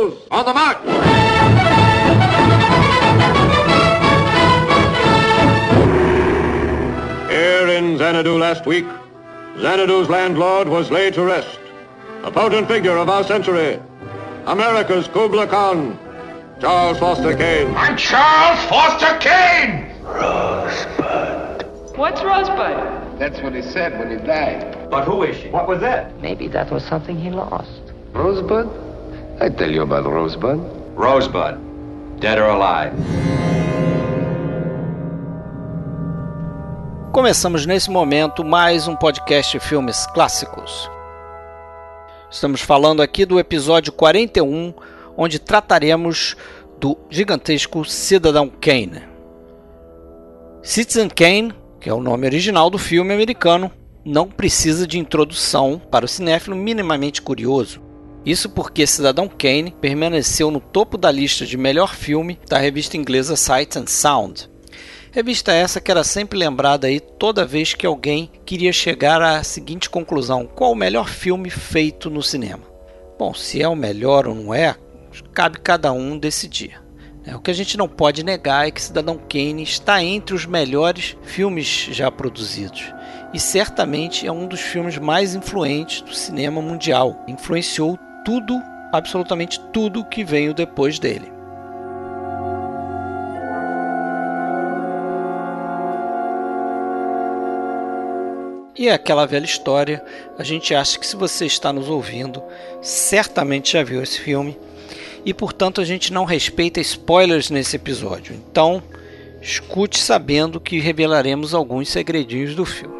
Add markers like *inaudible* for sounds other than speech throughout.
News, on the mark. Here in Xanadu last week, Xanadu's landlord was laid to rest. A potent figure of our century, America's Kubla Khan, Charles Foster Kane. I'm Charles Foster Kane! Rosebud. What's Rosebud? That's what he said when he died. But who is she? What was that? Maybe that was something he lost. Rosebud? I tell you about Rosebud. Rosebud. Dead or alive? Começamos nesse momento mais um podcast de filmes clássicos. Estamos falando aqui do episódio 41, onde trataremos do gigantesco Cidadão Kane. Citizen Kane, que é o nome original do filme americano, não precisa de introdução para o cinéfilo minimamente curioso. Isso porque Cidadão Kane permaneceu no topo da lista de melhor filme da revista inglesa Sight and Sound. Revista essa que era sempre lembrada aí toda vez que alguém queria chegar à seguinte conclusão: qual o melhor filme feito no cinema? Bom, se é o melhor ou não é, cabe cada um decidir. É, o que a gente não pode negar é que Cidadão Kane está entre os melhores filmes já produzidos e certamente é um dos filmes mais influentes do cinema mundial. Influenciou tudo, absolutamente tudo que veio depois dele. E é aquela velha história, a gente acha que se você está nos ouvindo, certamente já viu esse filme e portanto a gente não respeita spoilers nesse episódio. Então, escute sabendo que revelaremos alguns segredinhos do filme.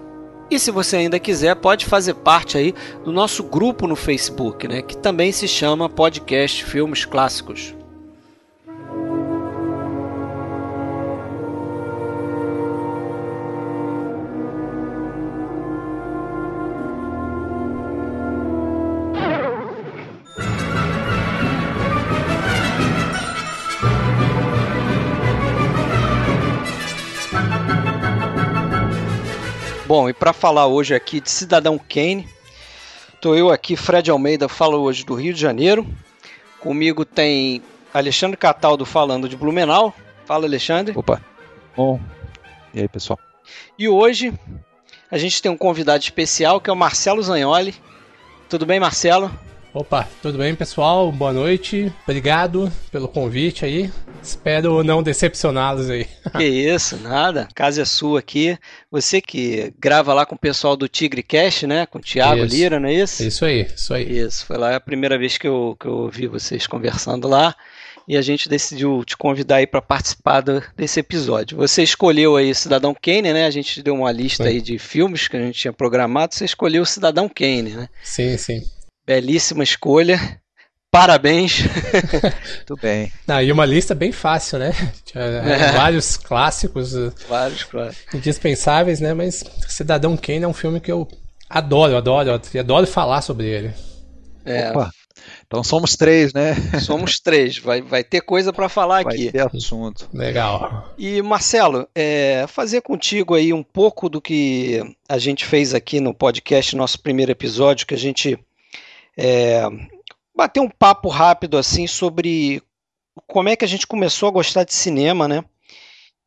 E se você ainda quiser, pode fazer parte aí do nosso grupo no Facebook, né, que também se chama Podcast Filmes Clássicos. Bom, e para falar hoje aqui de Cidadão Kane, tô eu aqui, Fred Almeida, falo hoje do Rio de Janeiro. Comigo tem Alexandre Cataldo falando de Blumenau. Fala, Alexandre. Opa. Bom. E aí, pessoal? E hoje a gente tem um convidado especial que é o Marcelo Zagnoli. Tudo bem, Marcelo? Opa, tudo bem, pessoal? Boa noite. Obrigado pelo convite aí. Espero não decepcioná-los aí. *laughs* Que isso, nada. A casa é sua aqui. Você que grava lá com o pessoal do Tigre Cash, né? Com o Thiago Isso. Lira, não é isso? Isso aí, isso aí. Isso, foi lá a primeira vez que eu, que eu ouvi vocês conversando lá. E a gente decidiu te convidar aí para participar do- desse episódio. Você escolheu aí Cidadão Kane, né? A gente deu uma lista Foi. aí de filmes que a gente tinha programado. Você escolheu Cidadão Kane, né? Sim, sim. Belíssima escolha. Parabéns. *laughs* Tudo bem. Ah, e uma lista bem fácil, né? *laughs* É. Vários clássicos eh, Vários, claro. indispensáveis, né? Mas Cidadão Kane é um filme que eu adoro, adoro, adoro falar sobre ele. É, Opa. Então somos três, né? somos três. Vai, vai ter coisa para falar Vai aqui. ter assunto. Legal. E Marcelo, é, fazer contigo aí um pouco do que a gente fez aqui no podcast, nosso primeiro episódio, que a gente é, bateu um papo rápido assim sobre como é que a gente começou a gostar de cinema, né?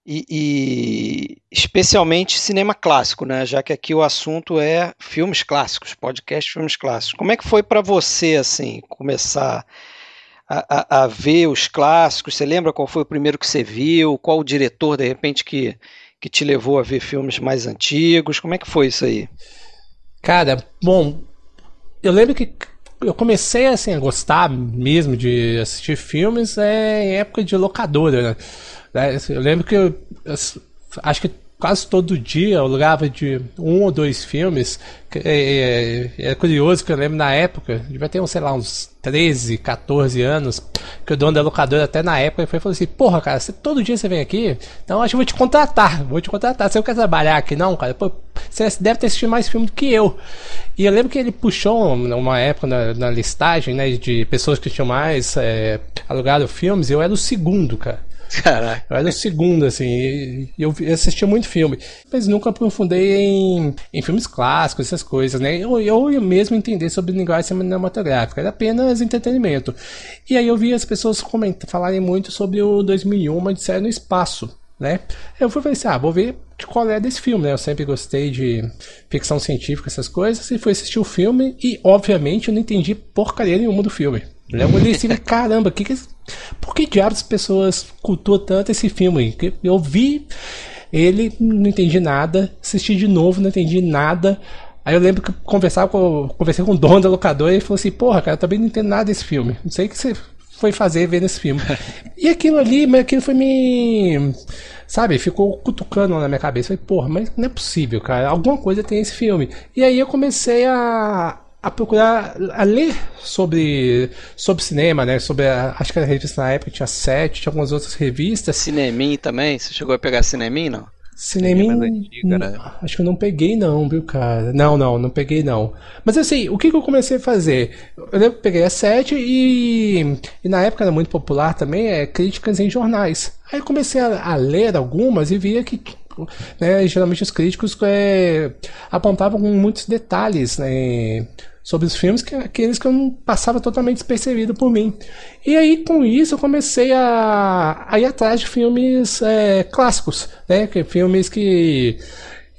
E, e especialmente cinema clássico, né? Já que aqui o assunto é filmes clássicos, podcast filmes clássicos. Como é que foi para você assim começar a, a- a ver os clássicos? Você lembra qual foi o primeiro que você viu? Qual o diretor de repente que que te levou a ver filmes mais antigos? Como é que foi isso aí? Cara, bom, eu lembro que eu comecei assim a gostar mesmo de assistir filmes é, em época de locadora, né? Né, Eu lembro que eu, eu acho que quase todo dia eu olhava de um ou dois filmes. É, é, é, curioso que eu lembro na época, devia ter, sei lá, uns 13, 14 anos, que o dono da locadora, até na época, foi falou assim: Porra, cara, você, todo dia você vem aqui, então acho que eu vou te contratar, vou te contratar. Você não quer trabalhar aqui, não, cara? Pô, você deve ter assistido mais filme do que eu. E eu lembro que ele puxou uma época na, na listagem, né, de pessoas que tinham mais é, alugado filmes, eu era o segundo, cara. Caraca. Eu era o segundo, assim, e eu, assistia muito filme, mas nunca aprofundei em, em filmes clássicos, essas coisas, né? Eu, eu mesmo entender sobre linguagem cinematográfica, era apenas entretenimento. E aí eu vi as pessoas comentar, falarem muito sobre o 2001, uma Odisseia no Espaço, né? Eu fui pensar, assim, ah, vou ver de qual é desse filme, né? Eu sempre gostei de ficção científica, essas coisas, e fui assistir o filme e, obviamente, eu não entendi porcaria nenhuma do filme. Eu olhei assim, caramba, que que, por que diabos as pessoas cultuam tanto esse filme? Eu vi ele, não entendi nada, assisti de novo, não entendi nada. Aí eu lembro que conversava com, conversei com o dono da locadora e ele falou assim, porra, cara, eu também não entendo nada desse filme. Não sei o que você foi fazer vendo esse filme. *laughs* e aquilo ali, mas aquilo foi me. Sabe, ficou cutucando na minha cabeça. Falei, porra, mas não é possível, cara. Alguma coisa tem esse filme. E aí eu comecei a, a procurar, a ler sobre, sobre cinema, né? Sobre a, acho que a revista na época tinha sete, tinha algumas outras revistas. Cinemin também? Você chegou a pegar Cinemin, não? Cinemin, antiga, né? acho que eu não peguei não, viu, cara? Não, não, não peguei não. Mas assim, o que, que eu comecei a fazer? Eu lembro que peguei a 7 e, e na época era muito popular também, é críticas em jornais. Aí eu comecei a, a ler algumas e via que né, geralmente os críticos é, apontavam muitos detalhes né, sobre os filmes, que aqueles que eu não passava totalmente despercebido por mim. E aí, com isso, eu comecei a, a ir atrás de filmes é, clássicos, né? Que, filmes que,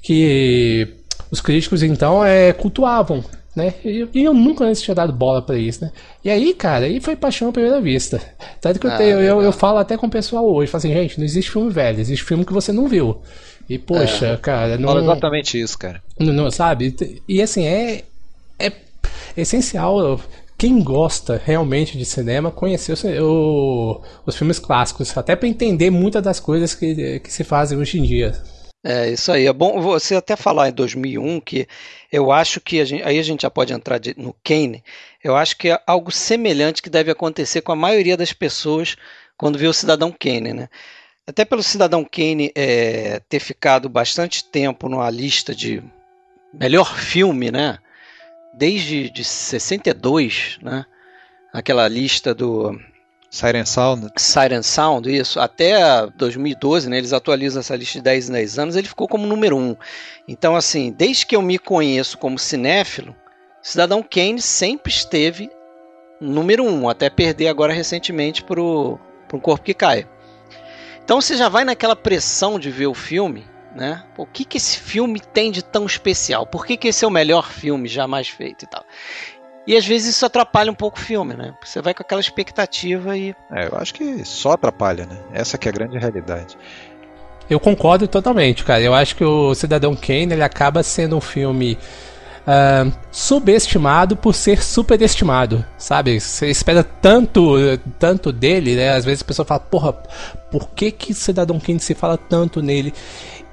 que os críticos, então, é, cultuavam. Né? E, e eu nunca antes tinha dado bola para isso, né? E aí, cara, aí foi paixão à primeira vista. Tanto que eu, ah, tenho, eu, eu, falo até com o pessoal hoje, falo assim, gente, não existe filme velho, existe filme que você não viu. E, poxa, é, cara, não. Fala exatamente isso, cara. Não, não, sabe? E assim, é, é essencial quem gosta realmente de cinema conhecer o, os filmes clássicos, até para entender muitas das coisas que, que se fazem hoje em dia. É isso aí. É bom você até falar em 2001 que eu acho que a gente, aí a gente já pode entrar de, no Kane. Eu acho que é algo semelhante que deve acontecer com a maioria das pessoas quando vê o Cidadão Kane, né? Até pelo Cidadão Kane é, ter ficado bastante tempo numa lista de melhor filme, né? desde de 62, né? Aquela lista do Siren Sound. Siren Sound, isso. Até 2012, né, eles atualizam essa lista de 10 em 10 anos, ele ficou como número 1. Então, assim, desde que eu me conheço como cinéfilo, Cidadão Kane sempre esteve número 1, até perder agora recentemente para um Corpo que Cai. Então você já vai naquela pressão de ver o filme né? O que, que esse filme tem de tão especial? Por que, que esse é o melhor filme jamais feito e tal? E às vezes isso atrapalha um pouco o filme, né? Você vai com aquela expectativa e. É, eu acho que só atrapalha, né? Essa que é a grande realidade. Eu concordo totalmente, cara. Eu acho que o Cidadão Kane ele acaba sendo um filme uh, subestimado por ser superestimado, sabe? Você espera tanto, tanto dele, né? Às vezes a pessoa fala, porra, por que que Cidadão Kane se fala tanto nele?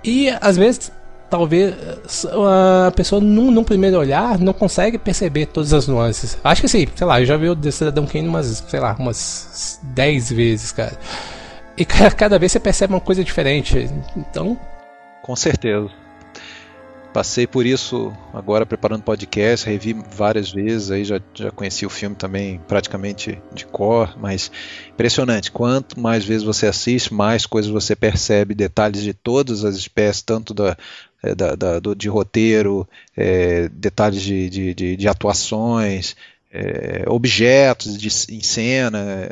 E às vezes, talvez a pessoa num, num, primeiro olhar não consegue perceber todas as nuances. Acho que sim, sei lá, eu já vi o The Cidadão Kane umas, sei lá, umas 10 vezes, cara. E *laughs* cada vez você percebe uma coisa diferente. Então. Com certeza. Passei por isso agora preparando podcast, revi várias vezes, aí já, já conheci o filme também praticamente de cor, mas impressionante. Quanto mais vezes você assiste, mais coisas você percebe, detalhes de todas as espécies, tanto da, é, da, da do, de roteiro, é, detalhes de, de, de, de atuações, é, objetos de, em cena,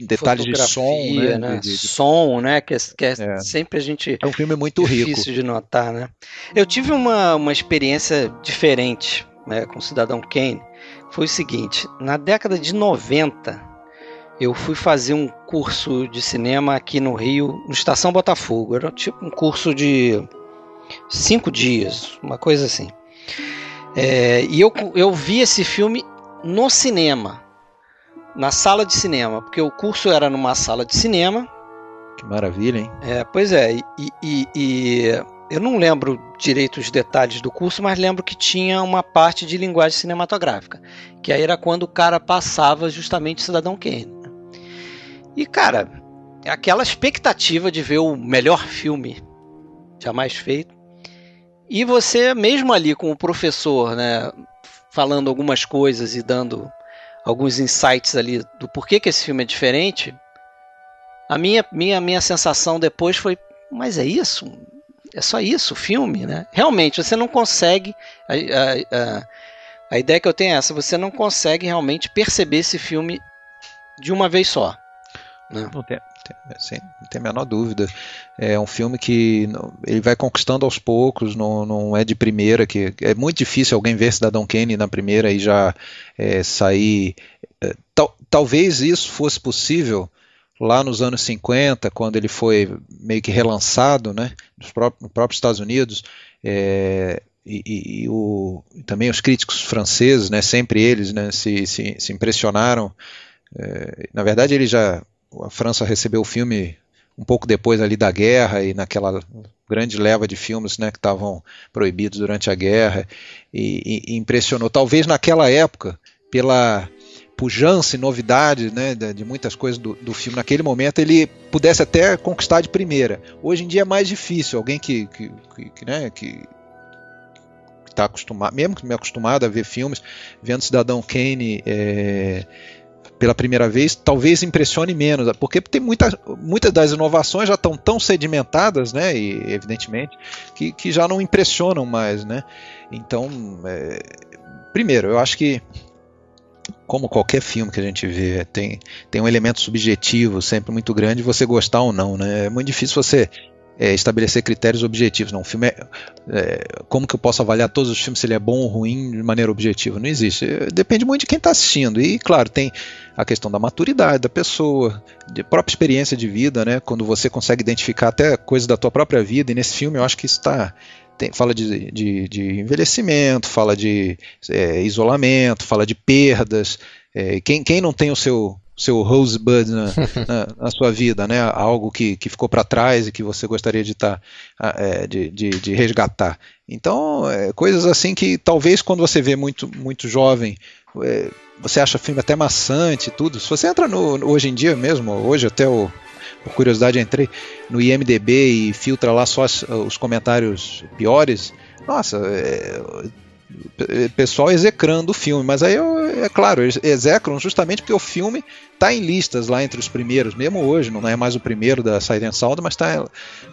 detalhes de som, né? né? De, de, som, né? Que, é, que é, é, sempre a gente é um filme muito difícil rico. de notar, né? Eu tive uma, uma experiência diferente né, com o Cidadão Kane. Foi o seguinte: na década de 90 eu fui fazer um curso de cinema aqui no Rio, no Estação Botafogo. Era tipo um curso de cinco dias, uma coisa assim. É, e eu, eu vi esse filme no cinema na sala de cinema, porque o curso era numa sala de cinema Que maravilha, hein? É, pois é, e, e, e eu não lembro direito os detalhes do curso, mas lembro que tinha uma parte de linguagem cinematográfica, que aí era quando o cara passava justamente Cidadão Kane. E cara, aquela expectativa de ver o melhor filme jamais feito. E você mesmo ali com o professor, né, falando algumas coisas e dando alguns insights ali do porquê que esse filme é diferente, a minha, minha, minha sensação depois foi, mas é isso? É só isso o filme, né? Realmente, você não consegue. A, a, a, a ideia que eu tenho é essa: você não consegue realmente perceber esse filme de uma vez só. Né? Tem, sem, tem a menor dúvida. É um filme que ele vai conquistando aos poucos, não, não é de primeira. que É muito difícil alguém ver Cidadão Kane na primeira e já é, sair. é, tal, talvez isso fosse possível lá nos anos 50, quando ele foi meio que relançado né, nos próprios, nos próprios Estados Unidos. é, e, e- e o, também os críticos franceses, né, sempre eles né, se, se, se impressionaram. É, na verdade, ele já a França recebeu o filme um pouco depois ali da guerra e naquela grande leva de filmes né, que estavam proibidos durante a guerra. E, e- impressionou talvez naquela época pela pujança e novidade né, de, de muitas coisas do, do filme. Naquele momento ele pudesse até conquistar de primeira. Hoje em dia é mais difícil. Alguém que que, que, que, né, que está acostumado mesmo que me acostumado a ver filmes vendo Cidadão Kane é, pela primeira vez, talvez impressione menos, porque tem muita, muitas das inovações já estão tão sedimentadas, né, e evidentemente, que, que já não impressionam mais, né. Então, é, primeiro, eu acho que como qualquer filme que a gente vê, tem, tem um elemento subjetivo sempre muito grande, você gostar ou não, né. É muito difícil você é, estabelecer critérios objetivos. Não, filme é, é, como que eu posso avaliar todos os filmes se ele é bom ou ruim de maneira objetiva? Não existe. Depende muito de quem está assistindo. E claro, tem a questão da maturidade da pessoa, de própria experiência de vida, né? Quando você consegue identificar até coisas da tua própria vida. E nesse filme eu acho que está tem, fala de, de, de envelhecimento, fala de é, isolamento, fala de perdas. É, quem, quem não tem o seu seu rosebud na, *laughs* na, na, sua vida, né? Algo que, que ficou para trás e que você gostaria de tá, é, de, de, de, resgatar. Então, é, coisas assim que talvez quando você vê muito muito jovem é, você acha filme até maçante e tudo. Se você entra no, hoje em dia mesmo, hoje até o por curiosidade entrei no IMDb e filtra lá só os comentários piores. Nossa, é, pessoal execrando o filme, mas aí é claro, eles execram justamente porque o filme está em listas lá entre os primeiros, mesmo hoje, não é mais o primeiro da and Sound, mas está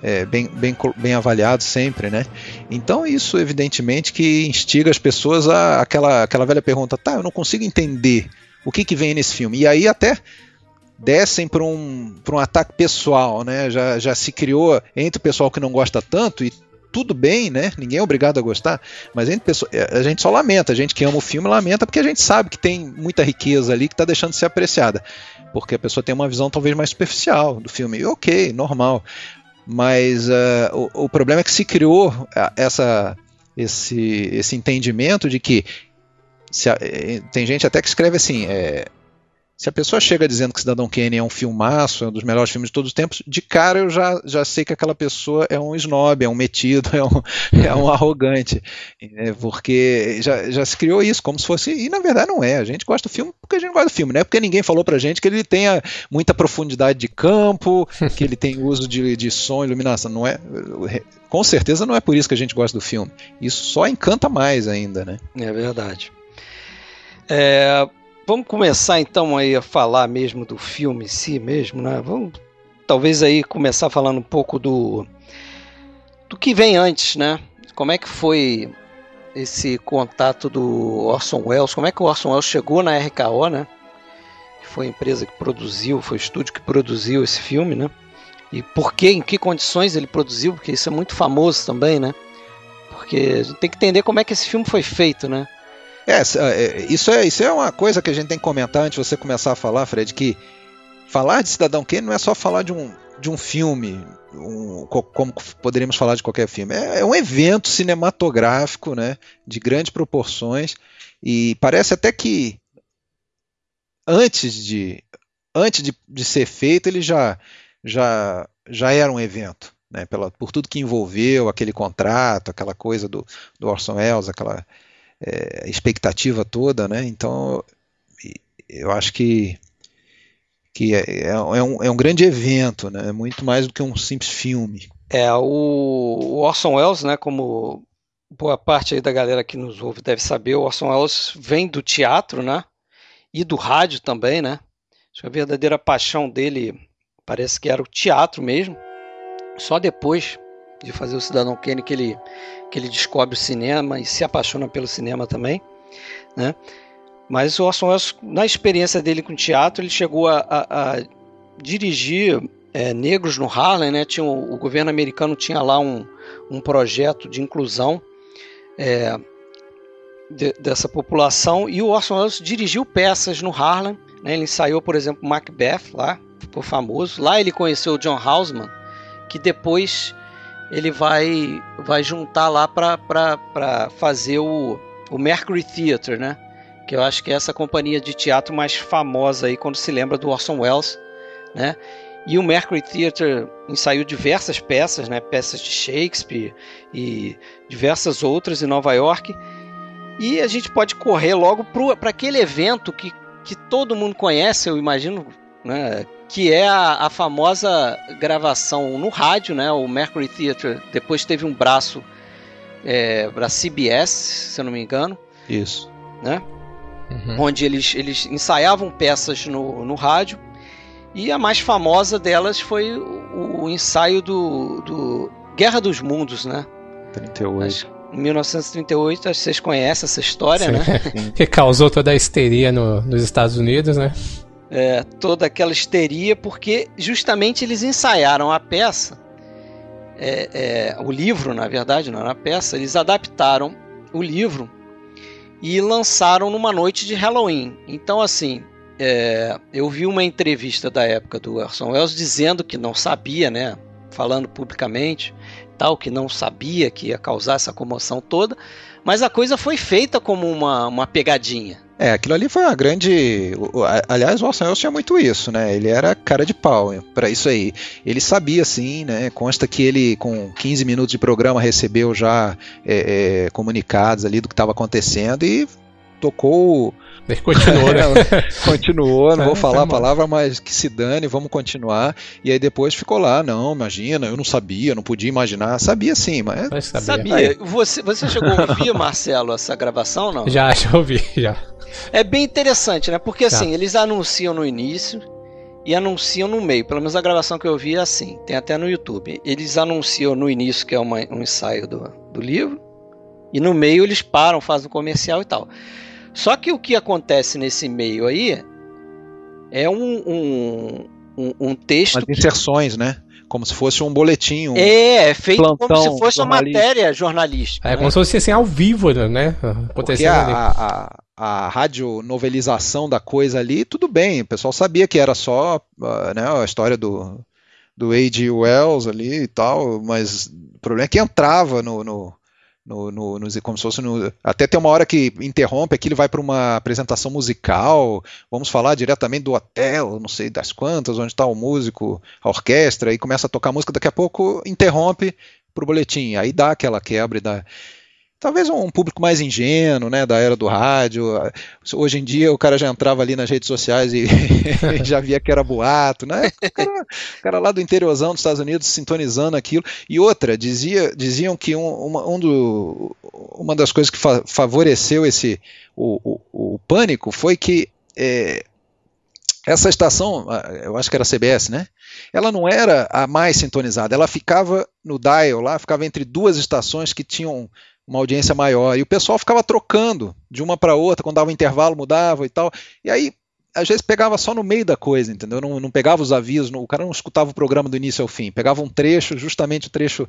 é, bem, bem, bem avaliado sempre, né? Então isso evidentemente que instiga as pessoas a aquela, aquela velha pergunta, tá, eu não consigo entender o que, que vem nesse filme, e aí até descem para um, um ataque pessoal, né? Já, já se criou entre o pessoal que não gosta tanto e tudo bem, né? Ninguém é obrigado a gostar, mas a gente, a gente, só lamenta, a gente que ama o filme lamenta porque a gente sabe que tem muita riqueza ali que está deixando de ser apreciada, porque a pessoa tem uma visão talvez mais superficial do filme. E ok, normal, mas uh, o, o, problema é que se criou essa, esse, esse entendimento de que a, tem gente até que escreve assim. É, se a pessoa chega dizendo que Cidadão Kane é um filmaço, é um dos melhores filmes de todos os tempos, de cara eu já, já sei que aquela pessoa é um snob, é um metido, *laughs* é um, é um arrogante. É, porque já, já se criou isso, como se fosse. E na verdade não é. A gente gosta do filme porque a gente gosta do filme, não é porque ninguém falou pra gente que ele tenha muita profundidade de campo, *laughs* que ele tem uso de, de som, iluminação. Não é. Com certeza não é por isso que a gente gosta do filme. Isso só encanta mais ainda, né? É verdade. É, vamos começar então aí a falar mesmo do filme em si mesmo, né? Vamos talvez aí começar falando um pouco do do que vem antes, né? Como é que foi esse contato do Orson Welles? Como é que o Orson Welles chegou na RKO, né? Que foi a empresa que produziu, foi o estúdio que produziu esse filme, né? E por que, em que condições ele produziu? Porque isso é muito famoso também, né? Porque a gente tem que entender como é que esse filme foi feito, né? É, isso é, isso é uma coisa que a gente tem que comentar antes de você começar a falar, Fred, que falar de Cidadão Kane não é só falar de um, de um filme, um, como poderíamos falar de qualquer filme. É, é, um evento cinematográfico, né, de grandes proporções, e parece até que antes de, antes de, de ser feito ele já já, já era um evento, né? Pela, por tudo que envolveu aquele contrato, aquela coisa do, do Orson Welles, aquela é, expectativa toda, né? Então eu acho que que é, é, é, um, é um grande evento, né? muito mais do que um simples filme. É, o, o Orson Welles, né, como boa parte aí da galera que nos ouve deve saber, o Orson Welles vem do teatro, né, e do rádio também, né, acho que a verdadeira paixão dele parece que era o teatro mesmo, só depois de fazer o Cidadão Kane que ele, que ele descobre o cinema e se apaixona pelo cinema também, né, mas o Orson Welles, na experiência dele com teatro, ele chegou a, a, a dirigir é, negros no Harlem, né? Tinha, o, o, governo americano tinha lá um, um projeto de inclusão é, de, dessa população e o Orson Welles dirigiu peças no Harlem. Né? Ele ensaiou, por exemplo, Macbeth lá, ficou famoso. Lá ele conheceu o John Houseman, que depois ele vai, vai juntar lá para fazer o, o Mercury Theatre, né? que eu acho que é essa companhia de teatro mais famosa aí quando se lembra do Orson Welles, né? E o Mercury Theatre ensaiou diversas peças, né? Peças de Shakespeare e diversas outras em Nova York. E a gente pode correr logo para aquele evento que, que todo mundo conhece, eu imagino, né? Que é a, a, famosa gravação no rádio, né? O Mercury Theatre depois teve um braço é, para CBS, se eu não me engano. Isso. Né? uhum. onde eles, eles ensaiavam peças no, no rádio. E a mais famosa delas foi o, o ensaio do, do, Guerra dos Mundos, né? 38. em 1938, acho que vocês conhecem essa história, Sim. né? *laughs* que causou toda a histeria no, nos Estados Unidos, né? É, toda aquela histeria, porque justamente eles ensaiaram a peça, é, é, o livro, na verdade, não era a peça, eles adaptaram o livro e lançaram numa noite de Halloween. Então, assim, é, eu vi uma entrevista da época do Orson Welles dizendo que não sabia, né, falando publicamente, tal, que não sabia que ia causar essa comoção toda, mas a coisa foi feita como uma, uma pegadinha. É, aquilo ali foi uma grande. Aliás, o Orson Welles tinha muito isso, né? Ele era cara de pau para isso aí. Ele sabia, sim, né? Consta que ele, com 15 minutos de programa, recebeu já é, é, comunicados ali do que estava acontecendo e tocou Continuou, né? *laughs* continuou, não vou falar a palavra, mas que se dane, vamos continuar. E aí depois ficou lá, não, imagina, eu não sabia, não podia imaginar. Sabia sim, mas. mas sabia. sabia. Você, você chegou a ouvir, Marcelo, essa gravação não? Já, já ouvi, já. É bem interessante, né? Porque assim, eles anunciam no início e anunciam no meio. Pelo menos a gravação que eu vi é assim. Tem até no YouTube. Eles anunciam no início, que é uma, um ensaio do, do livro, e no meio eles param, fazem um comercial e tal. Só que o que acontece nesse meio aí é um, um, um, um texto. As inserções, que... né? Como se fosse um boletim. Um é, é feito como se fosse uma matéria jornalística. É né? como se fosse assim ao vivo, né? Acontecendo a, a, a, a radionovelização da coisa ali, tudo bem. O pessoal sabia que era só uh, né, a história do, do A.G. Wells ali e tal, mas o problema é que entrava no, no no, no, no, como se fosse no, até tem uma hora que interrompe aqui, ele vai para uma apresentação musical, vamos falar diretamente do hotel, não sei das quantas, onde está o músico, a orquestra, e começa a tocar música, daqui a pouco interrompe para o boletim, aí dá aquela quebra e dá, talvez um público mais ingênuo, né, da era do rádio. Hoje em dia o cara já entrava ali nas redes sociais e *laughs* já via que era boato, né? O cara, o cara, lá do interiorzão dos Estados Unidos sintonizando aquilo. E outra, dizia, diziam que um, uma, um do, uma das coisas que fa favoreceu esse o, o, o, pânico foi que é, essa estação, eu acho que era a CBS, né? Ela não era a mais sintonizada, ela ficava no dial lá, ficava entre duas estações que tinham uma audiência maior. E o pessoal ficava trocando de uma para outra, quando dava um intervalo, mudava e tal. E aí, às vezes, pegava só no meio da coisa, entendeu? Não, não pegava os avisos, o cara não escutava o programa do início ao fim. Pegava um trecho, justamente o trecho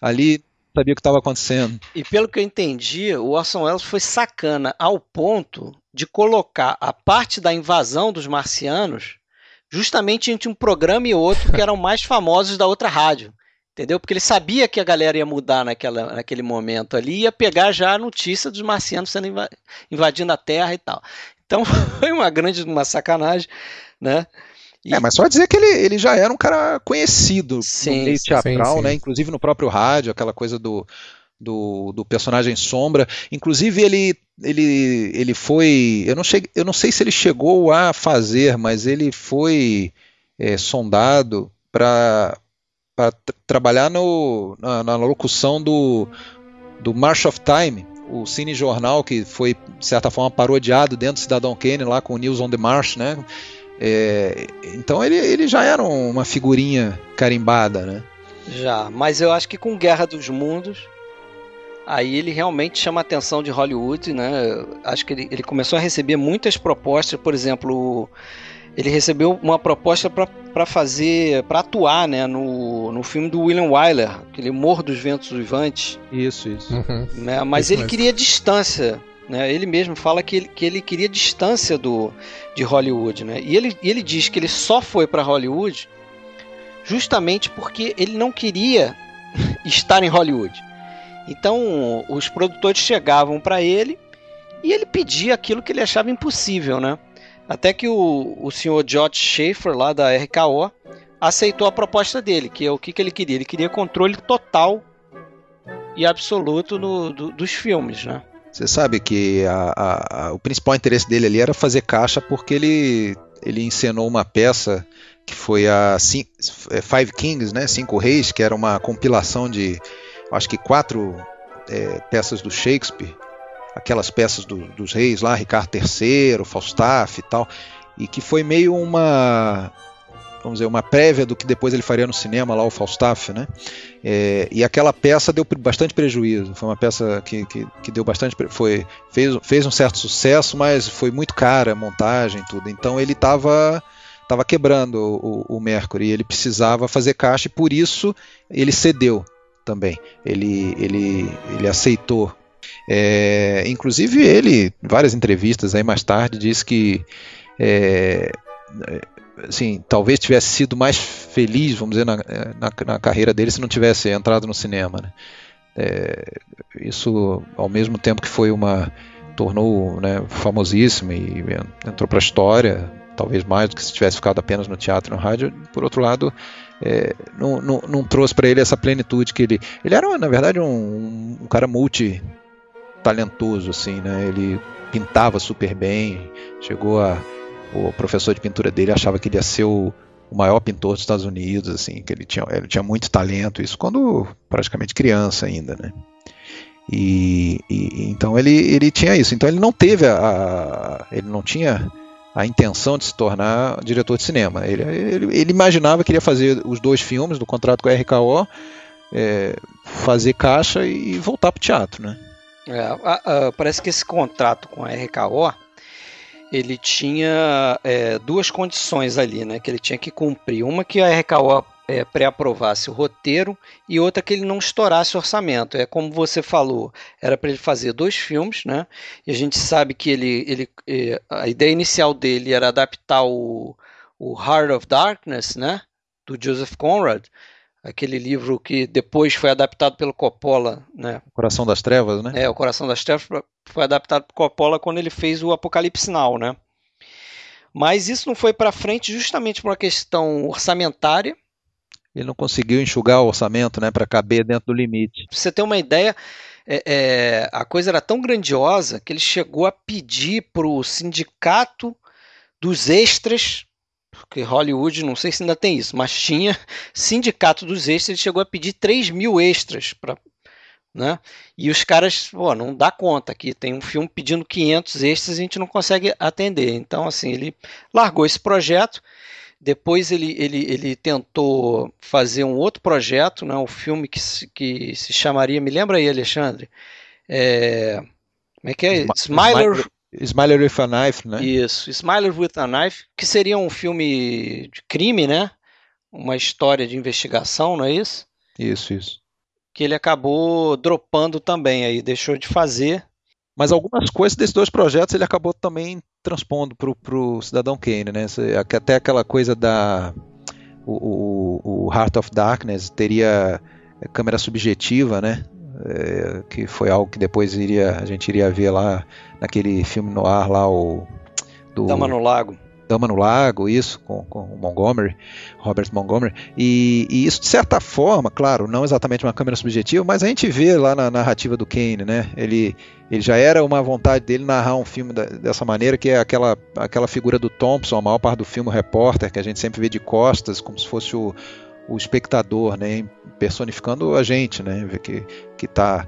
ali, sabia o que estava acontecendo. E pelo que eu entendi, o Orson Welles foi sacana ao ponto de colocar a parte da invasão dos marcianos justamente entre um programa e outro que eram mais famosos da outra rádio. Entendeu? Porque ele sabia que a galera ia mudar naquela, naquele momento ali, ia pegar já a notícia dos marcianos sendo invadindo a Terra e tal. Então *laughs* foi uma grande uma sacanagem, né? E... É, mas só dizer que ele, ele já era um cara conhecido sim, no meio teatral, sim, né? sim. Inclusive no próprio rádio, aquela coisa do, do, do, personagem Sombra. Inclusive, ele, ele, ele foi. Eu não, cheguei, eu não sei se ele chegou a fazer, mas ele foi é, sondado para trabalhar no, na, na, locução do, do March of Time, o cine jornal que foi, de certa forma, parodiado dentro do Cidadão Kane, lá com o News on the March, né? É, então ele, ele já era uma figurinha carimbada, né? Já, mas eu acho que com Guerra dos Mundos Aí ele realmente chama a atenção de Hollywood, né? Acho que ele, ele começou a receber muitas propostas, por exemplo, ele recebeu uma proposta para fazer, para atuar, né, no, no filme do William Wyler, aquele Morro dos Ventos Uivantes. Isso, isso. Uhum. Né? Mas Isso ele mesmo. queria distância, né? Ele mesmo fala que ele, que ele queria distância do de Hollywood, né? E ele, e ele diz que ele só foi para Hollywood justamente porque ele não queria *laughs* estar em Hollywood. Então, os produtores chegavam para ele e ele pedia aquilo que ele achava impossível, né? Até que o, o senhor George Schaefer, lá da RKO, aceitou a proposta dele, que é o que, que ele queria? Ele queria controle total e absoluto no, do, dos filmes, né? Você sabe que a, a, a, o principal interesse dele ali era fazer caixa porque ele, ele encenou uma peça que foi a é, Five Kings, né? Cinco Reis, que era uma compilação de acho que quatro é, peças do Shakespeare, aquelas peças do, dos reis lá, Ricardo III, Falstaff e tal, e que foi meio uma vamos dizer, uma prévia do que depois ele faria no cinema, lá o Falstaff, né? É, e aquela peça deu bastante prejuízo. Foi uma peça que, que, que, deu bastante. Foi, fez, fez um certo sucesso, mas foi muito cara a montagem e tudo. Então ele estava tava quebrando o, o, Mercury. Ele precisava fazer caixa e por isso ele cedeu também. Ele, ele, ele aceitou. É, inclusive ele, várias entrevistas aí mais tarde, disse que é, assim, talvez tivesse sido mais feliz, vamos dizer, na, na, na carreira dele se não tivesse entrado no cinema. Né? É, isso, ao mesmo tempo que foi uma tornou né, famosíssimo e entrou para a história, talvez mais do que se tivesse ficado apenas no teatro e no rádio. Por outro lado, é, não, não, não, trouxe para ele essa plenitude que ele. Ele era, na verdade, um, um cara multi talentoso, assim, né? Ele pintava super bem, chegou a o professor de pintura dele achava que ele ia ser o, maior pintor dos Estados Unidos, assim, que ele tinha, ele tinha muito talento, isso quando praticamente criança ainda, né? E, e então ele, ele tinha isso, então ele não teve a, a, ele não tinha a intenção de se tornar diretor de cinema. Ele, ele, ele imaginava que iria fazer os dois filmes do contrato com a RKO, é, fazer caixa e voltar para o teatro, né? É, parece que esse contrato com a RKO ele tinha é, duas condições ali, né? Que ele tinha que cumprir. Uma que a RKO é, pré-aprovasse o roteiro e outra que ele não estourasse o orçamento. É como você falou, era para ele fazer dois filmes, né? E a gente sabe que ele, ele é, a ideia inicial dele era adaptar o, o Heart of Darkness, né? Do Joseph Conrad, aquele livro que depois foi adaptado pelo Coppola, né? Coração das Trevas, né? É, o Coração das Trevas foi adaptado pelo Coppola quando ele fez o Apocalipse Now, né? Mas isso não foi para frente justamente por uma questão orçamentária. Ele não conseguiu enxugar o orçamento, né, para caber dentro do limite. Pra você ter uma ideia, é, é, a coisa era tão grandiosa que ele chegou a pedir para o sindicato dos extras porque Hollywood, não sei se ainda tem isso, mas tinha sindicato dos extras, ele chegou a pedir 3 mil extras para. Né? E os caras, pô, não dá conta aqui, tem um filme pedindo 500 extras e a gente não consegue atender. Então, assim, ele largou esse projeto. Depois ele, ele, ele tentou fazer um outro projeto, né, um filme que se, que se chamaria, me lembra aí, Alexandre? É, como é que é? Smiler, Smiler with a Knife, né? Isso, Smiler with a Knife, que seria um filme de crime, né? Uma história de investigação, não é isso? Isso, isso. Que ele acabou dropando também aí, deixou de fazer. Mas algumas coisas desses dois projetos ele acabou também transpondo para o Cidadão Kane, né? Até aquela coisa da. O, o, o Heart of Darkness teria câmera subjetiva, né? É, que foi algo que depois iria, a gente iria ver lá naquele filme no ar lá o do Dama no Lago. Dama no Lago, isso, com, com o Montgomery, Robert Montgomery, e, e, isso de certa forma, claro, não exatamente uma câmera subjetiva, mas a gente vê lá na narrativa do Kane, né? Ele, ele já era uma vontade dele narrar um filme da, dessa maneira, que é aquela, aquela figura do Thompson, a maior parte do filme, o repórter, que a gente sempre vê de costas, como se fosse o, o espectador, né? Personificando a gente, né? Que, que tá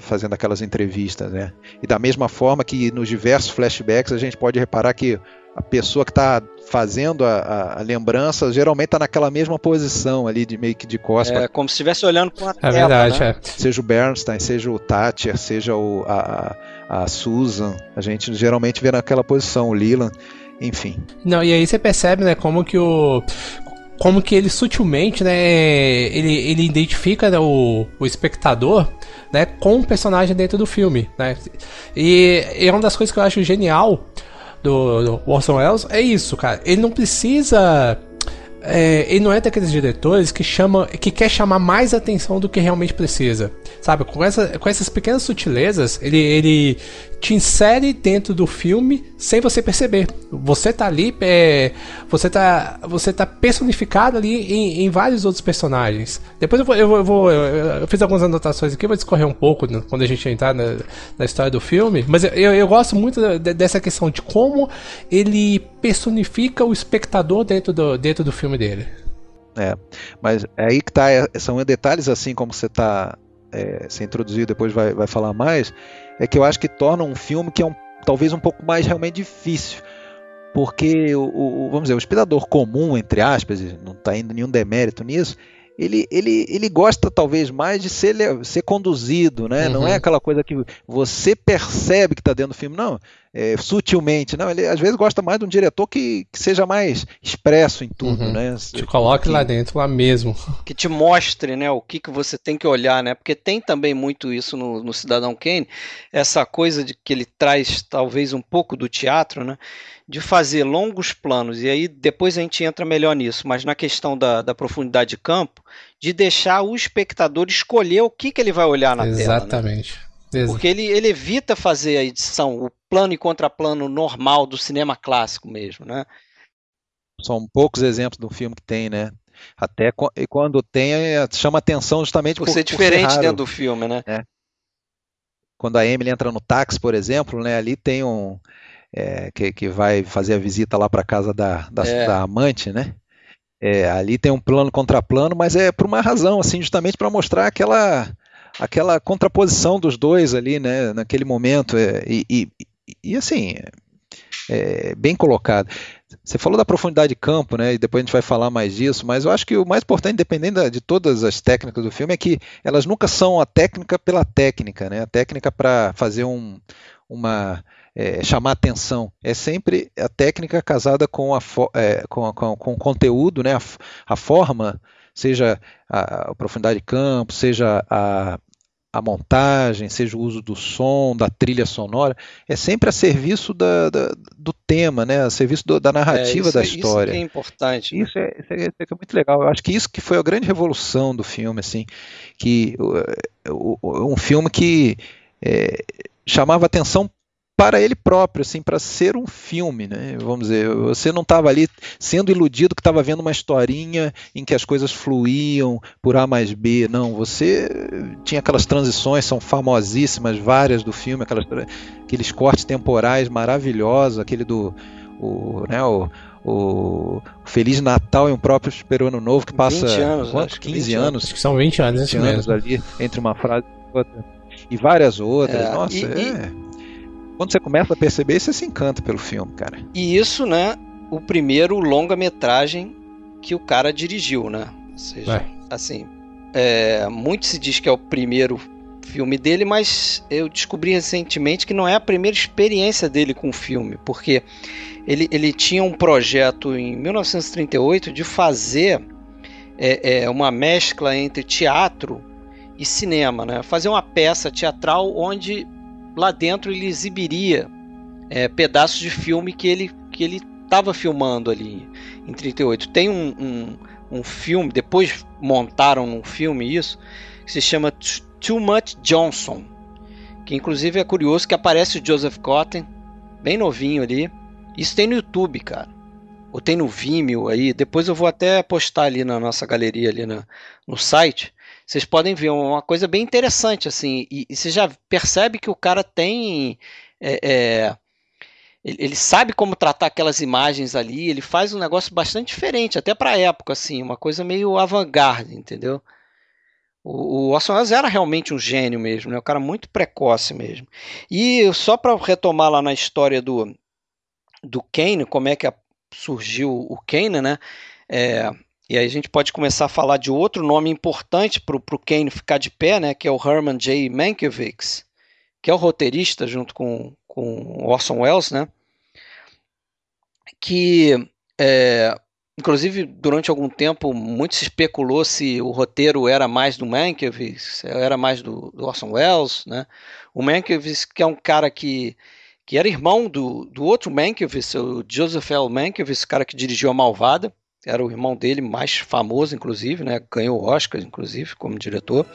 fazendo aquelas entrevistas, né? E da mesma forma que nos diversos flashbacks a gente pode reparar que a pessoa que está fazendo a, a, a, lembrança geralmente está naquela mesma posição ali de meio que de costas. É como se estivesse olhando para a é verdade, né? é. Seja o Bernstein, seja o Thatcher, seja o, a, a Susan, a gente geralmente vê naquela posição, o Leland, enfim. Não, e aí você percebe, né, como que o como que ele sutilmente, né, ele, ele identifica né, o, o espectador, né, com o personagem dentro do filme, né? E é uma das coisas que eu acho genial do, do Orson Welles é isso, cara. Ele não precisa é, ele não é daqueles diretores que chama, que quer chamar mais atenção do que realmente precisa, sabe? Com, essa, com essas pequenas sutilezas, ele, ele te insere dentro do filme sem você perceber. Você tá ali, é, você tá, você tá personificado ali em, em, vários outros personagens. Depois eu vou, eu, vou, eu, vou, eu fiz algumas anotações aqui, vou discorrer um pouco né, quando a gente entrar na, na história do filme, mas eu, eu gosto muito dessa questão de como ele personifica o espectador dentro do, dentro do filme dele. É, mas é aí que tá, é, são detalhes assim como você está é, se introduzir, depois vai, vai falar mais, é que eu acho que torna um filme que é um, talvez um pouco mais realmente difícil. Porque o, o vamos dizer, o espectador comum, entre aspas, não está indo nenhum demérito nisso, ele, ele, ele gosta talvez mais de ser, ser conduzido, né? Uhum. Não é uhum. aquela coisa que você percebe que está dentro do filme, não, é, sutilmente. Não, ele às vezes gosta mais de um diretor que, que seja mais expresso em tudo, uhum. né? Te coloque que, lá dentro, lá mesmo. Que te mostre, né, o que, que você tem que olhar, né? Porque tem também muito isso no, no Cidadão Kane, essa coisa de que ele traz talvez um pouco do teatro, né? de fazer longos planos, e aí depois a gente entra melhor nisso, mas na questão da, da profundidade de campo, de deixar o espectador escolher o que, que ele vai olhar na Exatamente. tela. Né? Porque ele, ele evita fazer a edição, o plano e contraplano normal do cinema clássico mesmo, né? São poucos exemplos do filme que tem, né? Até quando tem, é, chama atenção justamente por, por ser diferente por ser dentro do filme, né? É. Quando a Emily entra no táxi, por exemplo, né? Ali tem um é, que, que vai fazer a visita lá para casa da, da, é. da, amante, né? É, ali tem um plano contra plano, mas é por uma razão, assim, justamente para mostrar aquela aquela contraposição dos dois ali, né? Naquele momento é, e, e, e, assim é, bem colocado. Você falou da profundidade de campo, né? E depois a gente vai falar mais disso, mas eu acho que o mais importante, dependendo de todas as técnicas do filme, é que elas nunca são a técnica pela técnica, né? A técnica para fazer um, uma é, chamar atenção. É sempre a técnica casada com, a, é, com, com, com, o conteúdo, né? a, a forma, seja a, profundidade de campo, seja a, a montagem, seja o uso do som, da trilha sonora, é sempre a serviço da, da, do tema, né? a serviço do, da narrativa é, da história. Isso é importante. Né? Isso, é, isso, é, isso, é, muito legal. Eu acho que isso que foi a grande revolução do filme, assim, que um filme que é, chamava atenção para ele próprio, assim, para ser um filme, né? Vamos dizer, você não estava ali sendo iludido que estava vendo uma historinha em que as coisas fluíam por A mais B, não. Você tinha aquelas transições, são famosíssimas, várias do filme, aquelas, aqueles cortes temporais maravilhosos, aquele do, o, né, o, o Feliz Natal e um próprio Super Ano Novo que passa 20 anos, quantos? 15 anos. Acho que são 20 anos, 20 anos ali entre uma frase e outra. E várias outras. É, Nossa, e, é. Quando você começa a perceber, você se encanta pelo filme, cara. E isso, né? O primeiro longa-metragem que o cara dirigiu, né? Ou seja, Vai. assim, é, muito se diz que é o primeiro filme dele, mas eu descobri recentemente que não é a primeira experiência dele com o filme, porque ele, ele tinha um projeto em 1938 de fazer é, é, uma mescla entre teatro e cinema, né? Fazer uma peça teatral onde lá dentro ele exibiria é, pedaços de filme que ele que ele estava filmando ali em 38. Tem um, um, um, filme, depois montaram um filme isso, que se chama Too Much Johnson, que inclusive é curioso que aparece o Joseph Cotten, bem novinho ali. Isso tem no YouTube, cara. ou tem no Vimeo aí, depois eu vou até postar ali na nossa galeria ali na, no site. Vocês podem ver uma coisa bem interessante assim, e, e você já percebe que o cara tem é, é, ele, sabe como tratar aquelas imagens ali, ele faz um negócio bastante diferente, até para a época, assim, uma coisa meio avant-garde, entendeu? O, o Orson Welles era realmente um gênio mesmo, né? um cara muito precoce mesmo. E só para retomar lá na história do, do Kane, como é que surgiu o Kane, né? É, e aí a gente pode começar a falar de outro nome importante para o Kane ficar de pé, né? Que é o Herman J. Mankiewicz, que é o roteirista junto com, com Orson Welles, né? Que é, Inclusive, durante algum tempo, muito se especulou se o roteiro era mais do Mankiewicz, era mais do, do Orson Welles, né? O Mankiewicz, que é um cara que, que era irmão do, do outro Mankiewicz, o Joseph L. Mankiewicz, cara que dirigiu A Malvada, era o irmão dele, mais famoso, inclusive, né? Ganhou Oscar, inclusive, como diretor.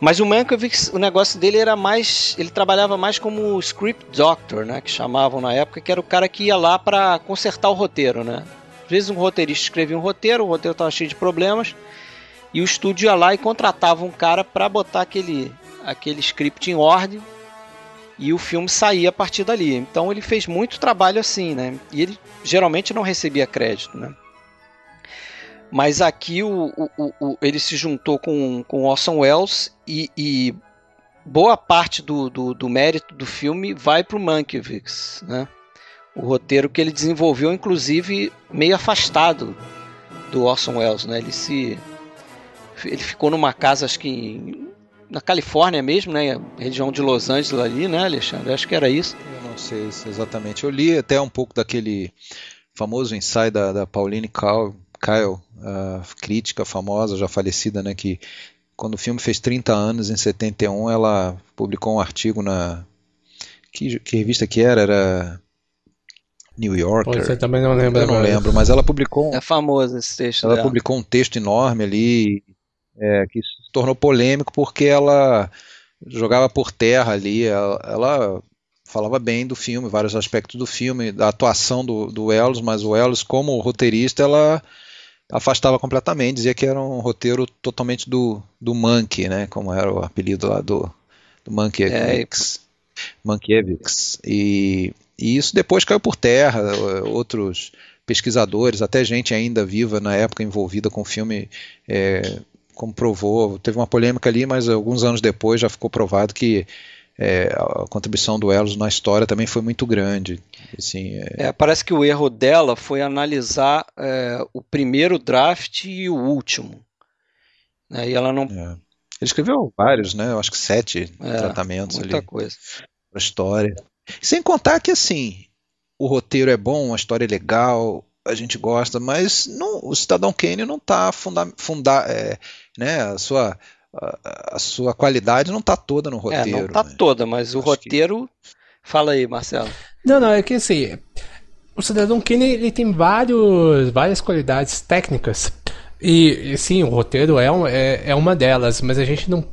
Mas o Mankiewicz, o negócio dele era mais, ele trabalhava mais como script doctor, né, que chamavam na época, que era o cara que ia lá para consertar o roteiro, né? vezes um roteirista escrevia um roteiro, o roteiro estava cheio de problemas, e o estúdio ia lá e contratava um cara para botar aquele, aquele script em ordem e o filme saía a partir dali. Então ele fez muito trabalho assim, né? E ele geralmente não recebia crédito, né? Mas aqui o, o, o, ele se juntou com, com Orson Welles e, e boa parte do, do, do, mérito do filme vai para o Mankiewicz, né? o roteiro que ele desenvolveu, inclusive meio afastado do Orson Welles, né? Ele se ele ficou numa casa, acho que na Califórnia mesmo, né? Região de Los Angeles ali, né, Alexandre? Acho que era isso. Eu não sei exatamente. Eu li até um pouco daquele famoso ensaio da, da Pauline Kyle, Kyle a crítica famosa, já falecida, né? Que quando o filme fez 30 anos, em 71, ela publicou um artigo na. Que, que revista que era? Era New Yorker. Você também não lembra. Eu não lembro, mas ela publicou. É famoso esse texto. Ela dela. publicou um texto enorme ali é, que se tornou polêmico porque ela jogava por terra ali. Ela, ela, falava bem do filme, vários aspectos do filme, da atuação do, do Wells, mas o Wells, como roteirista, ela afastava completamente, dizia que era um roteiro totalmente do, do Monkey, né? Como era o apelido lá do, do Monkey é, Mankiewicz. E e isso depois caiu por terra. Outros pesquisadores, até gente ainda viva na época envolvida com o filme, é, comprovou. Teve uma polêmica ali, mas alguns anos depois já ficou provado que é, a contribuição do Elos na história também foi muito grande. Assim, é... É, parece que o erro dela foi analisar é, o primeiro draft e o último. Né, e ela não. É. Ele escreveu vários, né? Eu acho que sete é, tratamentos muita ali. coisa. Para história. Sem contar que assim, o roteiro é bom, a história é legal, a gente gosta, mas não, o Cidadão Kane não está funda, funda, né, a sua a, a, sua qualidade não está toda no roteiro. É, não está né? toda, mas o roteiro. Que... Fala aí, Marcelo. Não, não, é que assim, o Cidadão Kane ele tem vários, várias qualidades técnicas. E, sim, o roteiro é, um, é, é uma delas, mas a gente não.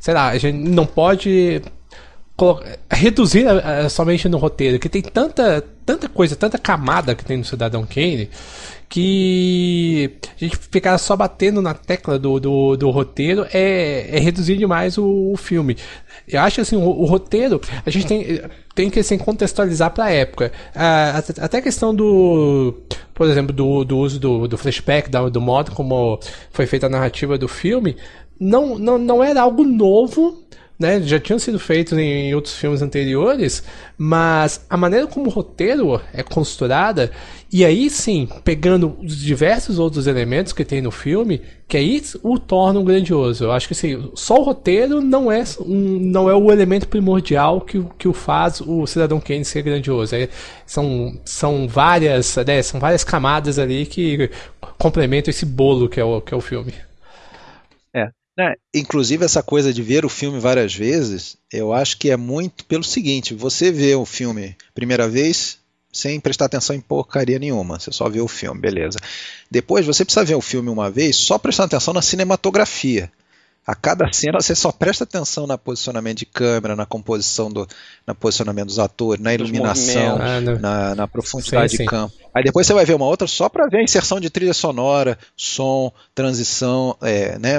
Sei lá, a gente não pode reduzir uh, somente no roteiro, que tem tanta, tanta coisa, tanta camada que tem no Cidadão Kane, que a gente ficar só batendo na tecla do, do, do roteiro é, é, reduzir demais o, o, filme. Eu acho assim, o, o, roteiro, a gente tem, tem que assim, contextualizar para a época. Até a questão do, por exemplo, do, do uso do, do flashback, do, do modo como foi feita a narrativa do filme, não, não, não era algo novo né, já tinham sido feitos em outros filmes anteriores, mas a maneira como o roteiro é construída, e aí sim, pegando os diversos outros elementos que tem no filme, que aí o tornam grandioso. Eu acho que assim, só o roteiro não é, um, não é o elemento primordial que, que o faz o Cidadão Kane ser grandioso. É, são, são, várias, né, são várias camadas ali que complementam esse bolo que é o, que é o filme. É, inclusive essa coisa de ver o filme várias vezes, eu acho que é muito pelo seguinte: você vê o filme primeira vez sem prestar atenção em porcaria nenhuma, você só vê o filme, beleza. Depois você precisa ver o filme uma vez só prestando atenção na cinematografia. A cada cena você só presta atenção na posicionamento de câmera, na composição do, na posicionamento dos atores, na iluminação, Ah, no- na, na profundidade Sim, sim. de campo. Aí depois você vai ver uma outra só para ver a inserção de trilha sonora, som, transição, é, né?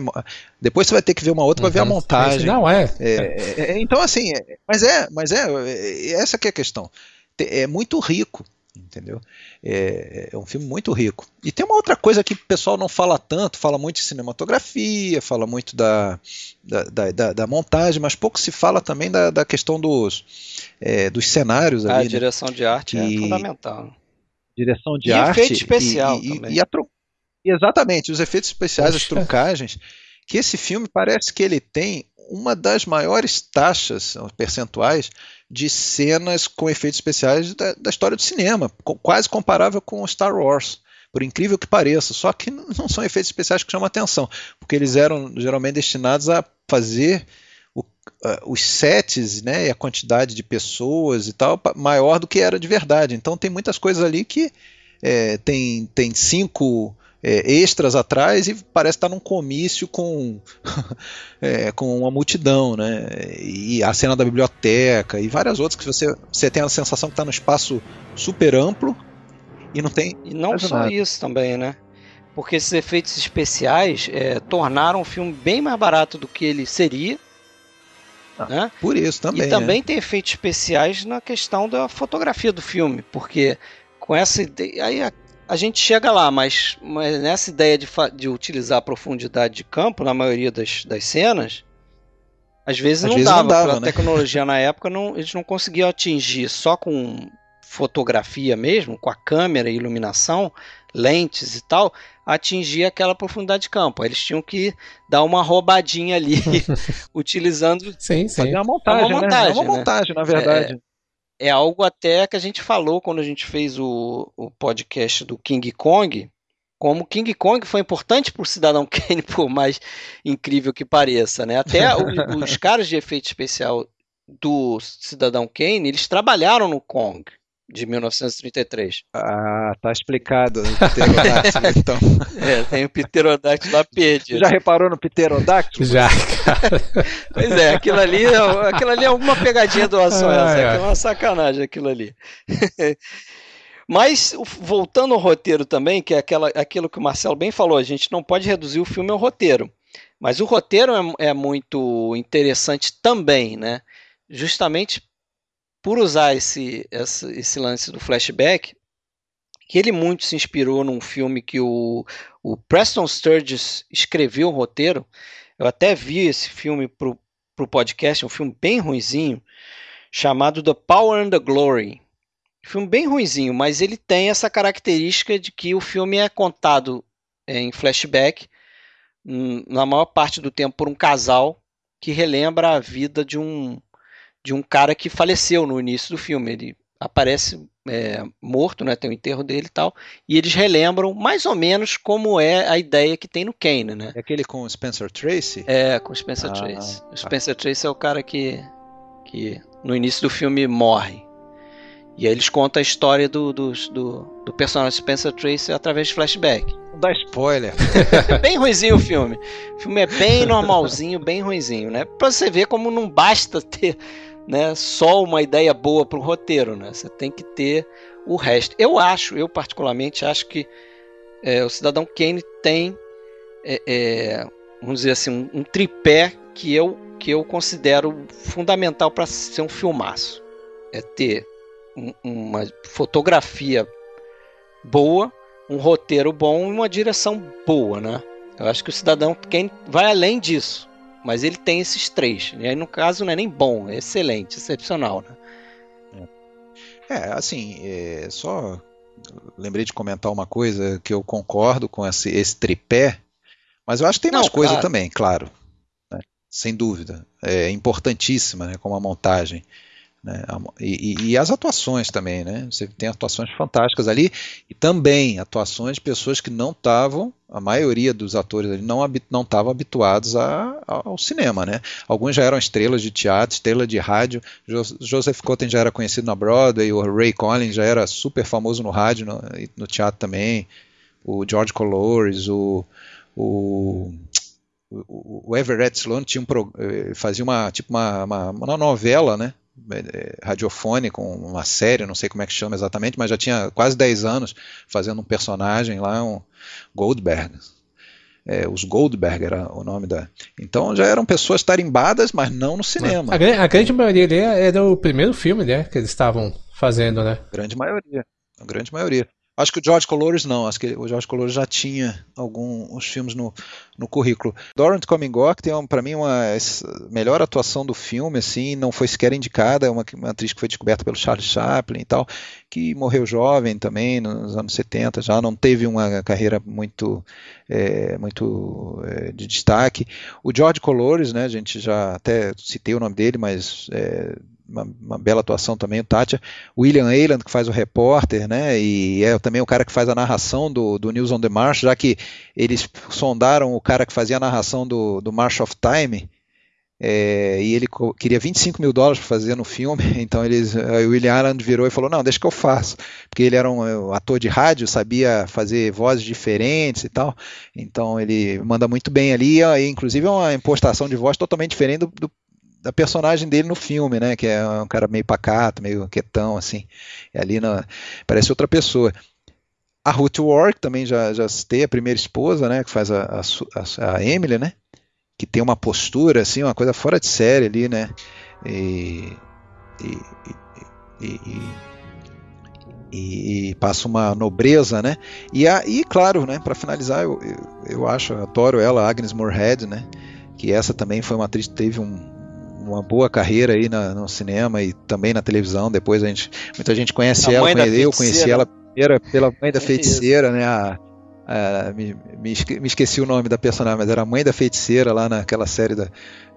Depois você vai ter que ver uma outra para ver a Uhum. montagem. Não, é. É, é, é, então assim, é, mas é, mas é, é, essa que é a questão. É muito rico, entendeu? É, é um filme muito rico. E tem uma outra coisa que o pessoal não fala tanto, fala muito de cinematografia, fala muito da, da, da, da- montagem, mas pouco se fala também da, da questão dos, é, dos cenários A ali, né? direção de arte é E- fundamental. direção de E arte efeito especial e, e- também. e a exatamente os efeitos especiais, as Poxa. trucagens que esse filme parece que ele tem uma das maiores taxas percentuais de cenas com efeitos especiais da, da história do cinema, co- quase comparável com Star Wars. Por incrível que pareça, só que *laughs* não são efeitos especiais que chamam atenção, porque eles eram geralmente destinados a fazer o- ah, os sets né, e a quantidade de pessoas e tal maior do que era de verdade. Então tem muitas coisas ali que é, tem, tem cinco é, extras atrás e parece estar num comício com, *laughs* é, com uma multidão, né? E a cena da biblioteca e várias outras que você, você tem a sensação que está num espaço super amplo e não tem. E não só nada. isso também, né? Porque esses efeitos especiais é, tornaram o filme bem mais barato do que ele seria. Ah, né? Por isso também. e também tem efeitos especiais na questão da fotografia do filme, porque com essa ideia. Aí a, a gente chega lá, mas, mas nessa ideia de, de utilizar a profundidade de campo na maioria das, das cenas, às vezes Às não vezes não dava. dava, pela né? tecnologia na época, não, eles não conseguiam atingir só com fotografia mesmo, com a câmera e iluminação, lentes e tal, atingir aquela profundidade de campo. Aí Eles tinham que dar uma roubadinha ali, *laughs* utilizando Sim, sim. Fazer uma montagem, É uma montagem, né? É uma né? montagem, na verdade. é algo até que a gente falou quando a gente fez o, o podcast do King Kong, como King Kong foi importante para o Cidadão *laughs* Kane, por mais incrível que pareça, né? Até *laughs* o- os caras de efeito especial do Cidadão Kane, eles trabalharam no Kong de 1933. Ah, tá explicado. *laughs* pterodáctilo, então. *laughs* É, tem o pterodáctilo lá Você perdido. já reparou no pterodáctilo? Já, cara. *laughs* Pois é, aquilo ali, é- aquilo ali é alguma pegadinha do Ação Ai, essa, é uma sacanagem aquilo ali. Mas, voltando ao roteiro também, que é aquela, aquilo que o Marcelo bem falou, a gente não pode reduzir o filme ao roteiro. Mas o roteiro é, é muito interessante também, né? Justamente por usar esse, esse, esse lance do flashback, que ele muito se inspirou num filme que o, o Preston Sturges escreveu o roteiro. Eu até vi esse filme pro, pro podcast, um filme bem ruinzinho, chamado The Power and the Glory. Filme bem ruinzinho, mas ele tem essa característica de que o filme é contado em flashback, na maior parte do tempo por um casal que relembra a vida de um de um cara que faleceu no início do filme. Ele aparece é, morto, né? Tem o enterro dele e tal, e eles relembram mais ou menos como é a ideia que tem no Kane, né? É aquele com o Spencer Tracy? É, com o Spencer Ah, Tracy. O tá. Spencer Tracy é o cara que, que no início do filme morre. E aí eles contam a história do, do, do, do personagem Spencer Tracy através de flashback. Não dá spoiler. É bem ruizinho o filme. O filme é bem normalzinho, bem ruizinho, né? Pra você ver como não basta ter né, só uma ideia boa pro roteiro, né? Você tem que ter o resto. Eu acho, eu particularmente acho que é, o Cidadão Kane tem, é, é, vamos dizer assim, um, um tripé que eu, que eu considero fundamental para ser um filmaço. É ter um- uma fotografia boa, um roteiro bom e uma direção boa, né? Eu acho que o Cidadão Kane vai além disso, mas ele tem esses três. E aí, no caso, não é nem bom, é excelente, excepcional, né? É, assim, é, só lembrei de comentar uma coisa que eu concordo com esse, esse tripé, mas eu acho que tem Não, mais coisa claro. também, claro. né, sem dúvida. É importantíssima, né, como a montagem. Né, e, e- as atuações também, né? Você tem atuações fantásticas ali e também atuações de pessoas que não estavam, a maioria dos atores ali não não estavam habituados a- ao cinema, né? Alguns já eram estrelas de teatro, estrela de rádio. Jo- Joseph Cotten já era conhecido na Broadway, o Ray Collins já era super famoso no rádio, no, no teatro também. O George Colores, o, o, o, Everett Sloan tinha um eh, fazia uma tipo uma, uma, uma novela, né? Eh, radiofônica, uma série, não sei como é que chama exatamente, mas já tinha quase 10 anos fazendo um personagem lá, um Goldberg. É, os Goldberg era o nome da. Então já eram pessoas tarimbadas, mas não no cinema. A, a grande maioria era o primeiro filme né, que eles estavam fazendo, né? A grande maioria. A grande maioria. Acho que o George Colores não, acho que o George Colores já tinha alguns filmes no, no currículo. Dorrant Comingore tem para mim uma melhor atuação do filme, assim, não foi sequer indicada, é uma, uma, atriz que foi descoberta pelo Charles Chaplin e tal, que morreu jovem também nos anos 70, já não teve uma carreira muito é, muito é, de destaque. O George Colores, né, a gente já até citei o nome dele, mas é, uma, uma, bela atuação também, o Tátia. William Ayland, que faz o repórter, né? E é também o cara que faz a narração do, do News on the March, já que eles sondaram o cara que fazia a narração do, do March of Time. É, e ele queria 25 mil dólares para fazer no filme, *laughs* então eles, o William Ayland virou e falou: Não, deixa que eu faço, porque ele era um, um ator de rádio, sabia fazer vozes diferentes e tal, então ele manda muito bem ali, e, inclusive é uma impostação de voz totalmente diferente do, do da personagem dele no filme, né? Que é um cara meio pacato, meio quietão, assim. E ali na, parece outra pessoa. A Ruth Warwick também já, já citei, a primeira esposa, né? Que faz a, a, a Emily, né? Que tem uma postura, assim, uma coisa fora de série ali, né? E, e, e, e, e passa uma nobreza, né? E, a, e claro, né? Para finalizar, eu, eu, eu acho, adoro ela, Agnes Moorehead, né? Que essa também foi uma atriz que teve um, uma boa carreira aí na, no cinema e também na televisão. Depois a gente, muita gente conhece a ela, conhece, eu conheci ela primeiro pela mãe da feiticeira, né? A, a, me, me, esqueci o nome da personagem, mas era a mãe da feiticeira lá naquela série da,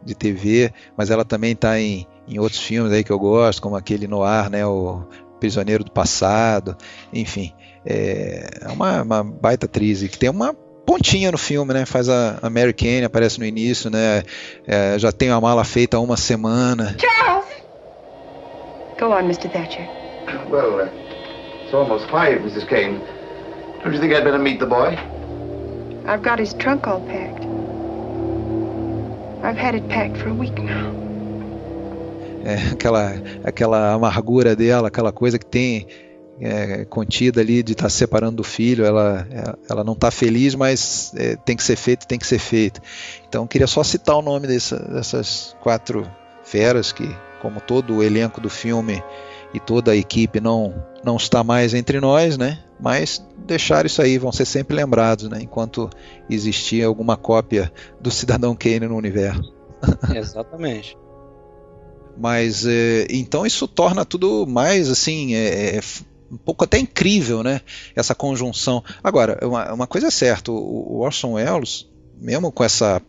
de TV. Mas ela também está em, em outros filmes aí que eu gosto, como aquele no ar, né? O Prisioneiro do Passado, enfim. É, é uma, uma baita atriz que tem uma pontinha no filme, né? Faz a, a Mary Kane, aparece no início, né? É, já tem a mala feita há uma semana. Charles! Go on, Mr. Thatcher. Well, uh, it's almost five, Mrs. Kane. Don't you think I'd better meet the boy? I've got his trunk all packed. I've had it packed for a week now. É, aquela, aquela amargura dela, aquela coisa que tem é, contida ali de estar tá se separando do filho, ela, ela não está feliz, mas é, tem que ser feito, tem que ser feito. Então queria só citar o nome dessa, dessas quatro feras que, como todo o elenco do filme e toda a equipe não não está mais entre nós, né? Mas deixar isso aí, vão ser sempre lembrados, né? Enquanto existir alguma cópia do Cidadão Kane no universo. *laughs* Exatamente. Mas é, então isso torna tudo mais assim é, é um pouco até incrível, né? Essa conjunção. Agora, uma, uma coisa é certa, o, o Orson Welles, mesmo com essa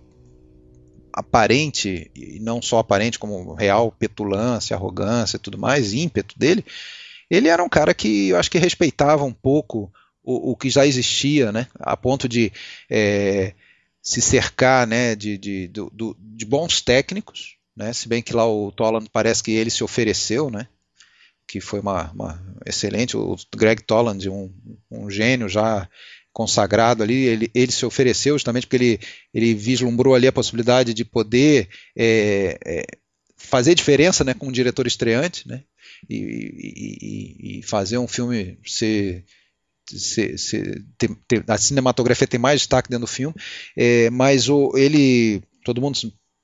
aparente, e não só aparente, como real petulância, arrogância e tudo mais, ímpeto dele, ele era um cara que eu acho que respeitava um pouco o, o que já existia, né? A ponto de é, se cercar né, de, de, de, de, bons técnicos, né? Se bem que lá o Toland parece que ele se ofereceu, né? Que foi uma, uma excelente. O Greg Toland, um, um, gênio já consagrado ali, ele, ele se ofereceu justamente porque ele, ele vislumbrou ali a possibilidade de poder é, é, fazer diferença né, com um diretor estreante, né, e, e, e fazer um filme ser ser, ser, ter, ter, a cinematografia tem mais destaque dentro do filme, é, mas o, ele, todo mundo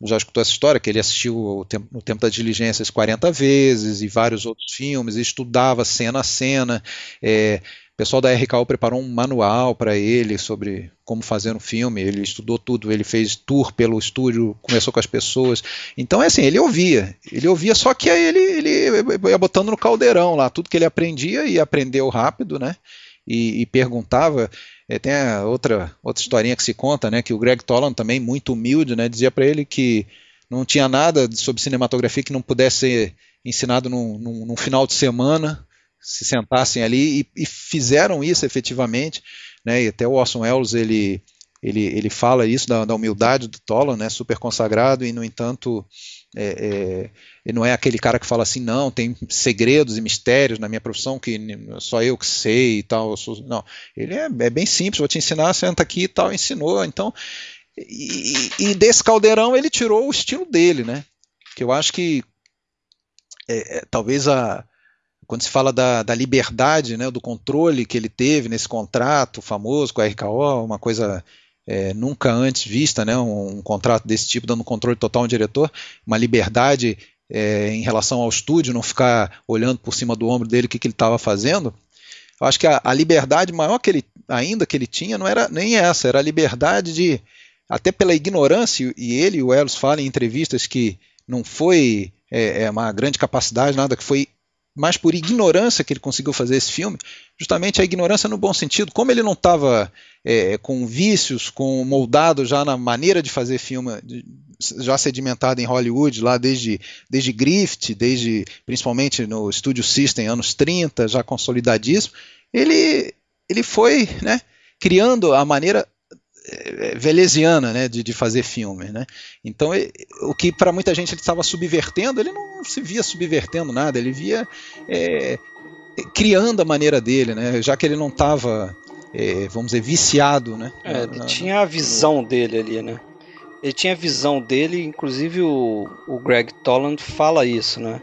já escutou essa história, que ele assistiu o tempo, Tempo das Diligências 40 vezes e vários outros filmes, estudava cena a cena. É, o pessoal da RKO preparou um manual para ele sobre como fazer um filme, ele estudou tudo, ele fez tour pelo estúdio, começou com as pessoas. Então é assim, ele ouvia, ele ouvia, só que aí ele, ele ia botando no caldeirão lá, tudo que ele aprendia e aprendeu rápido, né? E, e perguntava. É, tem outra, outra historinha que se conta, né, que o Greg Toland também, muito humilde, né, dizia para ele que não tinha nada sobre cinematografia que não pudesse ser ensinado num, num, num final de semana, se sentassem ali e, e, fizeram isso efetivamente, né, e até o Orson Welles, ele, ele, ele fala isso da, da humildade do Toland, né, super consagrado, e no entanto é, é, ele não é aquele cara que fala assim, não, tem segredos e mistérios na minha profissão que só eu que sei e tal. Sou... Não, ele é, é, bem simples, vou te ensinar, senta aqui e tal, ensinou. Então, e, e, desse caldeirão ele tirou o estilo dele, né? Que eu acho que é, é, talvez a quando se fala da, da, liberdade, né, do controle que ele teve nesse contrato famoso com a RKO, uma coisa é, nunca antes vista, né, um, um, contrato desse tipo dando controle total ao diretor, uma liberdade é, em relação ao estúdio, não ficar olhando por cima do ombro dele o que, que ele estava fazendo. Eu acho que a, a, liberdade maior que ele ainda que ele tinha não era nem essa, era a liberdade de até pela ignorância, e ele e o Elos falam em entrevistas que não foi é, é, uma grande capacidade, nada, que foi mais por ignorância que ele conseguiu fazer esse filme, justamente a ignorância no bom sentido, como ele não estava é, com vícios, com moldado já na maneira de fazer filme, já sedimentado em Hollywood, lá desde, desde Griffith, desde principalmente no Studio System, anos 30, já consolidadíssimo, ele, ele foi né, criando a maneira é, velesiana né, de, de fazer filme. Né? Então, o que para muita gente ele estava subvertendo, ele não se via subvertendo nada, ele via é, criando a maneira dele, né? já que ele não estava, é, vamos dizer, viciado. Né? É, ele na, tinha a visão no... dele ali, né? Ele tinha a visão dele, inclusive o, o Greg Toland fala isso, né?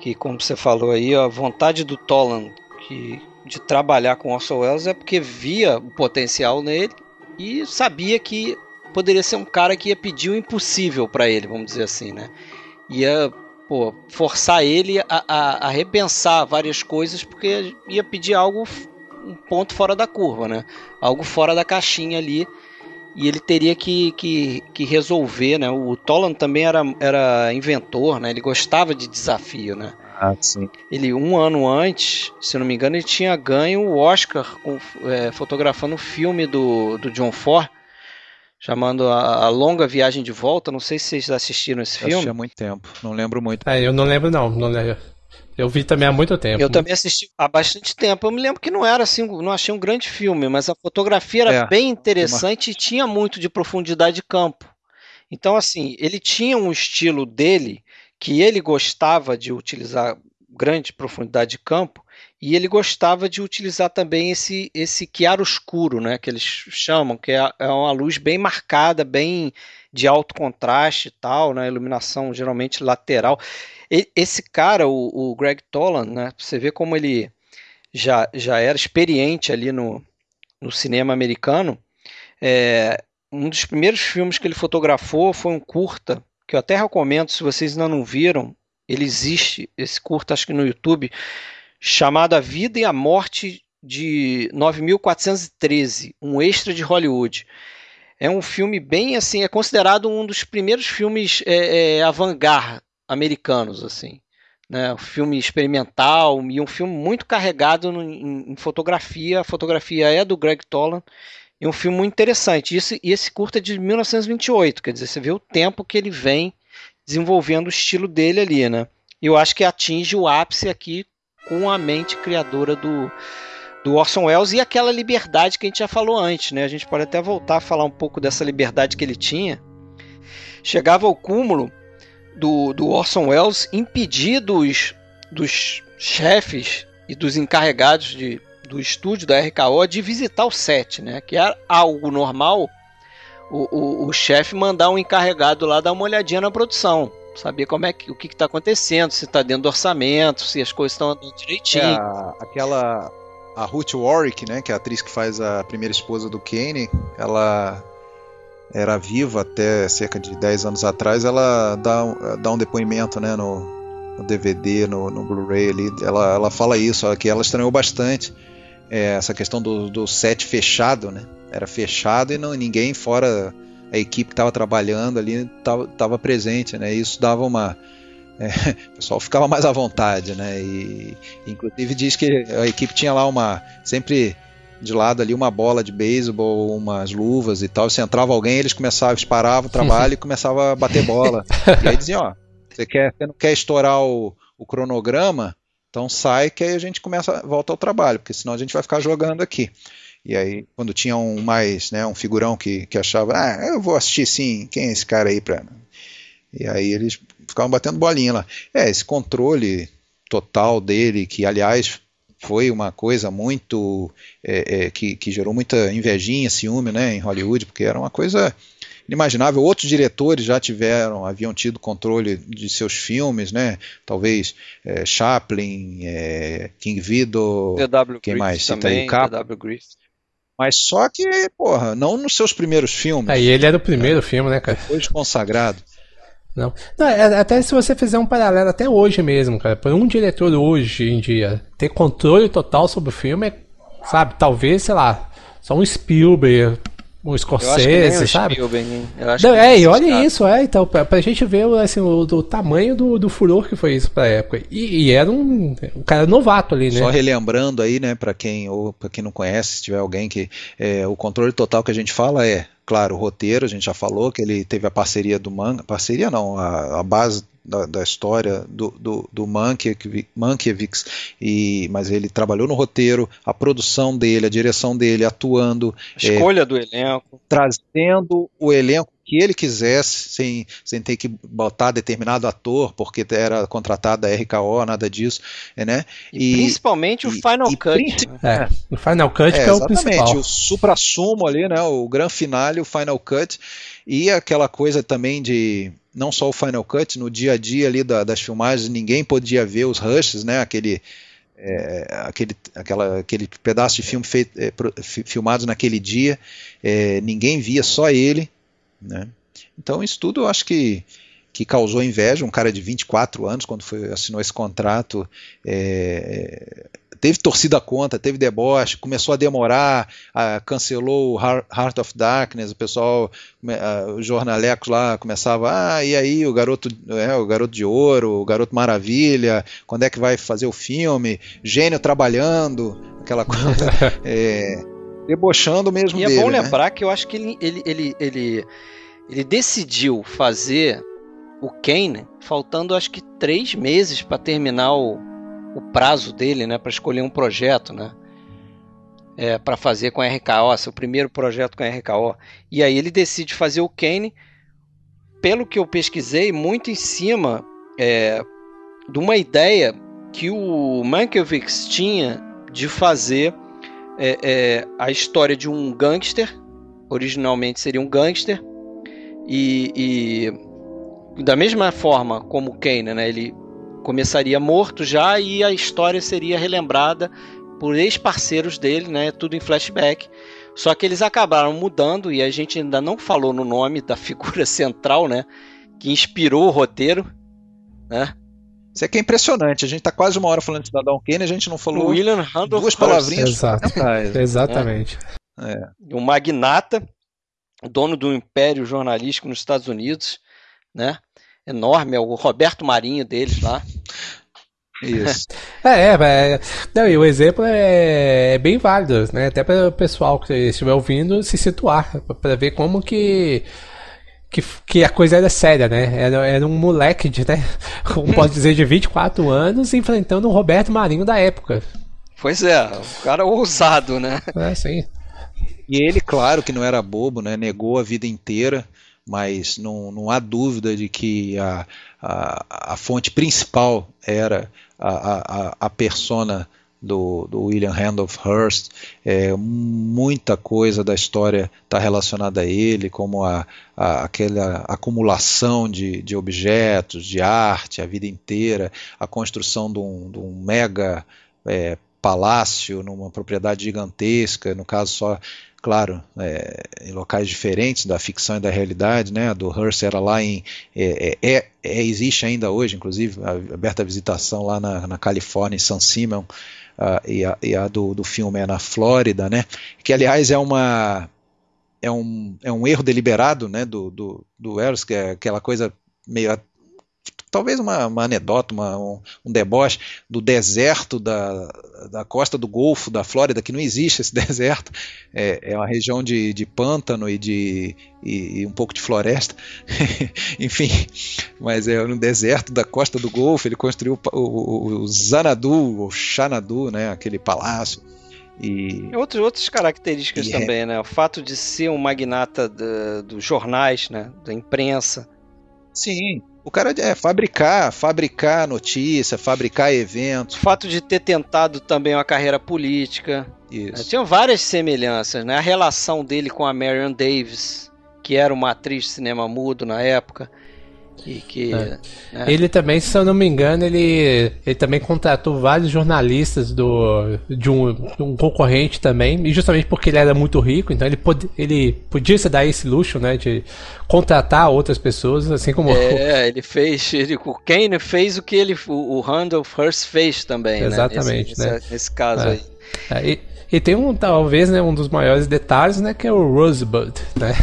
Que, como você falou aí, a vontade do Toland que, de trabalhar com Orson Welles é porque via o potencial nele e sabia que poderia ser um cara que ia pedir o impossível para ele, vamos dizer assim, né? Ia pô, forçar ele a, a, a, repensar várias coisas porque ia pedir algo um ponto fora da curva, né? Algo fora da caixinha ali e ele teria que, que, que resolver, né? O Toland também era, era inventor, né? Ele gostava de desafio, né? Ah, sim. Ele, um ano antes, se não me engano, ele tinha ganho o Oscar com, é, fotografando o filme do, do John Ford, chamando a, a, Longa Viagem de Volta. Não sei se vocês assistiram esse eu filme. há muito tempo, não lembro muito. É, eu não lembro não, não lembro. Eu vi também há muito tempo. Eu também assisti há bastante tempo. Eu me lembro que não era assim, não achei um grande filme, mas a fotografia era é, bem interessante uma... e tinha muito de profundidade de campo. Então, assim, ele tinha um estilo dele que ele gostava de utilizar grande profundidade de campo e ele gostava de utilizar também esse esse chiaroscuro, né, que eles chamam, que é, é uma luz bem marcada, bem de alto contraste e tal, né, iluminação geralmente lateral. Esse cara, o, o Greg Tolan, né, você vê como ele já, já era experiente ali no, no cinema americano. É, um dos primeiros filmes que ele fotografou foi um curta que eu até recomendo, se vocês ainda não viram, ele existe, esse curto acho que no YouTube, chamado A Vida e a Morte de 9413, um extra de Hollywood. É um filme bem assim, é considerado um dos primeiros filmes é, é, avant-garde americanos, assim. Né? Um filme experimental e um filme muito carregado no, em, em, fotografia. A fotografia é do Greg Tolan e um filme muito interessante. Isso, e esse curta é de 1928, quer dizer, você vê o tempo que ele vem desenvolvendo o estilo dele ali, né? E eu acho que atinge o ápice aqui com a mente criadora do, do Orson Welles e aquela liberdade que a gente já falou antes, né? A gente pode até voltar a falar um pouco dessa liberdade que ele tinha. Chegava ao cúmulo do, do Orson Welles impedir dos, dos chefes e dos encarregados de do estúdio da RKO de visitar o set, né? Que é algo normal o, o, o chefe mandar um encarregado lá dar uma olhadinha na produção. Saber como é que o que está acontecendo, se está dentro do orçamento, se as coisas estão direitinho. É, aquela a Ruth Warwick, né, que é a atriz que faz a primeira esposa do Kane, ela era viva até cerca de 10 anos atrás, ela dá, dá um depoimento né, no, no DVD, no, no Blu-ray ali, ela, ela fala isso, que ela estranhou bastante é, essa questão do, do set fechado, né? Era fechado e não, ninguém fora a equipe que estava trabalhando ali estava presente, né? Isso dava uma é, *laughs* o pessoal ficava mais à vontade, né? E inclusive diz que a equipe tinha lá uma sempre de lado ali uma bola de beisebol, umas luvas e tal. Se entrava alguém, eles começavam, eles paravam o trabalho e começavam a bater bola. e aí diziam, ó, você quer, você não quer estourar o, o cronograma? Então sai que aí a gente começa, volta ao trabalho, porque senão a gente vai ficar jogando aqui. E aí, quando tinha um mais, né, um figurão que, que achava, ah, eu vou assistir sim, quem é esse cara aí pra. E aí eles ficavam batendo bolinha lá. É, esse controle total dele, que aliás foi uma coisa muito é, é, que, que, gerou muita invejinha, ciúme, né, em Hollywood, porque era uma coisa inimaginável. Outros diretores já tiveram, haviam tido controle de seus filmes, né? Talvez é, Chaplin, é, King Vidor, quem mais? Cita também, aí. Mas só que, porra, não nos seus primeiros filmes. Aí ele era o primeiro é, filme, né, cara? Depois consagrado. Não. não, é, até se você fizer um paralelo até hoje mesmo, cara, por um diretor hoje em dia ter controle total sobre o filme, é, sabe, talvez, sei lá, só um Spielberg, um Scorsese, sabe? Não, é, e olha cara. isso, é, então, pra, pra gente ver assim, o, o tamanho do, do furor que foi isso pra época. E, e, era um, um cara novato ali, né? Só relembrando aí, né, pra quem, ou pra quem não conhece, se tiver alguém que. É, o controle total que a gente fala é Claro, o roteiro, a gente já falou que ele teve a parceria do manga, parceria não, a, a base da, da, história do, do, do Mankiewicz, e, mas ele trabalhou no roteiro, a produção dele, a direção dele, atuando. A escolha é, do elenco. Trazendo o elenco que ele quisesse, sem, sem ter que botar determinado ator, porque era contratado a RKO, nada disso, né? E, e principalmente e, o Final e, Cut. É, o Final Cut é, que é o principal. o supra-sumo ali, né? O grande finale, o Final Cut, e aquela coisa também de não só o Final Cut, no dia a dia ali da, das filmagens, ninguém podia ver os rushes, né? Aquele é, aquele, aquela, aquele pedaço de filme feito, é, filmado naquele dia, é, ninguém via, só ele, né? Então, isso tudo eu acho que, que causou inveja. Um cara de 24 anos, quando foi, assinou esse contrato, é, teve torcida conta, teve deboche, começou a demorar, a, cancelou o Heart of Darkness, o pessoal, a, os jornalecos lá começavam, ah, e aí o garoto, é, o garoto de ouro, o garoto maravilha, quando é que vai fazer o filme? Gênio trabalhando, aquela coisa. *laughs* é, debochando mesmo e dele. E é bom né? lembrar que eu acho que ele, ele, ele, ele, ele decidiu fazer o Kane faltando acho que três meses para terminar o, o prazo dele, né, para escolher um projeto, né, é, para fazer com a RKO, seu primeiro projeto com a RKO. E aí ele decide fazer o Kane, pelo que eu pesquisei, muito em cima é, de uma ideia que o Mankiewicz tinha de fazer é, é, a história de um gangster, originalmente seria um gangster, e, e da mesma forma como Kane, né, ele começaria morto já e a história seria relembrada por ex-parceiros dele, né, tudo em flashback. Só que eles acabaram mudando e a gente ainda não falou no nome da *laughs* figura central, né, que inspirou o roteiro, né? Isso aqui é impressionante. A gente está quase uma hora falando de Cidadão Kane, a gente não falou William Randolph duas palavrinhas. Exato. Exatamente. É. Um magnata, dono do império jornalístico nos Estados Unidos, né? Enorme, é o Roberto Marinho deles lá. Isso. *laughs* é, é, é, não, e o exemplo é, é bem válido, né? Até para o pessoal que estiver ouvindo se situar, para ver como que que, que a coisa era séria, né? Era, era um moleque de, né? Como *laughs* pode dizer, de 24 anos enfrentando o Roberto Marinho da época. Pois é, o cara ousado, né? É, sim. E ele, claro que não era bobo, né? Negou a vida inteira, mas não, não há dúvida de que a, a, a fonte principal era a, a, a persona do, do William Randolph Hearst, é, muita coisa da história está relacionada a ele, como a, a, aquela acumulação de, de objetos, de arte, a vida inteira, a construção de um, de um mega é, palácio numa propriedade gigantesca, no caso só claro, é, em locais diferentes da ficção e da realidade, né? A do Hearst era lá em é, é, é, é existe ainda hoje, inclusive aberta a visitação lá na, na Califórnia, em San Simon, uh, e, a, e a do, do filme é na Flórida, né? Que aliás é uma é um, é um erro deliberado, né? Do do, do Eros, que é aquela coisa meio talvez uma, uma anedota, uma, um, um, deboche do deserto da, da costa do Golfo da Flórida, que não existe esse *laughs* deserto, é, é uma região de, de pântano e de e, e um pouco de floresta, *laughs* enfim, mas é no deserto da costa do Golfo, ele construiu o, o, o Zanadu, ou Xanadu, né, aquele palácio, e... Outros, outras características e é também, é... né? O fato de ser um magnata dos jornais, né? Da imprensa. Sim, O cara é fabricar, fabricar notícia, fabricar eventos. O fato de ter tentado também uma carreira política. Isso. Tinham várias semelhanças, né? A relação dele com a Marion Davis, que era uma atriz de cinema mudo na época. E que, É. né? Ele também, se eu não me engano, ele, ele também contratou vários jornalistas do, de, um, de um concorrente também, e justamente porque ele era muito rico, então ele, pod, ele podia se dar esse luxo, né, de contratar outras pessoas, assim como... É, ele fez. Ele, o Kane fez o que ele, o, o Randolph Hearst fez também, Exatamente, né? Nesse, né? nesse, nesse caso É. aí. É, e, e tem um, talvez, né, um dos maiores detalhes, né, que é o Rosebud, né,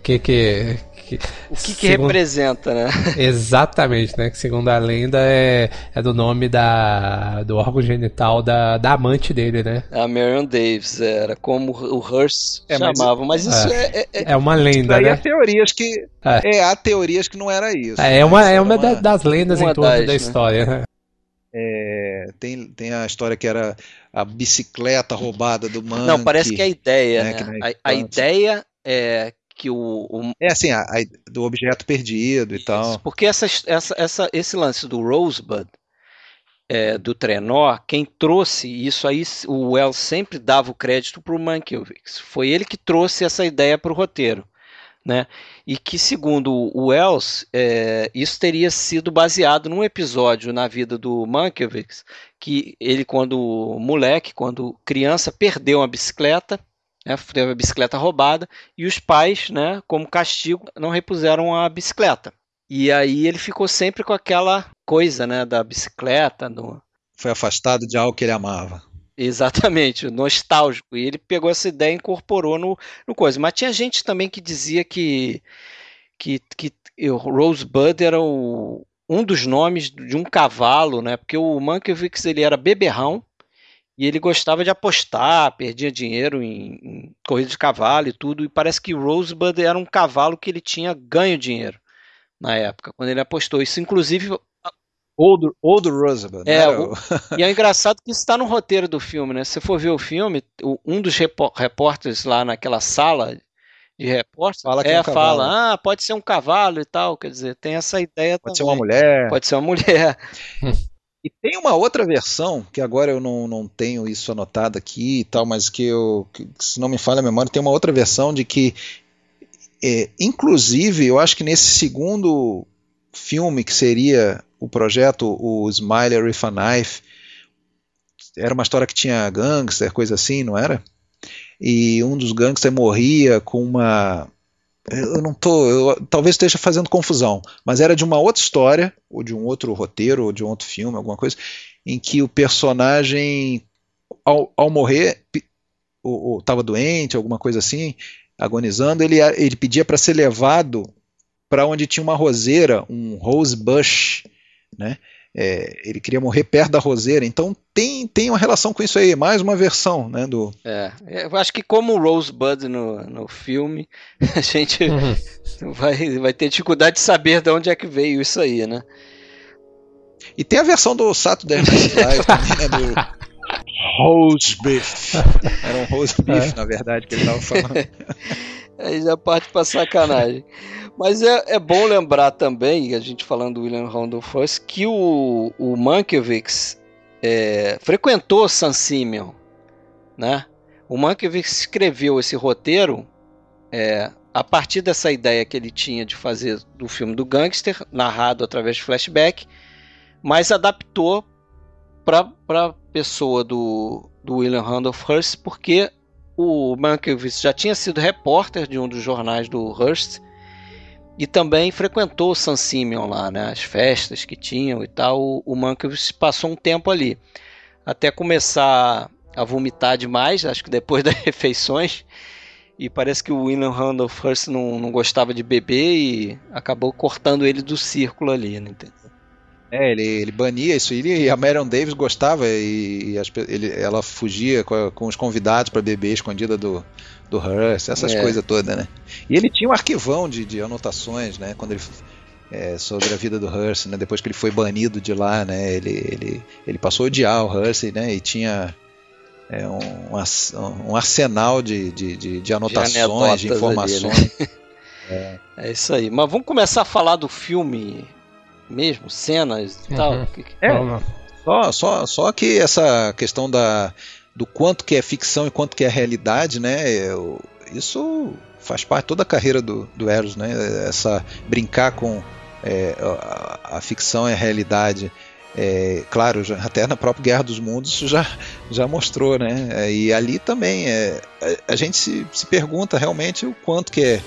que... que, que O que, que segundo- representa, né? *laughs* Exatamente, né? Que segundo a lenda é, é do nome da, do órgão genital da, da amante dele, né? A Marion Davis era como o Hearst É, mas- chamava, mas isso é, é- é- É uma lenda, Daí há né? teorias que. É. É, há teorias que não era isso. É, é uma, Mas é uma da- das lendas uma em torno das, da né? história, né? É, tem, tem a história que era a bicicleta roubada do Monkey. Não, parece que a ideia, né, né? A, a ideia é que o, o- É assim, a, a- do objeto perdido e tal. porque essa, essa, essa, esse lance do Rosebud é, do trenó, quem trouxe isso aí, o Wells sempre dava o crédito para o Mankiewicz. Foi ele que trouxe essa ideia para o roteiro. Né? E que, segundo o Wells, é, isso teria sido baseado num episódio na vida do Mankiewicz, que ele, quando moleque, quando criança, perdeu uma bicicleta, né, teve a bicicleta roubada, e os pais, né, como castigo, não repuseram a bicicleta. E aí ele ficou sempre com aquela coisa, né, da bicicleta. Foi afastado de algo que ele amava. exatamente, nostálgico. E ele pegou essa ideia e incorporou no, no coisa. Mas tinha gente também que dizia que que, que Rosebud era o, um dos nomes de um cavalo, né? Porque o Mankiewicz ele era beberrão e ele gostava de apostar, perdia dinheiro em, em corrida de cavalo e tudo. E parece que Rosebud era um cavalo que ele tinha ganho dinheiro na época, quando ele apostou. Isso, inclusive, Old, Old Roosevelt. É, né? o- *laughs* e é engraçado que isso está no roteiro do filme, né? Se você for ver o filme, um dos repó- repórteres lá naquela sala de repórter Fala que é é, um cavalo. fala, ah, pode ser um cavalo e tal, quer dizer, tem essa ideia Pode ser também. uma mulher. Pode ser uma mulher. *laughs* E tem uma outra versão, que agora eu não, não tenho isso anotado aqui e tal, mas que eu, que, se não me falha a memória, tem uma outra versão de que, é, inclusive, eu acho que nesse segundo filme que seria o projeto, o Smiler with a Knife, era uma história que tinha gangster, coisa assim, não era? E um dos gangsters morria com uma. Eu não tô. Eu, talvez esteja fazendo confusão, mas era de uma outra história, ou de um outro roteiro, ou de um outro filme, alguma coisa, em que o personagem, ao, ao morrer, ou estava doente, alguma coisa assim, agonizando, ele, ele pedia para ser levado para onde tinha uma roseira, um rose bush, né? É, ele queria morrer perto da roseira, então tem, tem uma relação com isso aí, mais uma versão né, do, É, eu acho que como o Rosebud no, no filme, *laughs* a gente Uhum. vai, vai ter dificuldade de saber de onde é que veio isso aí, né? E tem a versão do Saturday Night Live também, né, do *laughs* Rose Beef. Era um Rose Beef, na verdade, que ele estava falando. *laughs* Aí já parte pra sacanagem. Mas é, é bom lembrar também, a gente falando do William Randolph Hearst, que o, o Mankiewicz é, frequentou San Simeon, né? O Mankiewicz escreveu esse roteiro é, a partir dessa ideia que ele tinha de fazer do filme do gangster, narrado através de flashback, mas adaptou para a pessoa do, do William Randolph Hearst, porque o Mankiewicz já tinha sido repórter de um dos jornais do Hearst e também frequentou o San Simeon lá, né, as festas que tinham e tal. O, o Mankiewicz passou um tempo ali, até começar a vomitar demais, acho que depois *laughs* das refeições. E parece que o William Randolph Hearst não, não gostava de beber e acabou cortando ele do círculo ali, né? É, ele, ele bania isso e a Marion Davis gostava e, e as ele- ela fugia com, com os convidados para beber escondida do, do Hearst, essas É. coisas todas, né? E ele tinha um arquivão de, de anotações, né? Quando ele é, sobre a vida do Hearst, né? Depois que ele foi banido de lá, né? Ele, ele, ele passou a odiar o Hearst, né? E tinha é, um, um arsenal de, de, de, de anotações, de, anedotas ali, né? informações. *laughs* É isso aí. Mas vamos começar a falar do filme mesmo? Cenas e tal? Uhum. Que- É. Só, só, só que essa questão da, do quanto que é ficção e quanto que é realidade, né? eu- isso faz parte toda a carreira do, do Eros, né? Essa brincar com é, a, a ficção e a realidade. É, claro, já- até na própria Guerra dos Mundos isso já, já mostrou, né? É, E ali também é, a, a gente se, se pergunta realmente o quanto que é,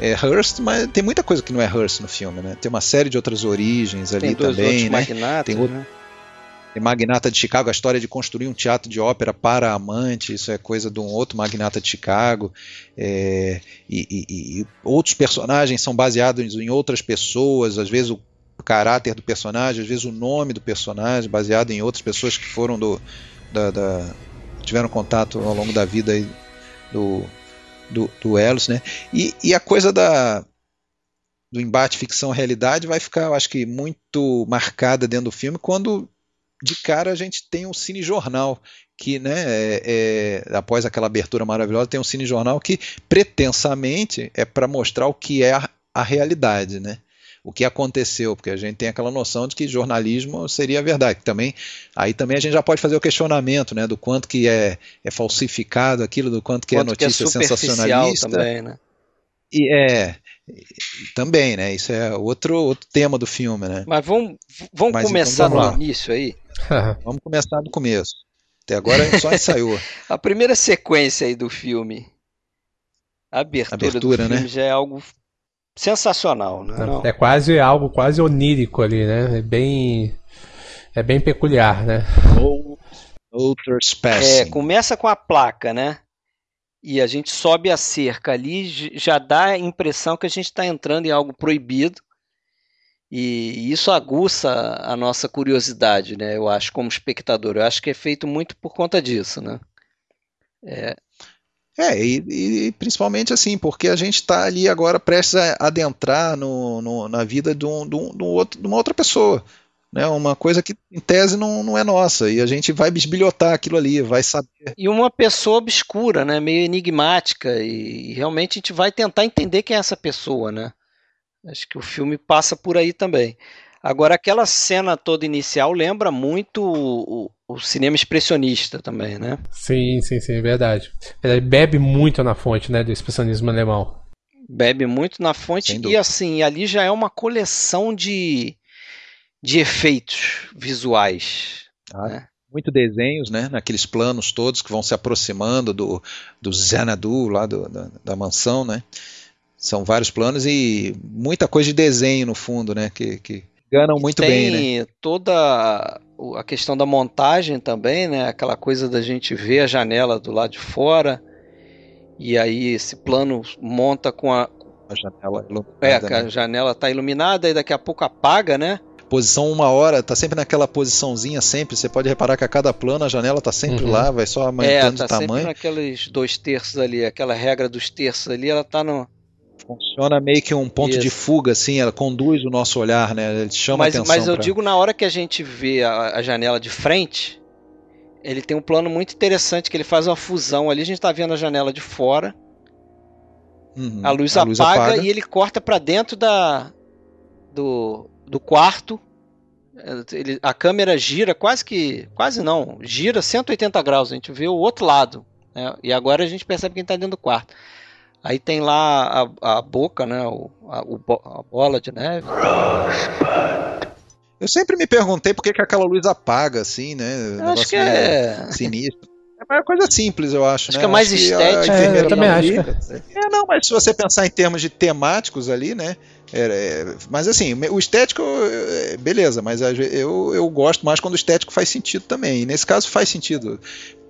é Hearst, mas tem muita coisa que não é Hearst no filme, né? Tem uma série de outras origens ali Tem também, né? Tem outro- né? Magnata de Chicago, a história de construir um teatro de ópera para amante, isso é coisa de um outro magnata de Chicago. é, e, e- e outros personagens são baseados em outras pessoas, às vezes o caráter do personagem, às vezes o nome do personagem, baseado em outras pessoas que foram do. da- da- tiveram contato ao longo da vida do, do, do Elos, né? E, e a coisa da, do embate ficção-realidade vai ficar, eu acho que, muito marcada dentro do filme quando de cara a gente tem um cinejornal que, né, é- é, após aquela abertura maravilhosa, tem um cinejornal que pretensamente é para mostrar o que é a, a realidade, né? O que aconteceu, porque a gente tem aquela noção de que jornalismo seria a verdade. Também, aí também a gente já pode fazer o questionamento, né, do quanto que é, é falsificado aquilo, do quanto que é Quanto que é notícia superficial sensacionalista. também, né? E é também, né? Isso é outro, outro tema do filme, né? Mas vamos, vamos Mas então começar vamos do lá. início aí. *laughs* Vamos começar do começo. Até agora a gente só ensaiou. *laughs* A primeira sequência aí do filme, a abertura, Abertura, do filme né? já é algo sensacional, né? Não? É quase algo quase onírico ali, né? É bem. É bem peculiar, né? No, no É, começa com a placa, né? E a gente sobe a cerca ali, já dá a impressão que a gente está entrando em algo proibido. E isso aguça a nossa curiosidade, né? Eu acho, como espectador. Eu acho que é feito muito por conta disso, né? É, e, e principalmente assim, porque a gente está ali agora prestes a adentrar no, no- na vida de, um, de, um- de um outro- de uma outra pessoa. Né? Uma coisa que em tese não, não é nossa. E a gente vai bisbilhotar aquilo ali, vai saber. E uma pessoa obscura, né? Meio enigmática. E, e realmente a gente vai tentar entender quem é essa pessoa, né? Acho que o filme passa por aí também. Agora, aquela cena toda inicial lembra muito o, o- o cinema expressionista também, né? Sim, sim, sim, verdade. Ele bebe muito na fonte, né, do expressionismo alemão. Bebe muito na fonte e assim, ali já é uma coleção de, de efeitos visuais. né? muito desenhos, né, naqueles planos todos que vão se aproximando do, do Xanadu, lá do- da, da mansão, né, são vários planos e muita coisa de desenho no fundo, né, que, que enganam muito Tem bem, né. toda a questão da montagem também, né? Aquela coisa da gente ver a janela do lado de fora e aí esse plano monta com a A janela iluminada, é, que a né. janela tá iluminada e daqui a pouco apaga, né? Posição uma hora, tá sempre naquela posiçãozinha sempre, você pode reparar que a cada plano a janela tá sempre Uhum. lá, vai só É, aumentando tá de sempre tamanho. naqueles dois terços ali, aquela regra dos terços ali, ela tá no Funciona meio que um ponto de Isso. fuga, assim, ela conduz o nosso olhar, né, ele chama mas, atenção mas eu pra- digo na hora que a gente vê a, a janela de frente, ele tem um plano muito interessante que ele faz uma fusão ali, a gente tá vendo a janela de fora, Uhum. a luz, apaga, e ele corta para dentro da do, do quarto. Ele, a câmera gira quase que quase não, gira 180 graus, a gente vê o outro lado, né? E agora a gente percebe quem está dentro do quarto. Aí tem lá a, a boca, né? O, a, o a bola de neve. Eu sempre me perguntei por que, que aquela luz apaga, assim, né? Eu acho que é. sinistro. É uma coisa simples, eu acho. Acho né? que é mais a estética. É, eu também tá acho. É, não, mas se você pensar em termos de temáticos ali, né? É, mas assim, o estético, é, beleza, mas eu, eu gosto mais quando o estético faz sentido também. E nesse caso faz sentido.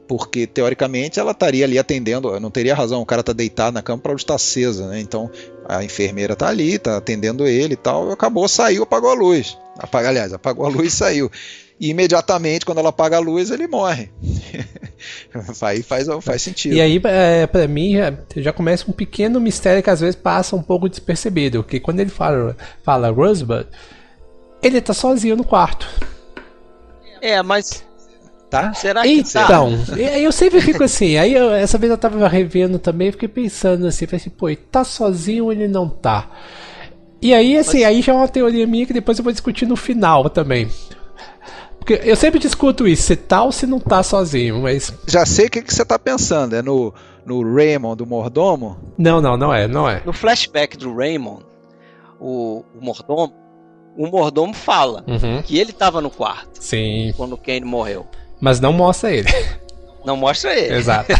Porque, teoricamente, ela estaria ali atendendo, não teria razão, o cara tá deitado na cama para estar acesa, né? Então, a enfermeira tá ali, tá atendendo ele e tal, acabou, saiu, apagou a luz. Apaga, aliás, apagou a luz e saiu. E imediatamente, quando ela apaga a luz, ele morre. *laughs* aí faz, faz sentido. E aí, é, pra mim, já, já começa um pequeno mistério que às vezes passa um pouco despercebido. Que quando ele fala, fala Rosebud, ele tá sozinho no quarto. É, mas Tá? será que tá? Então, e- eu sempre fico assim. Aí eu- essa vez eu tava revendo também, fiquei pensando assim, falei assim, pô, ele tá sozinho ou ele não tá? E aí, assim, aí já é uma teoria minha que depois eu vou discutir no final também. Porque eu sempre discuto isso, se tá ou se não tá sozinho, mas. Já sei o que, que você tá pensando, é no, no Raymond do mordomo? Não, não, não é, não é. No flashback do Raymond, o, o mordomo, o mordomo fala Uhum. que ele tava no quarto Sim. quando o Kane morreu. Mas não mostra ele. *laughs* Não mostra ele. Exato.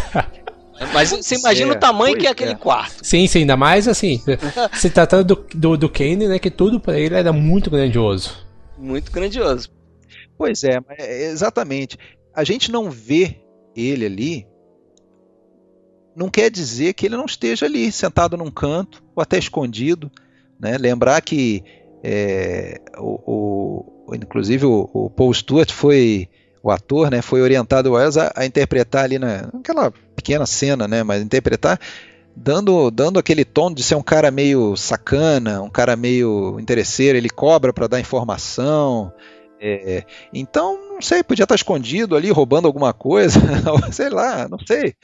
*laughs* Mas você imagina é, o tamanho pois que é é. aquele quarto. Sim, sim, ainda mais assim, *laughs* se tratando do, do, do Kane, né, que tudo pra ele era muito grandioso. Muito grandioso. Pois é, é, exatamente. A gente não vê ele ali, não quer dizer que ele não esteja ali, sentado num canto, ou até escondido. Né? Lembrar que, é, o, o- inclusive, o, o Paul Stewart foi, o ator, né, foi orientado a, a interpretar ali na, naquela pequena cena, né, mas interpretar dando, dando aquele tom de ser um cara meio sacana, um cara meio interesseiro, ele cobra para dar informação. É, então, não sei, podia estar escondido ali, roubando alguma coisa, *laughs* sei lá, não sei.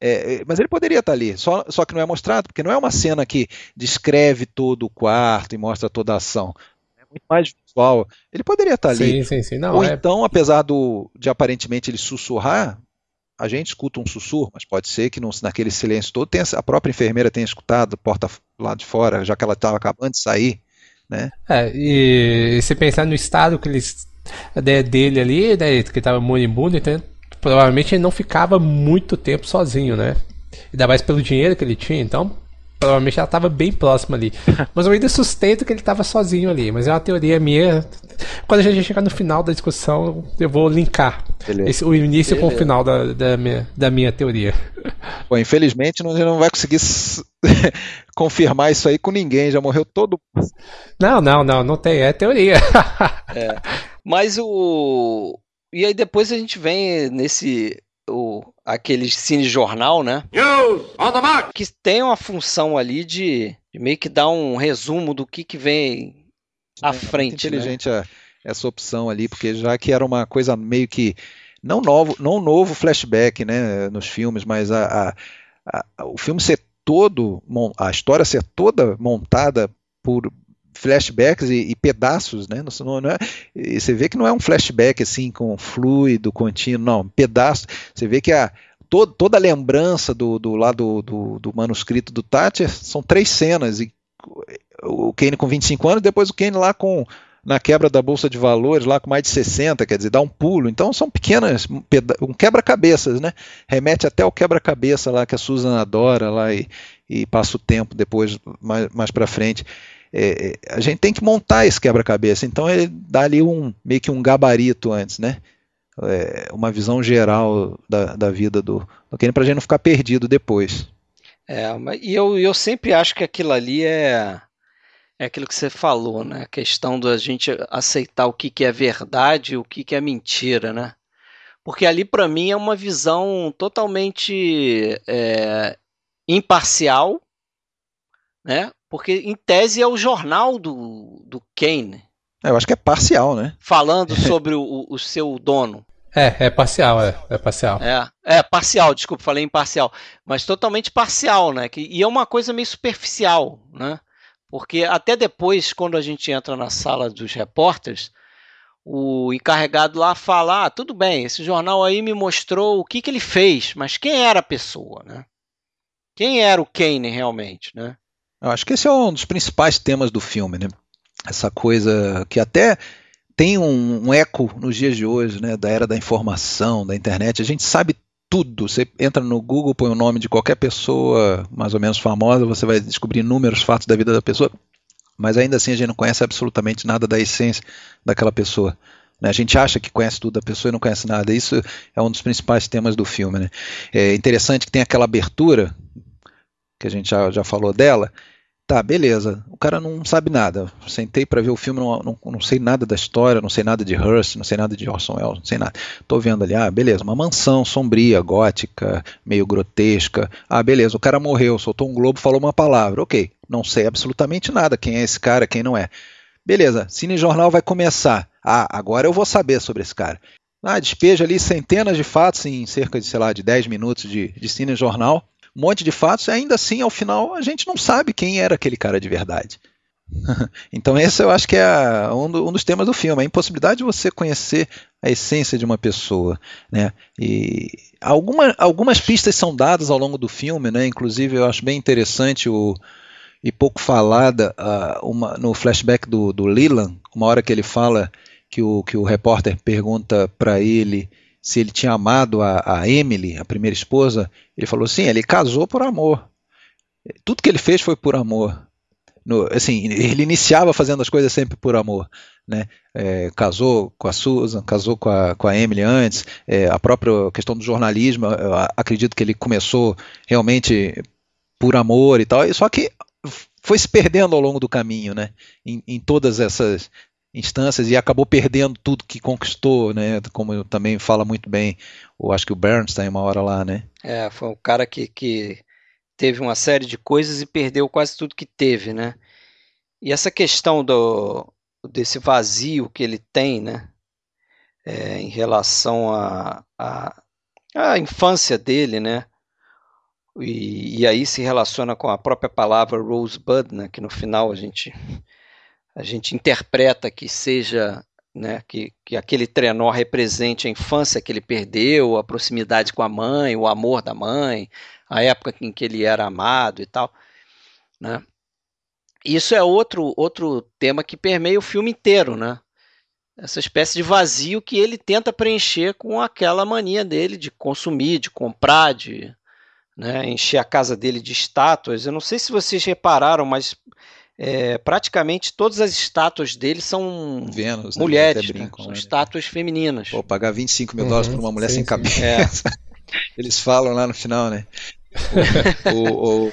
É, é, mas ele poderia estar ali, só, só que não é mostrado, porque não é uma cena que descreve todo o quarto e mostra toda a ação. É muito mais visual. Ele poderia estar ali. Sim, sim, sim. Não, Ou é. então, apesar do, de aparentemente ele sussurrar, a gente escuta um sussurro, mas pode ser que não- naquele silêncio todo tenha- a própria enfermeira tenha escutado, porta lá de fora, já que ela estava acabando de sair. Né? É, e se pensar no estado que eles, de- dele ali, né, que tava moribundo, então provavelmente ele não ficava muito tempo sozinho, né? Ainda mais pelo dinheiro que ele tinha, então provavelmente ela estava bem próxima ali. *laughs* Mas eu ainda sustento que ele estava sozinho ali, mas é uma teoria minha. Quando a gente chegar no final da discussão, eu vou linkar. Esse- o início com o Beleza. final da, da, minha, da minha teoria. Bom, infelizmente não, não vai conseguir s- *laughs* confirmar isso aí com ninguém, já morreu todo mundo. Não, não, não, não tem, é teoria. *laughs* Mas o. E aí depois a gente vem nesse. O, aquele cinejornal, né? News on the mark! Que tem uma função ali de, de meio que dar um resumo do que, que vem à É muito frente. né? inteligente a- essa opção ali, porque já que era uma coisa meio que não novo, não novo flashback, né, nos filmes, mas a, a- a- o filme ser todo, a história ser toda montada por flashbacks e, e pedaços, né? Não, não- é, você vê que não é um flashback assim com fluido contínuo, não, pedaço. Você vê que a to- toda a lembrança do, do lado do, do manuscrito do Thatcher são três cenas e o Kane com 25 anos, depois o Kane lá com na quebra da bolsa de valores, lá com mais de 60, quer dizer, dá um pulo. Então são pequenas, um quebra-cabeças, né? Remete até ao quebra-cabeça lá que a Susan adora lá e, e passa o tempo depois, mais, mais para frente. É, é, a gente tem que montar esse quebra-cabeça, então ele dá ali um meio que um gabarito antes, né? É, uma visão geral da, da vida do, do Kane para a gente não ficar perdido depois. É, e eu, eu sempre acho que aquilo ali é, é aquilo que você falou, né? A questão da gente aceitar o que, que é verdade e o que, que é mentira, né? Porque ali, para mim, é uma visão totalmente é, imparcial, né? Porque, em tese, é o jornal do, do Kane É, Eu acho que é parcial, né? falando *laughs* sobre o, o seu dono. É, é parcial, é, é parcial. É, é, parcial, desculpa, falei imparcial, mas totalmente parcial, né? Que, e é uma coisa meio superficial, né? Porque até depois, quando a gente entra na sala dos repórteres, o encarregado lá fala: ah, tudo bem, esse jornal aí me mostrou o que, que ele fez, mas quem era a pessoa, né? Quem era o Kane realmente, né? Eu acho que esse é um dos principais temas do filme, né? Essa coisa que até tem um, um eco nos dias de hoje, né? Da era da informação, da internet. A gente sabe tudo. Você entra no Google, põe o nome de qualquer pessoa mais ou menos famosa, você vai descobrir inúmeros fatos da vida da pessoa, mas ainda assim a gente não conhece absolutamente nada da essência daquela pessoa. né? A gente acha que conhece tudo da pessoa e não conhece nada. Isso é um dos principais temas do filme. Né? É interessante que tem aquela abertura, que a gente já, já falou dela. Tá, beleza. O cara não sabe nada. Sentei para ver o filme, não, não, não sei nada da história, não sei nada de Hearst, não sei nada de Orson Welles, não sei nada. Tô vendo ali, ah, beleza, uma mansão sombria, gótica, meio grotesca. Ah, beleza, o cara morreu, soltou um globo, falou uma palavra. Ok, não sei absolutamente nada quem é esse cara, quem não é. Beleza, Cine Jornal vai começar. Ah, agora eu vou saber sobre esse cara. Ah, despeja ali centenas de fatos em cerca de, sei lá, de 10 minutos de, de Cine Jornal um monte de fatos, e ainda assim, ao final, a gente não sabe quem era aquele cara de verdade. *laughs* então esse eu acho que é um, do, um, dos temas do filme, a impossibilidade de você conhecer a essência de uma pessoa, né? E alguma, algumas pistas são dadas ao longo do filme, né? Inclusive eu acho bem interessante o e pouco falada uh, uma, no flashback do, do Leland, uma hora que ele fala que o, que o repórter pergunta para ele se ele tinha amado a, a Emily, a primeira esposa, ele falou sim, ele casou por amor. Tudo que ele fez foi por amor no, assim, ele iniciava fazendo as coisas sempre por amor. Né? É, casou com a Susan, casou com a, com a Emily antes, é, a própria questão do jornalismo, acredito que ele começou realmente por amor e tal, só que foi se perdendo ao longo do caminho, né? em, em todas essas instâncias e acabou perdendo tudo que conquistou, né? Como também fala muito bem, eu acho que o Bernstein uma hora lá, né? É, foi um cara que, que teve uma série de coisas e perdeu quase tudo que teve, né? E essa questão do, desse vazio que ele tem, né? É, em relação à a, a, a, infância dele, né? E, e, aí se relaciona com a própria palavra Rosebud, né? Que no final a gente a gente interpreta que seja né, que, que aquele trenó represente a infância que ele perdeu, a proximidade com a mãe, o amor da mãe, a época em que ele era amado e tal, né? Isso é outro outro tema que permeia o filme inteiro, né? Essa espécie de vazio que ele tenta preencher com aquela mania dele de consumir, de comprar, de né, encher a casa dele de estátuas. Eu não sei se vocês repararam, mas é, praticamente todas as estátuas dele são Vênus, né? mulheres, né? são né? estátuas femininas. Pô, pagar 25 mil uhum, dólares por uma mulher sim, sem cabeça. É. *laughs* Eles falam lá no final, né? *laughs* o, o,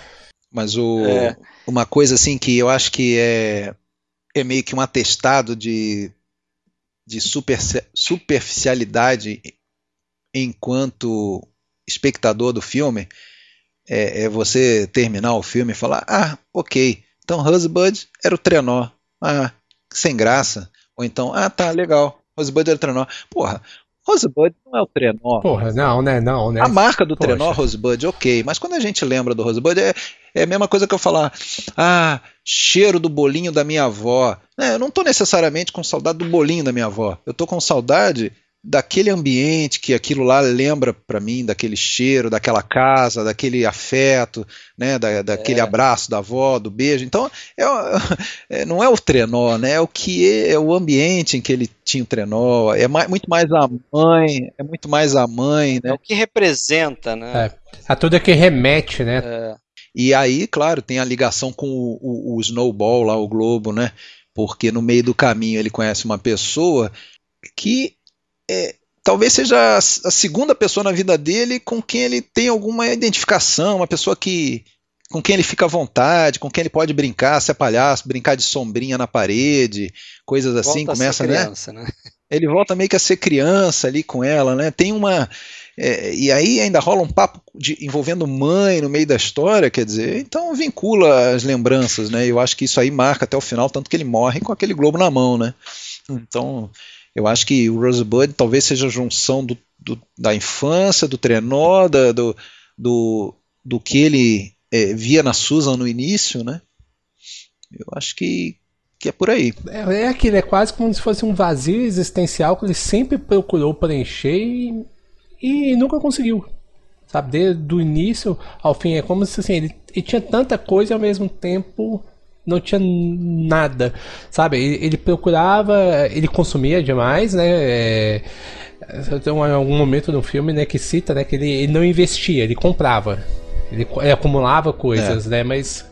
mas o, é. uma coisa assim que eu acho que é, é meio que um atestado de, de super, superficialidade enquanto espectador do filme é, é, você terminar o filme e falar: ah, ok, então Rosebud era o trenó, ah, sem graça. Ou então, ah, tá, legal, Rosebud era o trenó. Porra, Rosebud não é o trenó. Porra, não, né? Não, né? A marca do Poxa. trenó Rosebud, ok. Mas quando a gente lembra do Rosebud, é, é a mesma coisa que eu falar, ah, cheiro do bolinho da minha avó. É, eu não estou necessariamente com saudade do bolinho da minha avó. Eu estou com saudade daquele ambiente que aquilo lá lembra para mim, daquele cheiro, daquela casa, daquele afeto, né, da, daquele é. abraço da avó, do beijo. Então, é, *laughs* é, não é o trenó, né, é o que é, é, o ambiente em que ele tinha o trenó, é mais, muito mais a mãe, é muito mais a mãe, né. É o que representa, né. É, a tudo é que remete, né. É. E aí, claro, tem a ligação com o, o, o Snowball lá, o Globo, né, porque no meio do caminho ele conhece uma pessoa que é, talvez seja a, segunda pessoa na vida dele com quem ele tem alguma identificação, uma pessoa que com quem ele fica à vontade, com quem ele pode brincar, ser palhaço, brincar de sombrinha na parede, coisas assim, volta começa, né? criança, né? né? Ele volta meio que a ser criança ali com ela, né? Tem uma é, e aí ainda rola um papo de, envolvendo mãe no meio da história, quer dizer, então vincula as lembranças, né? Eu acho que isso aí marca até o final, tanto que ele morre com aquele globo na mão, né? Então eu acho que o Rosebud talvez seja a junção do, do, da infância, do trenó, da, do, do, do que ele é, via na Susan no início, né? Eu acho que, que é por aí. É, é aquilo, é quase como se fosse um vazio existencial que ele sempre procurou preencher e, e nunca conseguiu. Sabe, desde o início ao fim, é como se assim, ele, ele tinha tanta coisa e ao mesmo tempo não tinha nada, sabe? Ele, ele procurava, ele consumia demais, né? É, tem algum momento no filme, né, que cita, né, que ele, ele não investia, ele comprava, ele, ele acumulava coisas, é. né? Mas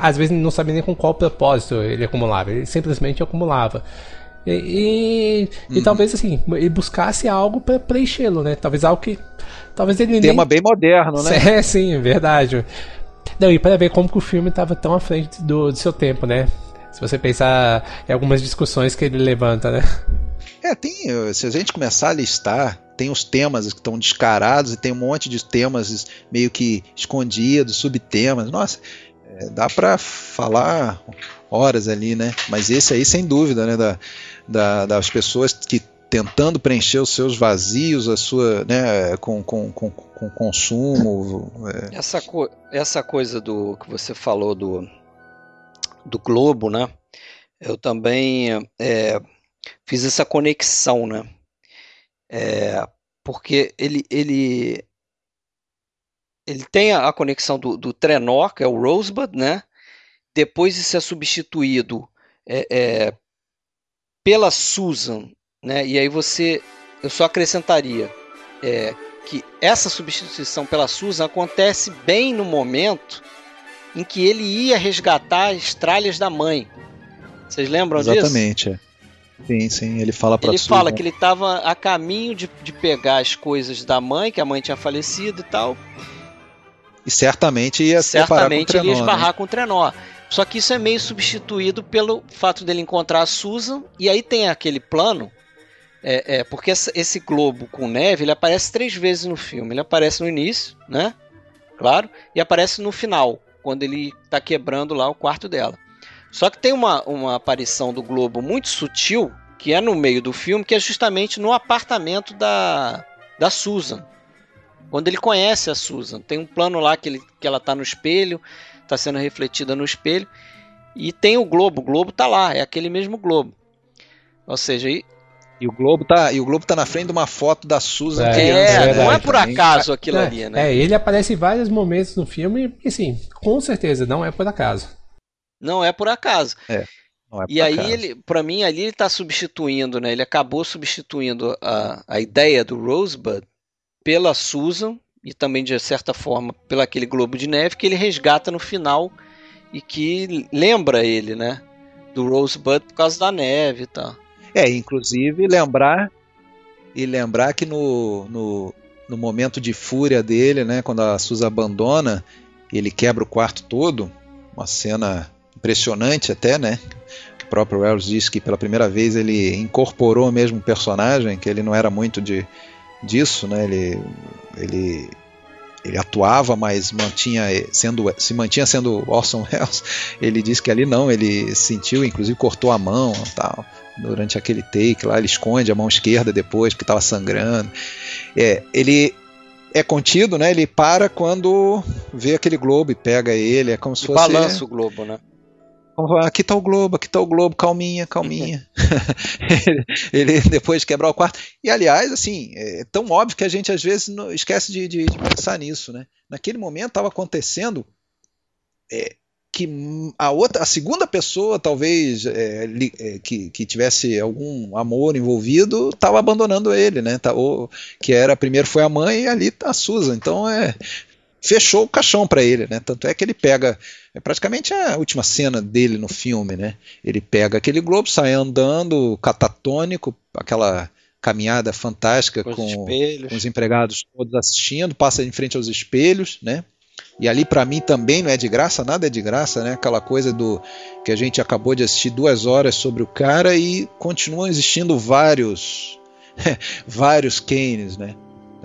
às vezes não sabia nem com qual propósito ele acumulava, ele simplesmente acumulava. E, e, uhum. e talvez assim, ele buscasse algo para preenchê-lo, né? Talvez algo que. Talvez ele Tema nem... bem moderno, né? *laughs* É, sim, verdade. Não, e para ver como que o filme estava tão à frente do, do seu tempo, né? Se você pensar em algumas discussões que ele levanta, né? É, tem. Se a gente começar a listar, tem os temas que estão descarados e tem um monte de temas meio que escondidos, subtemas. Nossa, é, dá para falar horas ali, né? Mas esse aí, sem dúvida, né? Da, da, das pessoas que tentando preencher os seus vazios, a sua, né, com, com, com, com consumo. É. Essa, co essa coisa do que você falou do do globo, né? Eu também é, fiz essa conexão, né? É, porque ele, ele, ele tem a, conexão do, do trenó, que é o Rosebud, né? Depois isso é substituído é, pela Susan, né? E aí você, eu só acrescentaria é, que essa substituição pela Susan acontece bem no momento em que ele ia resgatar as tralhas da mãe. Vocês lembram Exatamente, disso? Exatamente. É. Sim, sim, ele fala para Ele fala que ele estava a caminho de, de pegar as coisas da mãe, que a mãe tinha falecido e tal. E certamente ia certamente trenó, ele ia esbarrar né? com o trenó. Só que isso é meio substituído pelo fato dele encontrar a Susan. E aí tem aquele plano. É, é, porque esse globo com neve ele aparece três vezes no filme. Ele aparece no início, né? Claro. E aparece no final, quando ele está quebrando lá o quarto dela. Só que tem uma, uma aparição do globo muito sutil, que é no meio do filme, que é justamente no apartamento da, da Susan. Quando ele conhece a Susan. Tem um plano lá que, ele, que ela está no espelho está sendo refletida no espelho. E tem o globo, o globo está lá, é aquele mesmo globo. Ou seja, e, o Globo tá, e o Globo tá na frente de uma foto da Susan. É, é não é por acaso aquilo é, ali, né? É, ele aparece em vários momentos no filme e sim, com certeza não é por acaso. Não é por acaso. É. é e aí acaso. ele, para mim, ali ele está substituindo, né? Ele acabou substituindo a, a ideia do Rosebud pela Susan e também de certa forma pelo aquele globo de neve que ele resgata no final e que lembra ele, né, do Rosebud por causa da neve e tal. É, inclusive lembrar e lembrar que no, no, no momento de fúria dele, né, quando a Susan abandona, ele quebra o quarto todo, uma cena impressionante até, né? O próprio Wells disse que pela primeira vez ele incorporou mesmo o personagem, que ele não era muito de disso, né? Ele, ele, ele atuava, mas mantinha sendo, se mantinha sendo Orson *laughs* Welles. Ele disse que ali não, ele sentiu, inclusive cortou a mão, tal. Durante aquele take lá, ele esconde a mão esquerda depois, porque estava sangrando. É, ele é contido, né? Ele para quando vê aquele globo e pega ele, é como se e fosse balança o globo, né? Aqui tá o Globo, aqui tá o Globo, calminha, calminha. *laughs* ele, depois de quebrar o quarto. E aliás, assim, é tão óbvio que a gente às vezes não, esquece de, de, de, pensar nisso, né? Naquele momento estava acontecendo é, que a outra, a segunda pessoa, talvez é, li, é, que, que tivesse algum amor envolvido, estava abandonando ele, né? Tá, ou, que era primeiro foi a mãe e ali tá a Susan. Então é fechou o caixão para ele, né? Tanto é que ele pega é praticamente a última cena dele no filme, né? Ele pega aquele globo, sai andando catatônico, aquela caminhada fantástica com, com, com os empregados todos assistindo, passa em frente aos espelhos, né? E ali para mim também não é de graça, nada é de graça, né? Aquela coisa do que a gente acabou de assistir duas horas sobre o cara e continuam existindo vários *laughs* vários Keynes, né?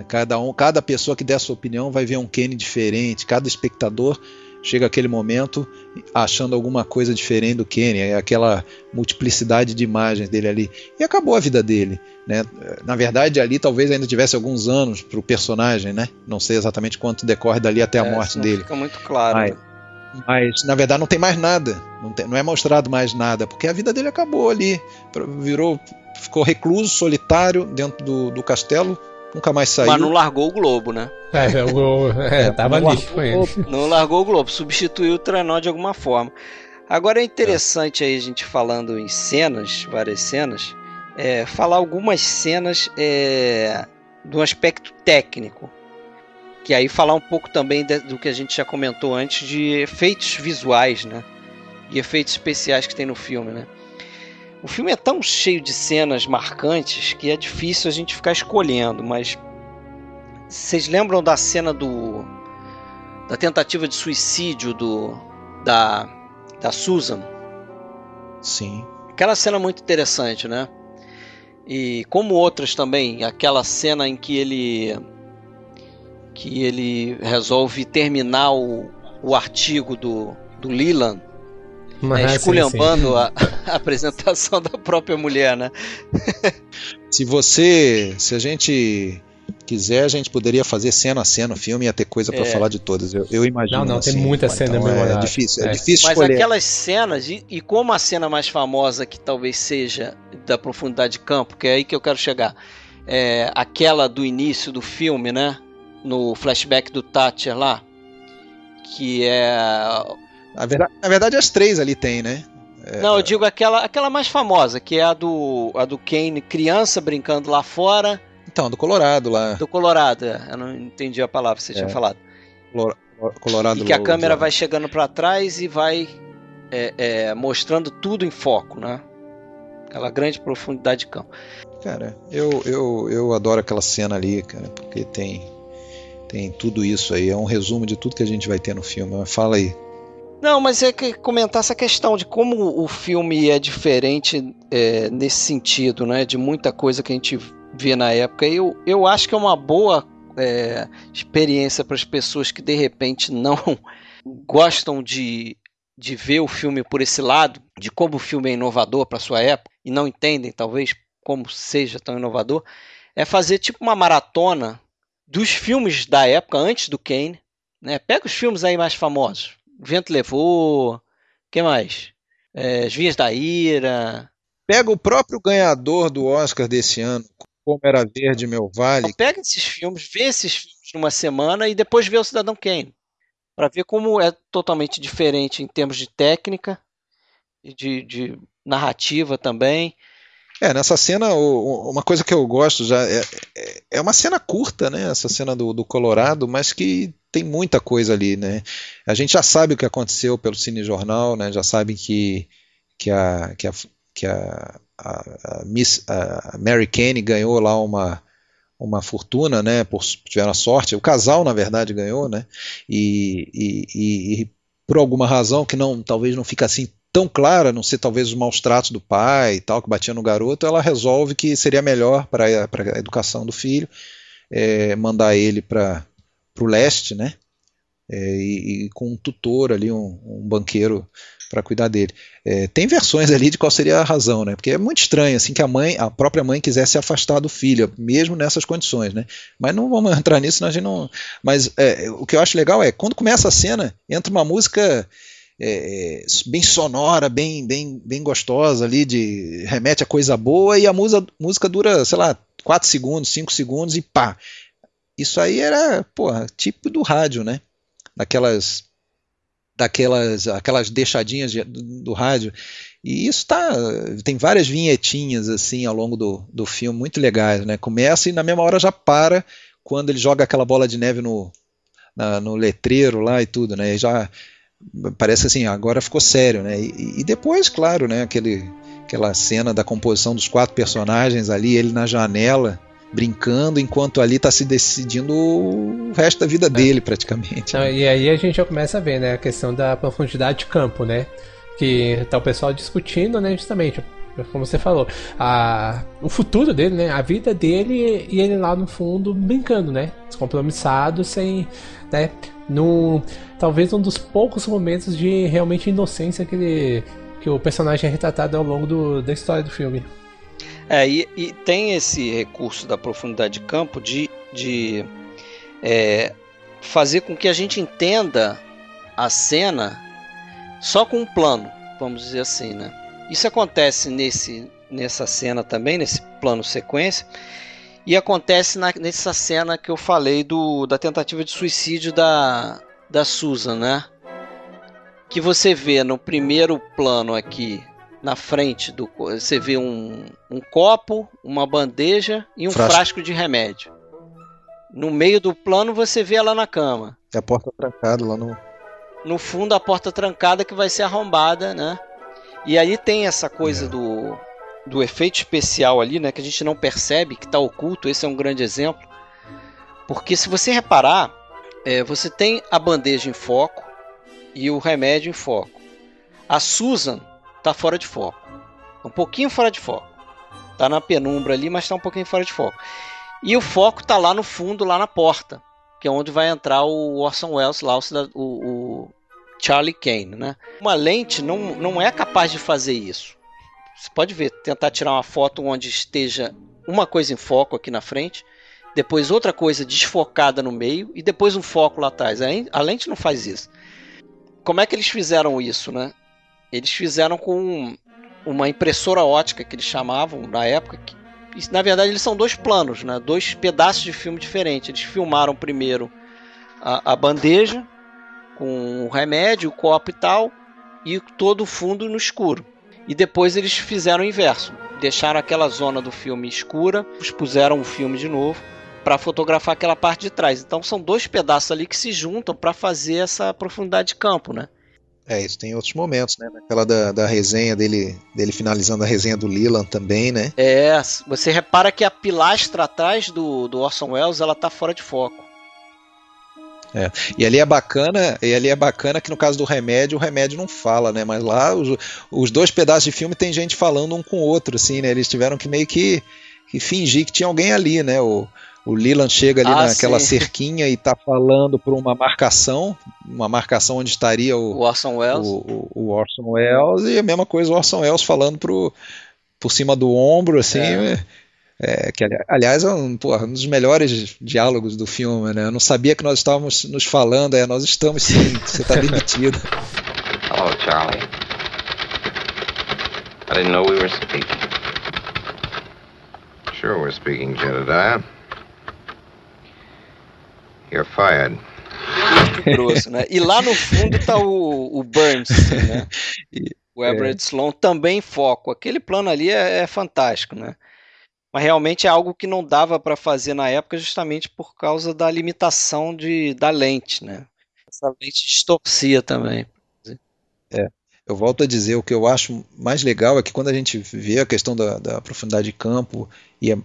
Cada, um, cada pessoa que der a sua opinião vai ver um Kane diferente, cada espectador chega aquele momento achando alguma coisa diferente do Kenny, é aquela multiplicidade de imagens dele ali. E acabou a vida dele. Né? Na verdade, ali talvez ainda tivesse alguns anos para o personagem, né? não sei exatamente quanto decorre dali até a é, morte dele. Fica muito claro. Mas, né? mas, na verdade não tem mais nada, não, tem, não é mostrado mais nada, porque a vida dele acabou ali, virou, ficou recluso, solitário dentro do, do castelo, nunca mais saiu. Mas não largou o globo, né? É, o globo, é, tava ali com ele. Não largou o globo, substituiu o trenó de alguma forma. Agora é interessante aí a gente falando em cenas, várias cenas, é, falar algumas cenas é, do aspecto técnico. Que aí falar um pouco também de, do que a gente já comentou antes de efeitos visuais, né? E efeitos especiais que tem no filme, né? O filme é tão cheio de cenas marcantes que é difícil a gente ficar escolhendo, mas vocês lembram da cena do da tentativa de suicídio do da da Susan? Sim. Aquela cena muito interessante, né? E como outras também, aquela cena em que ele que ele resolve terminar o, o artigo do, do Leland Mas, né, esculhambando sim, sim. A, *laughs* a apresentação da própria mulher, né? *laughs* Se você, se a gente quiser, a gente poderia fazer cena a cena o filme e ia ter coisa para É. falar de todas. Eu, eu imagino. Não, não, tem assim, muita então cena É memorável. difícil, é, É. difícil Mas escolher. aquelas cenas, e, e como a cena mais famosa que talvez seja da profundidade de campo, que é aí que eu quero chegar, é aquela do início do filme, né? No flashback do Thatcher lá, que é. Na verdade, na verdade, as três ali tem, né? Não, eu digo aquela, aquela mais famosa, que é a do, a do Kane criança brincando lá fora Então, do Colorado lá. do Colorado. é, Eu não entendi a palavra que você tinha É. falado. Colora- Colorado E que a câmera vai chegando pra trás e vai é, é, mostrando tudo em foco, né? Aquela grande profundidade de campo. Cara, eu, eu, eu adoro aquela cena ali, cara, porque tem, tem tudo isso aí. É um resumo de tudo que a gente vai ter no filme. Fala aí. Não, mas é que comentar essa questão de como o filme é diferente é, nesse sentido, né? De muita coisa que a gente vê na época. Eu, eu acho que é uma boa é, experiência para as pessoas que de repente não *laughs* gostam de, de ver o filme por esse lado, de como o filme é inovador para sua época e não entendem talvez como seja tão inovador, é fazer tipo uma maratona dos filmes da época antes do Kane, né? Pega os filmes aí mais famosos. O Vento Levou, que mais? É, As Vinhas da Ira. Pega o próprio ganhador do Oscar desse ano, Como Era Verde Meu Vale. Então, pega esses filmes, vê esses filmes numa semana e depois vê o Cidadão Kane. Para ver como é totalmente diferente em termos de técnica e de, de narrativa também. É, nessa cena, uma coisa que eu gosto já é, é- é uma cena curta, né? Essa cena do, do Colorado, mas que tem muita coisa ali, né? A gente já sabe o que aconteceu pelo Cine Jornal, né? Já sabe que, que a, que a, que a, a Miss, a Mary Kane ganhou lá uma, uma fortuna, né? Por, tiveram a sorte. O casal, na verdade, ganhou, né? E, e, e- e por alguma razão que não, talvez não fica assim tão clara, não ser talvez os maus tratos do pai e tal, que batia no garoto, ela resolve que seria melhor para a educação do filho é, mandar ele para o leste, né? É, e, e com um tutor ali, um, um banqueiro para cuidar dele. É, tem versões ali de qual seria a razão, né? Porque é muito estranho assim que a mãe, a própria mãe quisesse se afastar do filho, mesmo nessas condições, né? Mas não vamos entrar nisso, a gente não. Mas é, o que eu acho legal é quando começa a cena entra uma música é, bem sonora, bem, bem, bem gostosa ali, de remete a coisa boa e a música, música dura, sei lá, 4 segundos, 5 segundos e pá. Isso aí era, porra, tipo do rádio, né? Daquelas daquelas aquelas deixadinhas de- do, do rádio. E isso tá tem várias vinhetinhas assim ao longo do, do filme muito legais, né? Começa e na mesma hora já para quando ele joga aquela bola de neve no na- no letreiro lá e tudo, né? E já parece assim, agora ficou sério, né? E, e depois, claro, né? Aquele, aquela cena da composição dos quatro personagens ali, ele na janela brincando, enquanto ali está se decidindo o resto da vida dele, praticamente. Não, e aí a gente já começa a ver, né, a questão da profundidade de campo, né? Que tá o pessoal discutindo, né, justamente, como você falou, a, o futuro dele, né, a vida dele e ele lá no fundo brincando, né? Descompromissado, sem, né, no, talvez um dos poucos momentos de realmente inocência que ele, que o personagem é retratado ao longo do, da história do filme. É, e, e tem esse recurso da profundidade de campo de, de é, fazer com que a gente entenda a cena só com um plano, vamos dizer assim, né? Isso acontece nesse, nessa cena também, nesse plano sequência, e acontece na- nessa cena que eu falei do, da tentativa de suicídio da, da Susan, né? Que você vê no primeiro plano aqui, na frente do você vê um, um copo, uma bandeja e um Frasco. frasco de remédio. No meio do plano você vê ela na cama. E a porta trancada lá no. No fundo a porta trancada que vai ser arrombada, né? E aí tem essa coisa É. do, do efeito especial ali, né? Que a gente não percebe, que está oculto. Esse é um grande exemplo. Porque se você reparar, é, você tem a bandeja em foco e o remédio em foco. A Susan tá fora de foco. Um pouquinho fora de foco. Tá na penumbra ali, mas tá um pouquinho fora de foco. E o foco tá lá no fundo, lá na porta, que é onde vai entrar o Orson Welles lá, o- o Charlie Kane, né? Uma lente não, não é capaz de fazer isso. Você pode ver, tentar tirar uma foto onde esteja uma coisa em foco aqui na frente, depois outra coisa desfocada no meio e depois um foco lá atrás. A lente não faz isso. Como é que eles fizeram isso, né? Eles fizeram com uma impressora ótica que eles chamavam na época. Que, na verdade, eles são dois planos, né? Dois pedaços de filme diferentes. Eles filmaram primeiro a, a bandeja com o remédio, o copo e tal, e todo o fundo no escuro. E depois eles fizeram o inverso. Deixaram aquela zona do filme escura, expuseram o filme de novo para fotografar aquela parte de trás. Então são dois pedaços ali que se juntam para fazer essa profundidade de campo, né? É, isso tem outros momentos, né? Aquela da, da resenha dele, dele finalizando a resenha do Leland também, né? É, você repara que a pilastra atrás do, do Orson Welles, ela tá fora de foco. É. E ali é bacana, e ali é bacana que no caso do remédio, o remédio não fala, né? Mas lá os, os dois pedaços de filme tem gente falando um com o outro, assim, né? Eles tiveram que meio que, que fingir que tinha alguém ali, né? O, o Leland chega ali ah, naquela sim. cerquinha e tá falando por uma marcação, uma marcação onde estaria o, o Orson Welles. O, o, o, Orson Welles, e a mesma coisa o Orson Welles falando pro, por cima do ombro, assim. É. É, que aliás é um, porra, um, dos melhores diálogos do filme, né? Eu não sabia que nós estávamos nos falando, é, nós estamos sim, você está demitido. *laughs* Hello, Charlie. I didn't know we were speaking. Sure we're speaking, Jedediah. You're fired. Grosso, né? E lá no fundo tá o, o Burns, né? *laughs* O Everett é. Sloan também em foco. Aquele plano ali é, é fantástico, né? Mas realmente é algo que não dava para fazer na época justamente por causa da limitação de, da lente, né? Essa lente distorcia também. É. Eu volto a dizer, o que eu acho mais legal é que quando a gente vê a questão da, da profundidade de campo e é,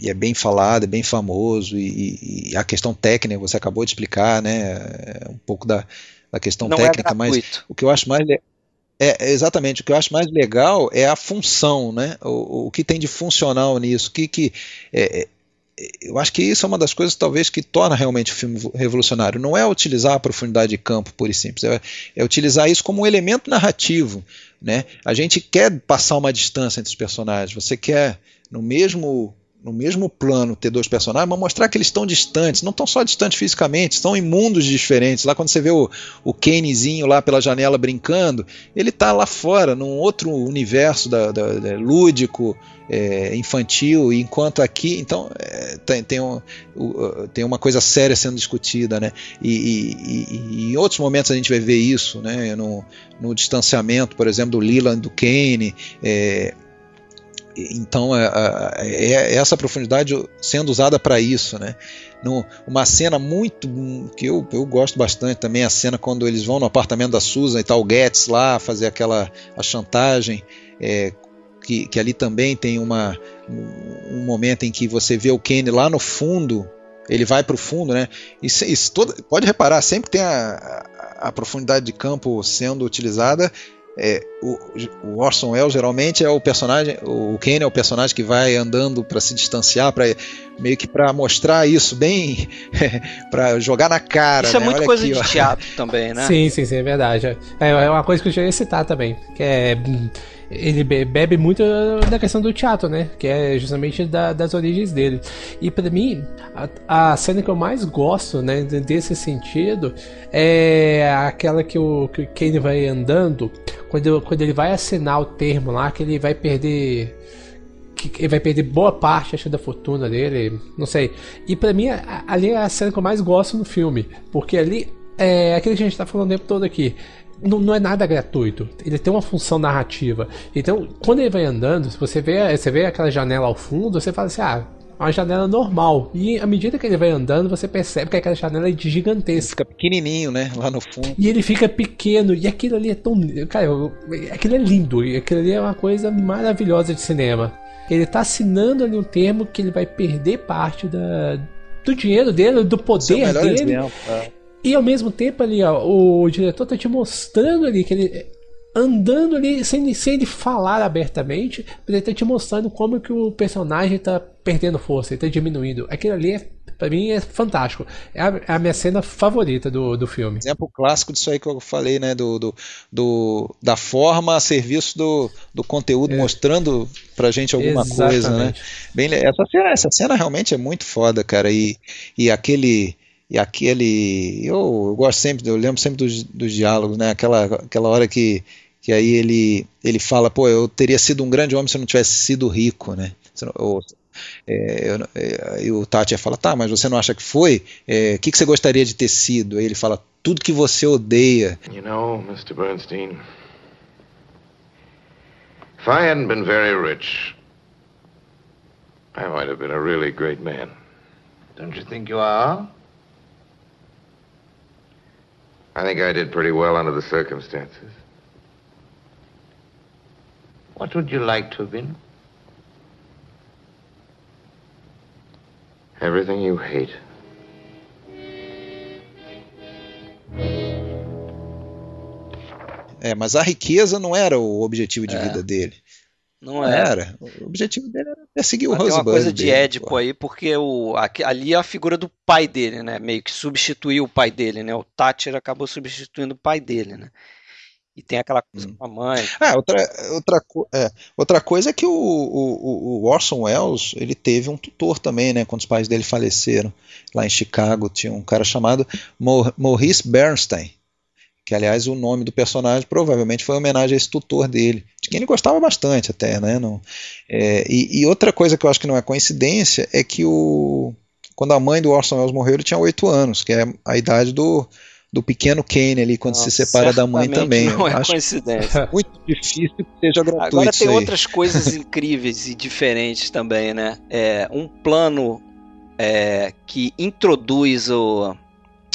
e é, bem falado, é bem famoso, e, e, a questão técnica, você acabou de explicar, né? É um pouco da, da questão não é técnica, é mas o que eu acho mais legal é, exatamente. O que eu acho mais legal é a função, né? O, o que tem de funcional nisso. Que, que é, é, eu acho que isso é uma das coisas talvez que torna realmente o filme revolucionário. Não é utilizar a profundidade de campo, pura e simples. É, é utilizar isso como um elemento narrativo. Né? A gente quer passar uma distância entre os personagens. Você quer, no mesmo no mesmo plano ter dois personagens, mas mostrar que eles estão distantes, não estão só distantes fisicamente, estão em mundos diferentes. Lá quando você vê o, o Kanezinho lá pela janela brincando, ele está lá fora, num outro universo da, da, da lúdico, é, infantil, enquanto aqui, então é, tem, tem, um, tem uma coisa séria sendo discutida, né? E, e, e, em outros momentos a gente vai ver isso, né? No, no distanciamento, por exemplo, do Leland, do Kane, é, então é, é, é, essa profundidade sendo usada para isso, né? No, uma cena muito que eu, eu gosto bastante também a cena quando eles vão no apartamento da Susan e tal, o Getz lá fazer aquela a chantagem, é, que, que ali também tem uma um momento em que você vê o Kenny lá no fundo, ele vai para o fundo, né? Isso, isso pode reparar sempre tem a, a profundidade de campo sendo utilizada é, o, o, Orson Welles geralmente é o personagem, o Kenny é o personagem que vai andando para se distanciar, para meio que para mostrar isso bem, *laughs* para jogar na cara. Isso é né? é muito Olha coisa aqui, de ó. teatro também, né? Sim, sim, sim, é verdade. É, é uma coisa que eu já ia citar também, que é ele bebe muito da questão do teatro, né? Que é justamente da, das origens dele. E para mim, a, a, cena que eu mais gosto, né, desse sentido, é aquela que o, que Kane vai andando, quando, quando ele vai assinar o termo lá, que ele vai perder que ele vai perder boa parte acho, da fortuna dele, não sei. E para mim ali é a cena que eu mais gosto no filme, porque ali é aquilo que a gente tá falando o tempo todo aqui não, não, é nada gratuito. Ele tem uma função narrativa. Então, quando ele vai andando, se você vê, você vê aquela janela ao fundo, você fala assim, ah, é uma janela normal. E à medida que ele vai andando, você percebe que aquela janela é gigantesca. Fica pequenininho, né? Lá no fundo. E ele fica pequeno. E aquilo ali é tão. Cara, aquilo é lindo. E aquilo ali é uma coisa maravilhosa de cinema. Ele tá assinando ali um termo que ele vai perder parte da, do dinheiro dele, do poder é dele. Exemplo, é. E ao mesmo tempo ali, ó, o diretor tá te mostrando ali que ele andando ali sem, sem ele falar abertamente, ele tá te mostrando como que o personagem tá perdendo força, ele tá diminuindo. Aquilo ali é Pra mim é fantástico. É a, é a minha cena favorita do, do filme. Exemplo clássico disso aí que eu falei, né? Do, do, do da forma a serviço do, do conteúdo, É. mostrando pra gente alguma coisa, né? Exatamente. Bem, essa cena, essa cena realmente é muito foda, cara. E, e aquele. E aquele. Eu, eu gosto sempre, eu lembro sempre dos, dos diálogos, né? Aquela, aquela hora que, que aí ele, ele fala, pô, eu teria sido um grande homem se eu não tivesse sido rico, né? Se não- ou- é, eu é, e o Tati fala, tá, mas você não acha que foi? É, O que, que você gostaria de ter sido? Aí ele fala, tudo que você odeia. You know, Mr. Bernstein, if I hadn't been very rich, I might have been a really great man. Don't you think you are? I think I did pretty well under the circumstances. What would you like to have been? Everything you hate. É, mas a riqueza não era o objetivo de É. vida dele. Não é. Era. O objetivo dele era perseguir o Mas tem uma Rosebud. coisa de dele, Édipo pô. aí, porque o, ali é a figura do pai dele, né? Meio que substituiu o pai dele, né? O Thatcher acabou substituindo o pai dele, né? E tem aquela coisa Hum. com a mãe. Ah, outra, outra, é, outra coisa é que o, o, o Orson Welles ele teve um tutor também, né? Quando os pais dele faleceram lá em Chicago, tinha um cara chamado Mau- Maurice Bernstein, que aliás o nome do personagem provavelmente foi em homenagem a esse tutor dele, de quem ele gostava bastante até, né? Não, é, e, e outra coisa que eu acho que não é coincidência é que o quando a mãe do Orson Welles morreu ele tinha oito anos, que é a idade do do pequeno Kane ali quando se separa da mãe também. Não é acho coincidência. *laughs* muito difícil que seja gratuito Agora tem outras coisas *laughs* incríveis e diferentes também, né? É, um plano é, que introduz o,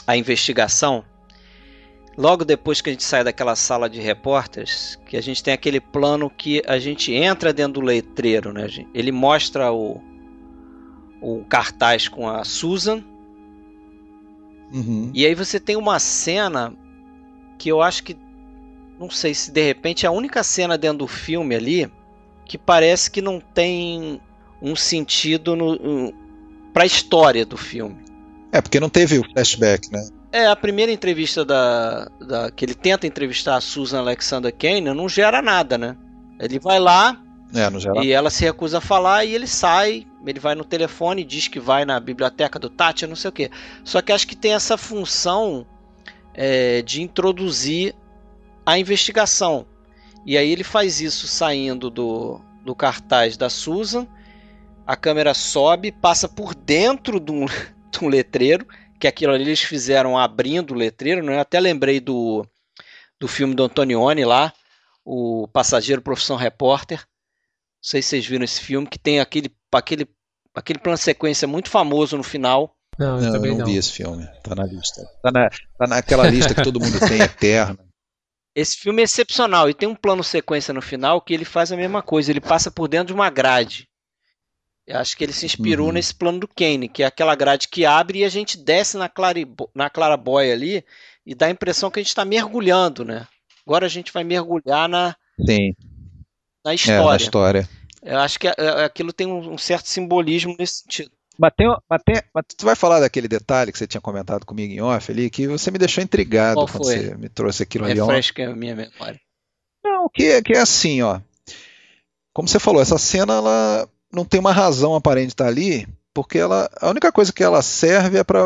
a investigação. Logo depois que a gente sai daquela sala de repórteres, que a gente tem aquele plano que a gente entra dentro do letreiro, né? Ele mostra o, o cartaz com a Susan, Uhum. e aí você tem uma cena que eu acho que. Não sei se de repente é a única cena dentro do filme ali que parece que não tem um sentido no, para a história do filme. É, porque não teve o flashback, né? É, a primeira entrevista da, da que ele tenta entrevistar a Susan Alexander Kane não gera nada, né? Ele vai lá É, e ela se recusa a falar e ele sai, ele vai no telefone, diz que vai na biblioteca do Tati, não sei o quê. Só que acho que tem essa função é, de introduzir a investigação. E aí ele faz isso saindo do, do cartaz da Susan, a câmera sobe, passa por dentro de um, *laughs* de um letreiro, que aquilo ali eles fizeram abrindo o letreiro, né? Eu até lembrei do, do filme do Antonioni lá, o Passageiro Profissão Repórter. Não sei se vocês viram esse filme, que tem aquele, aquele, aquele plano sequência muito famoso no final. Não, eu Não, eu também não, não. vi esse filme. Tá na lista. Tá, na, tá naquela lista que todo mundo tem, *laughs* eterna. Esse filme é excepcional e tem um plano sequência no final que ele faz a mesma coisa, ele passa por dentro de uma grade. Eu acho que ele se inspirou Uhum. nesse plano do Kane, que é aquela grade que abre e a gente desce na, claribo- na clarabóia ali e dá a impressão que a gente está mergulhando, né? Agora a gente vai mergulhar na, Sim, na é, na história. história. Eu acho que é- é- aquilo tem um, certo simbolismo nesse sentido. Mas, tem, mas, tem, mas tu vai falar daquele detalhe que você tinha comentado comigo em off ali, que você me deixou intrigado Qual quando foi? você me trouxe aquilo ali. Refresca a minha memória. Não, que, é- que é assim, ó. Como você falou, essa cena ela não tem uma razão aparente estar ali, porque ela, a única coisa que ela serve é para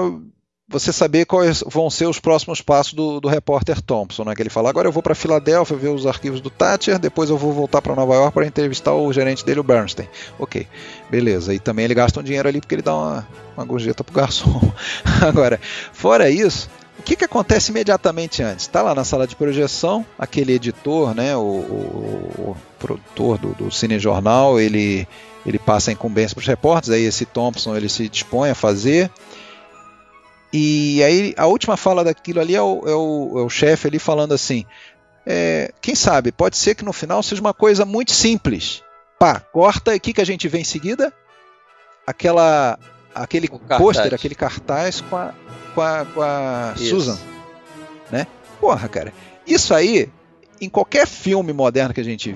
você saber quais vão ser os próximos passos do, do repórter Thompson, né? Que ele fala: agora eu vou para Filadélfia ver os arquivos do Thatcher, depois eu vou voltar para Nova York para entrevistar o gerente dele, o Bernstein. Ok, beleza. E também ele gasta um dinheiro ali porque ele dá uma, uma gorjeta pro garçom. *laughs* agora, fora isso, o que, que acontece imediatamente antes? Está lá na sala de projeção, aquele editor, né, o, o- o produtor do, do cinejornal, ele, ele passa a incumbência para os repórteres, aí esse Thompson ele se dispõe a fazer. E aí a última fala daquilo ali é o, é o, é o chefe ali falando assim: é, quem sabe, pode ser que no final seja uma coisa muito simples. Pá, corta e o que, que a gente vê em seguida? Aquela, aquele pôster, aquele cartaz com a, com a, com a. Susan. Né? Porra, cara, isso aí, em qualquer filme moderno que a gente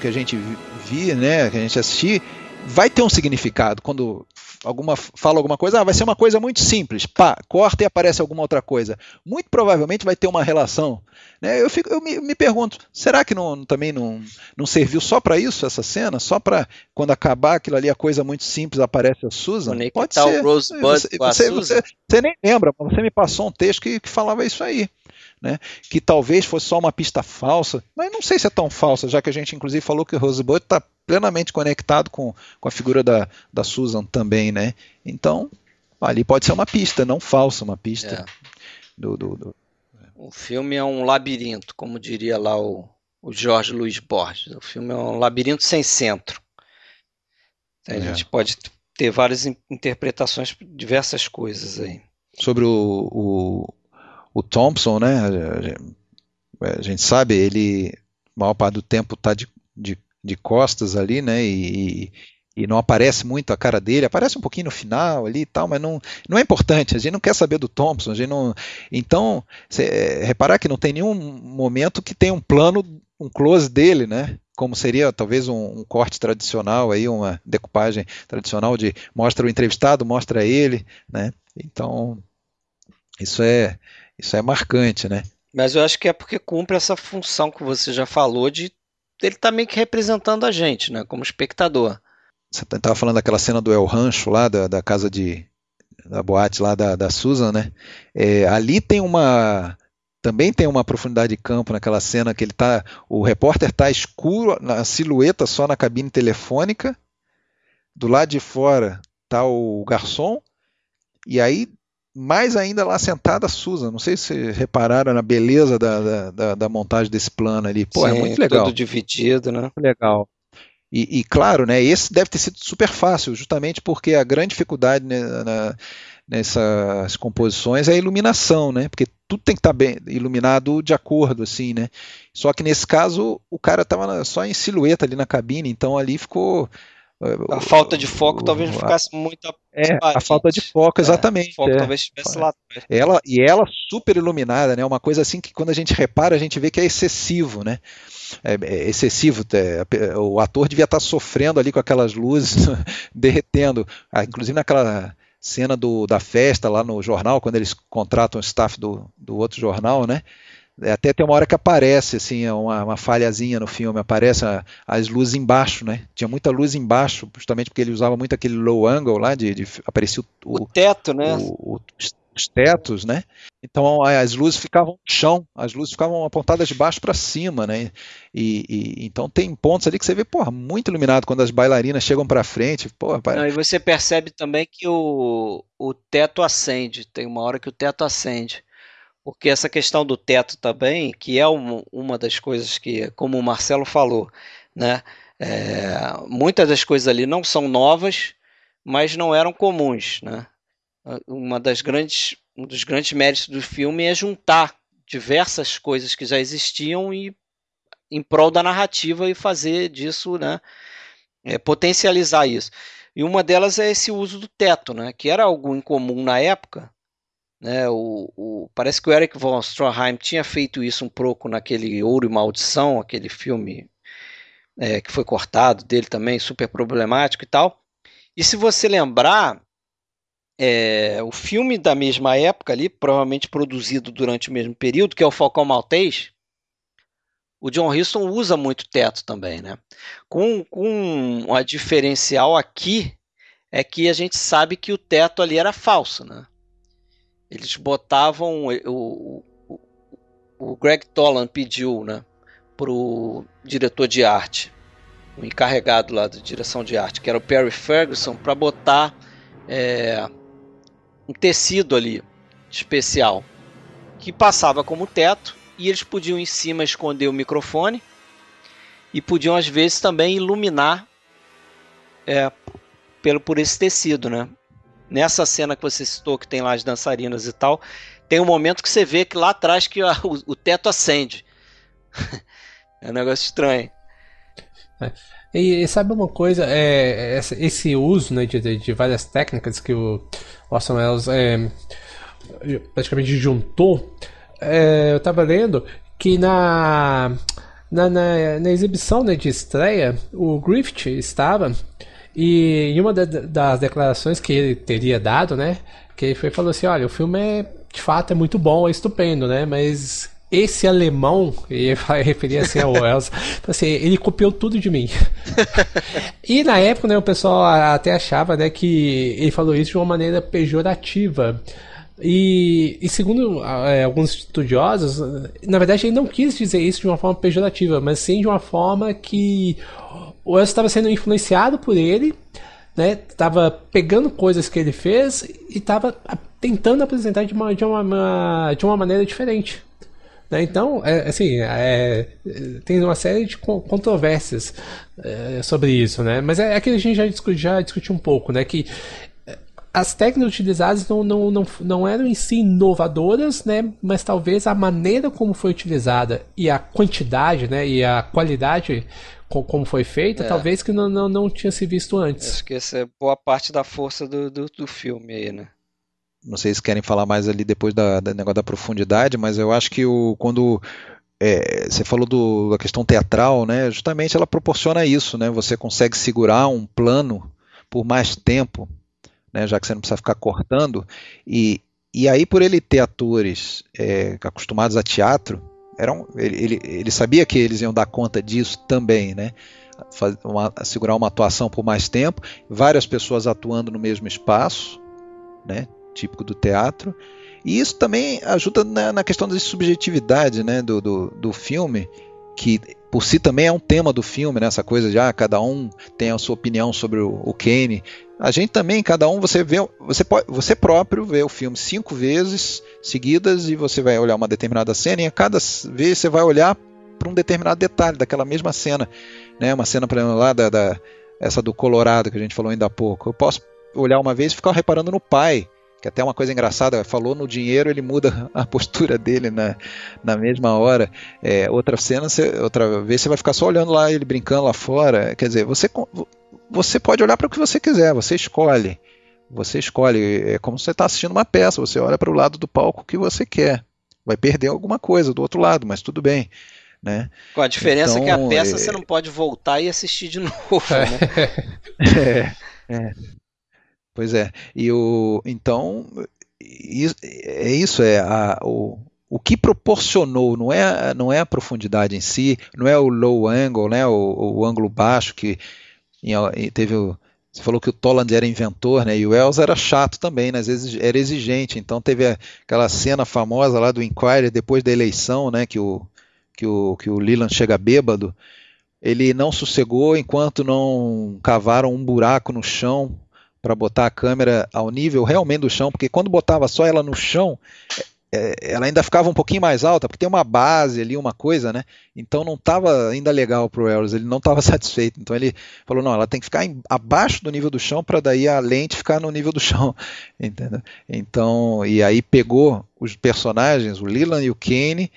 que a gente vi, vi, né, que a gente assistir, vai ter um significado quando alguma fala alguma coisa, ah, vai ser uma coisa muito simples, pá, corta e aparece alguma outra coisa. Muito provavelmente vai ter uma relação. Né? Eu, fico, eu me, me pergunto, será que não, também não, não serviu só para isso essa cena? Só para quando acabar aquilo ali, a coisa muito simples aparece a Susan? Pode ser. O Rosebud você, você, você, você, nem lembra, mas você me passou um texto que, que falava isso aí né? que talvez fosse só uma pista falsa, mas não sei se é tão falsa, já que a gente inclusive falou que o Rosebud está plenamente conectado com, com a figura da, da Susan também, né? Então, ali pode ser uma pista, não falsa, uma pista. É. Do, do, do... O filme é um labirinto, como diria lá o, o Jorge Luiz Borges. O filme é um labirinto sem centro. A é. gente pode ter várias interpretações de diversas coisas aí. Sobre o, o, o Thompson, né? A gente sabe, ele, maior parte do tempo está de, de, de, costas ali, né? E, e não aparece muito a cara dele, aparece um pouquinho no final ali e tal, mas não, não é importante, a gente não quer saber do Thompson, a gente não. Então, cê, é, reparar que não tem nenhum momento que tem um plano, um close dele, né? Como seria talvez um, um, corte tradicional aí, uma decupagem tradicional de mostra o entrevistado, mostra ele, né? Então, isso é isso é marcante, né? Mas eu acho que é porque cumpre essa função que você já falou de ele tá meio que representando a gente, né? Como espectador. Você estava tá, falando daquela cena do El Rancho lá, da, da casa de. da boate lá da, da Susan, né? É, ali tem uma. Também tem uma profundidade de campo naquela cena que ele tá. O repórter tá escuro, na silhueta só na cabine telefônica. Do lado de fora tá o garçom. E aí mais ainda lá sentada a Susan. Não sei se repararam na beleza da, da, da montagem desse plano ali. Pô, é Sim, é muito legal. Tudo dividido, né? Muito legal. E, e, claro, né, esse deve ter sido super fácil, justamente porque a grande dificuldade né, na, nessas composições é a iluminação, né? Porque tudo tem que estar tá bem iluminado de acordo, assim, né? Só que nesse caso o cara estava só em silhueta ali na cabine, então ali ficou a falta de foco talvez não ficasse muito é a falta de foco é, exatamente é, foco é. talvez estivesse lá ela e ela super iluminada né? Uma coisa assim que quando a gente repara a gente vê que é excessivo né? É, é excessivo é, o ator devia estar sofrendo ali com aquelas luzes *laughs* derretendo. Ah, inclusive naquela cena do, da festa lá no jornal quando eles contratam o staff do, do outro jornal né até tem uma hora que aparece assim uma, uma falhazinha no filme, aparece a, as luzes embaixo, né? Tinha muita luz embaixo, justamente porque ele usava muito aquele low angle lá, de, de aparecia o, o, teto, né? O, os tetos, né? Então as luzes ficavam no chão, as luzes ficavam apontadas de baixo para cima, né? E, e, então tem pontos ali que você vê, porra, muito iluminado quando as bailarinas chegam para frente, porra. Não, e você percebe também que o, o teto acende, tem uma hora que o teto acende. Porque essa questão do teto também, que é uma, uma das coisas que, como o Marcelo falou, né, é, muitas das coisas ali não são novas, mas não eram comuns. Né? Uma das grandes, um dos grandes méritos do filme é juntar diversas coisas que já existiam e em prol da narrativa e fazer disso, né, é, potencializar isso. E uma delas é esse uso do teto, né, que era algo incomum na época, né, o, o, parece que o Eric von Stroheim tinha feito isso um pouco naquele Ouro e Maldição, aquele filme é, que foi cortado dele também, super problemático e tal. E se você lembrar, é, o filme da mesma época ali, provavelmente produzido durante o mesmo período, que é o Falcão Maltês, o John Huston usa muito teto também, né? Com, com a diferencial aqui é que a gente sabe que o teto ali era falso, né? Eles botavam o, o, o Greg Tolan pediu, né, pro diretor de arte, o encarregado lá da direção de arte, que era o Perry Ferguson, para botar é, um tecido ali especial que passava como teto e eles podiam em cima esconder o microfone e podiam às vezes também iluminar é, pelo por esse tecido, né? Nessa cena que você citou, que tem lá as dançarinas e tal, tem um momento que você vê que lá atrás que a, o, o, teto acende. *laughs* é um negócio estranho. É. E, e, sabe uma coisa? É, esse uso né, de, de, várias técnicas que o Orson Welles é, praticamente juntou. É, eu estava lendo que na, na, na, na exibição né, de estreia, o Griffith estava E em uma da- das declarações que ele teria dado, né? Que ele foi falou assim: olha, o filme é de fato é muito bom, é estupendo, né? Mas esse alemão, e vai referir assim ao Wells, assim, ele copiou tudo de mim. *laughs* e na época, né, o pessoal até achava, né, que ele falou isso de uma maneira pejorativa. E, e segundo eh, alguns estudiosos, na verdade ele não quis dizer isso de uma forma pejorativa, mas sim de uma forma que o Wells estava sendo influenciado por ele, né? Estava pegando coisas que ele fez e estava tentando apresentar de uma, de uma, de uma maneira diferente. né? Então, é, assim, é, tem uma série de con- controvérsias é, sobre isso, né? Mas é, é que a gente já, discu- já discutiu um pouco, né? Que é, as técnicas utilizadas não, não, não, não eram em si inovadoras, né? Mas talvez a maneira como foi utilizada e a quantidade, né? E a qualidade como foi feita, É. talvez que não, não, não tinha se visto antes. Acho que essa é boa parte da força do, do, do filme aí, né? Não sei se querem falar mais ali depois da, da negócio da profundidade, mas eu acho que o, quando é, você falou do, da questão teatral, né? Justamente ela proporciona isso, né? Você consegue segurar um plano por mais tempo, né? Já que você não precisa ficar cortando. E, e aí, por ele ter atores é, acostumados a teatro, era um- ele, ele, sabia que eles iam dar conta disso também, né? Uma- segurar uma atuação por mais tempo, várias pessoas atuando no mesmo espaço, né? Típico do teatro. E isso também ajuda na, na questão da subjetividade né, do, do, do filme, que por si também é um tema do filme, né, essa coisa de ah, cada um tem a sua opinião sobre o, o Kane. A gente também, cada um, você vê, você, pode, você próprio vê o filme cinco vezes seguidas e você vai olhar uma determinada cena e a cada vez você vai olhar para um determinado detalhe daquela mesma cena. Né, uma cena, por exemplo, lá da, da, essa do Colorado que a gente falou ainda há pouco. Eu posso olhar uma vez e ficar reparando no pai, que até é uma coisa engraçada, falou no dinheiro, ele muda *laughs* a postura dele na, na mesma hora. É, outra cena, você, outra vez você vai ficar só olhando lá, ele brincando lá fora. Quer dizer, você, você pode olhar para o que você quiser, você escolhe. Você escolhe, é como se você está assistindo uma peça, você olha para o lado do palco que você quer. Vai perder alguma coisa do outro lado, mas tudo bem. Né? Com a diferença que a Então, peça é- você não pode voltar e assistir de *laughs* novo, né? É, é. Pois é. E o então é isso é a, o, o que proporcionou não é não é a profundidade em si, não é o low angle, né, o, o ângulo baixo que teve o você falou que o Toland era inventor, né? E o Wells era chato também, né? Às vezes era exigente. Então teve aquela cena famosa lá do Inquiry depois da eleição, né? Que o que o que o Leland chega bêbado. Ele não sossegou enquanto não cavaram um buraco no chão para botar a câmera ao nível realmente do chão, porque quando botava só ela no chão, ela ainda ficava um pouquinho mais alta, porque tem uma base ali, uma coisa, né? Então não estava ainda legal para o Wells, ele não estava *laughs* satisfeito. Então ele falou: não, ela tem que ficar em- abaixo do nível do chão para daí a lente ficar no nível do *laughs* chão, entendeu? Então, e aí pegou os personagens, o Leland e o Kane,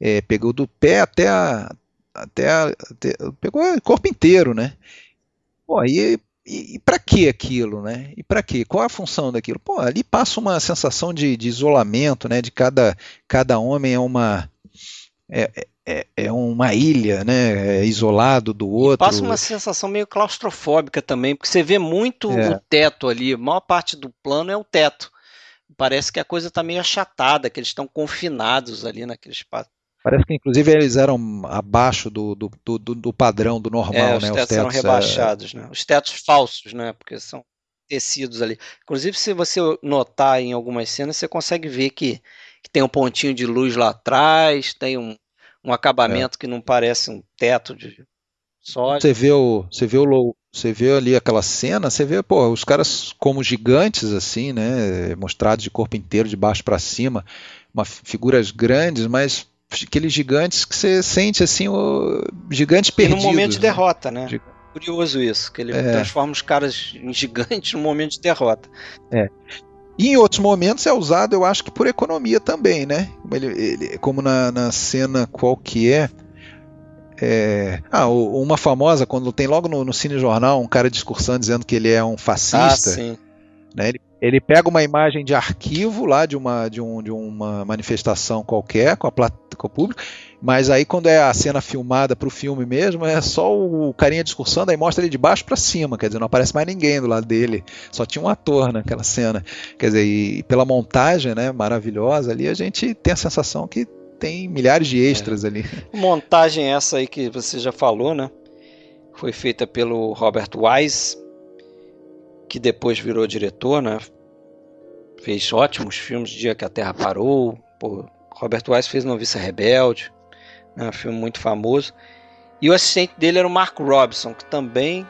é, pegou do pé até a. Até, a, até pegou o corpo inteiro, né? Pô, aí e, e para que aquilo, né? E para que? Qual a função daquilo? Pô, ali passa uma sensação de, de isolamento, né? De cada, cada homem é uma é, é, é uma ilha, né? É isolado do outro. Passa uma sensação meio claustrofóbica também, porque você vê muito É. o teto ali, a maior parte do plano é o teto. Parece que a coisa está meio achatada, que eles estão confinados ali naquele espaço. Parece que inclusive eles eram abaixo do, do, do, do- padrão, do normal, É, os né? tetos eram é, rebaixados, né? Os tetos falsos, né? Porque são tecidos ali. Inclusive, se você notar em algumas cenas, você consegue ver que, que tem um pontinho de luz lá atrás, tem um, um acabamento que não parece um teto de sólido. Você vê o, você vê o low- você vê ali aquela cena, você vê, pô, os caras como gigantes assim, né, mostrados de corpo inteiro, de baixo para cima, uma, figuras grandes, mas aqueles gigantes que você sente assim, o, gigantes E perdidos. num momento de né? derrota, né? Curioso isso, que ele É. transforma os caras em gigantes num momento de derrota. E em outros momentos é usado, eu acho que por economia também, né? Como, ele- ele- como na, na cena qual que é, é, ah, o- uma famosa quando tem logo no, no cinejornal um cara discursando dizendo que ele é um Ah, fascista, sim. né? Ele, ele pega uma imagem de arquivo lá de uma, de um, de uma manifestação qualquer com, a, com o público, mas aí quando é a cena filmada para o filme mesmo, é só o carinha discursando, aí mostra ele de baixo para cima, quer dizer, não aparece mais ninguém do lado dele, só tinha um ator naquela cena. Quer dizer, e pela montagem né, maravilhosa ali, a gente tem a sensação que tem milhares de extras é. ali. *laughs* Montagem essa aí que você já falou, né? Foi feita pelo Robert Wise, que depois virou diretor, né? Fez ótimos filmes, Dia que a Terra Parou. Pô, Robert Wise fez Noviça Rebelde, né? um filme muito famoso. E o assistente dele era o Mark Robson, que também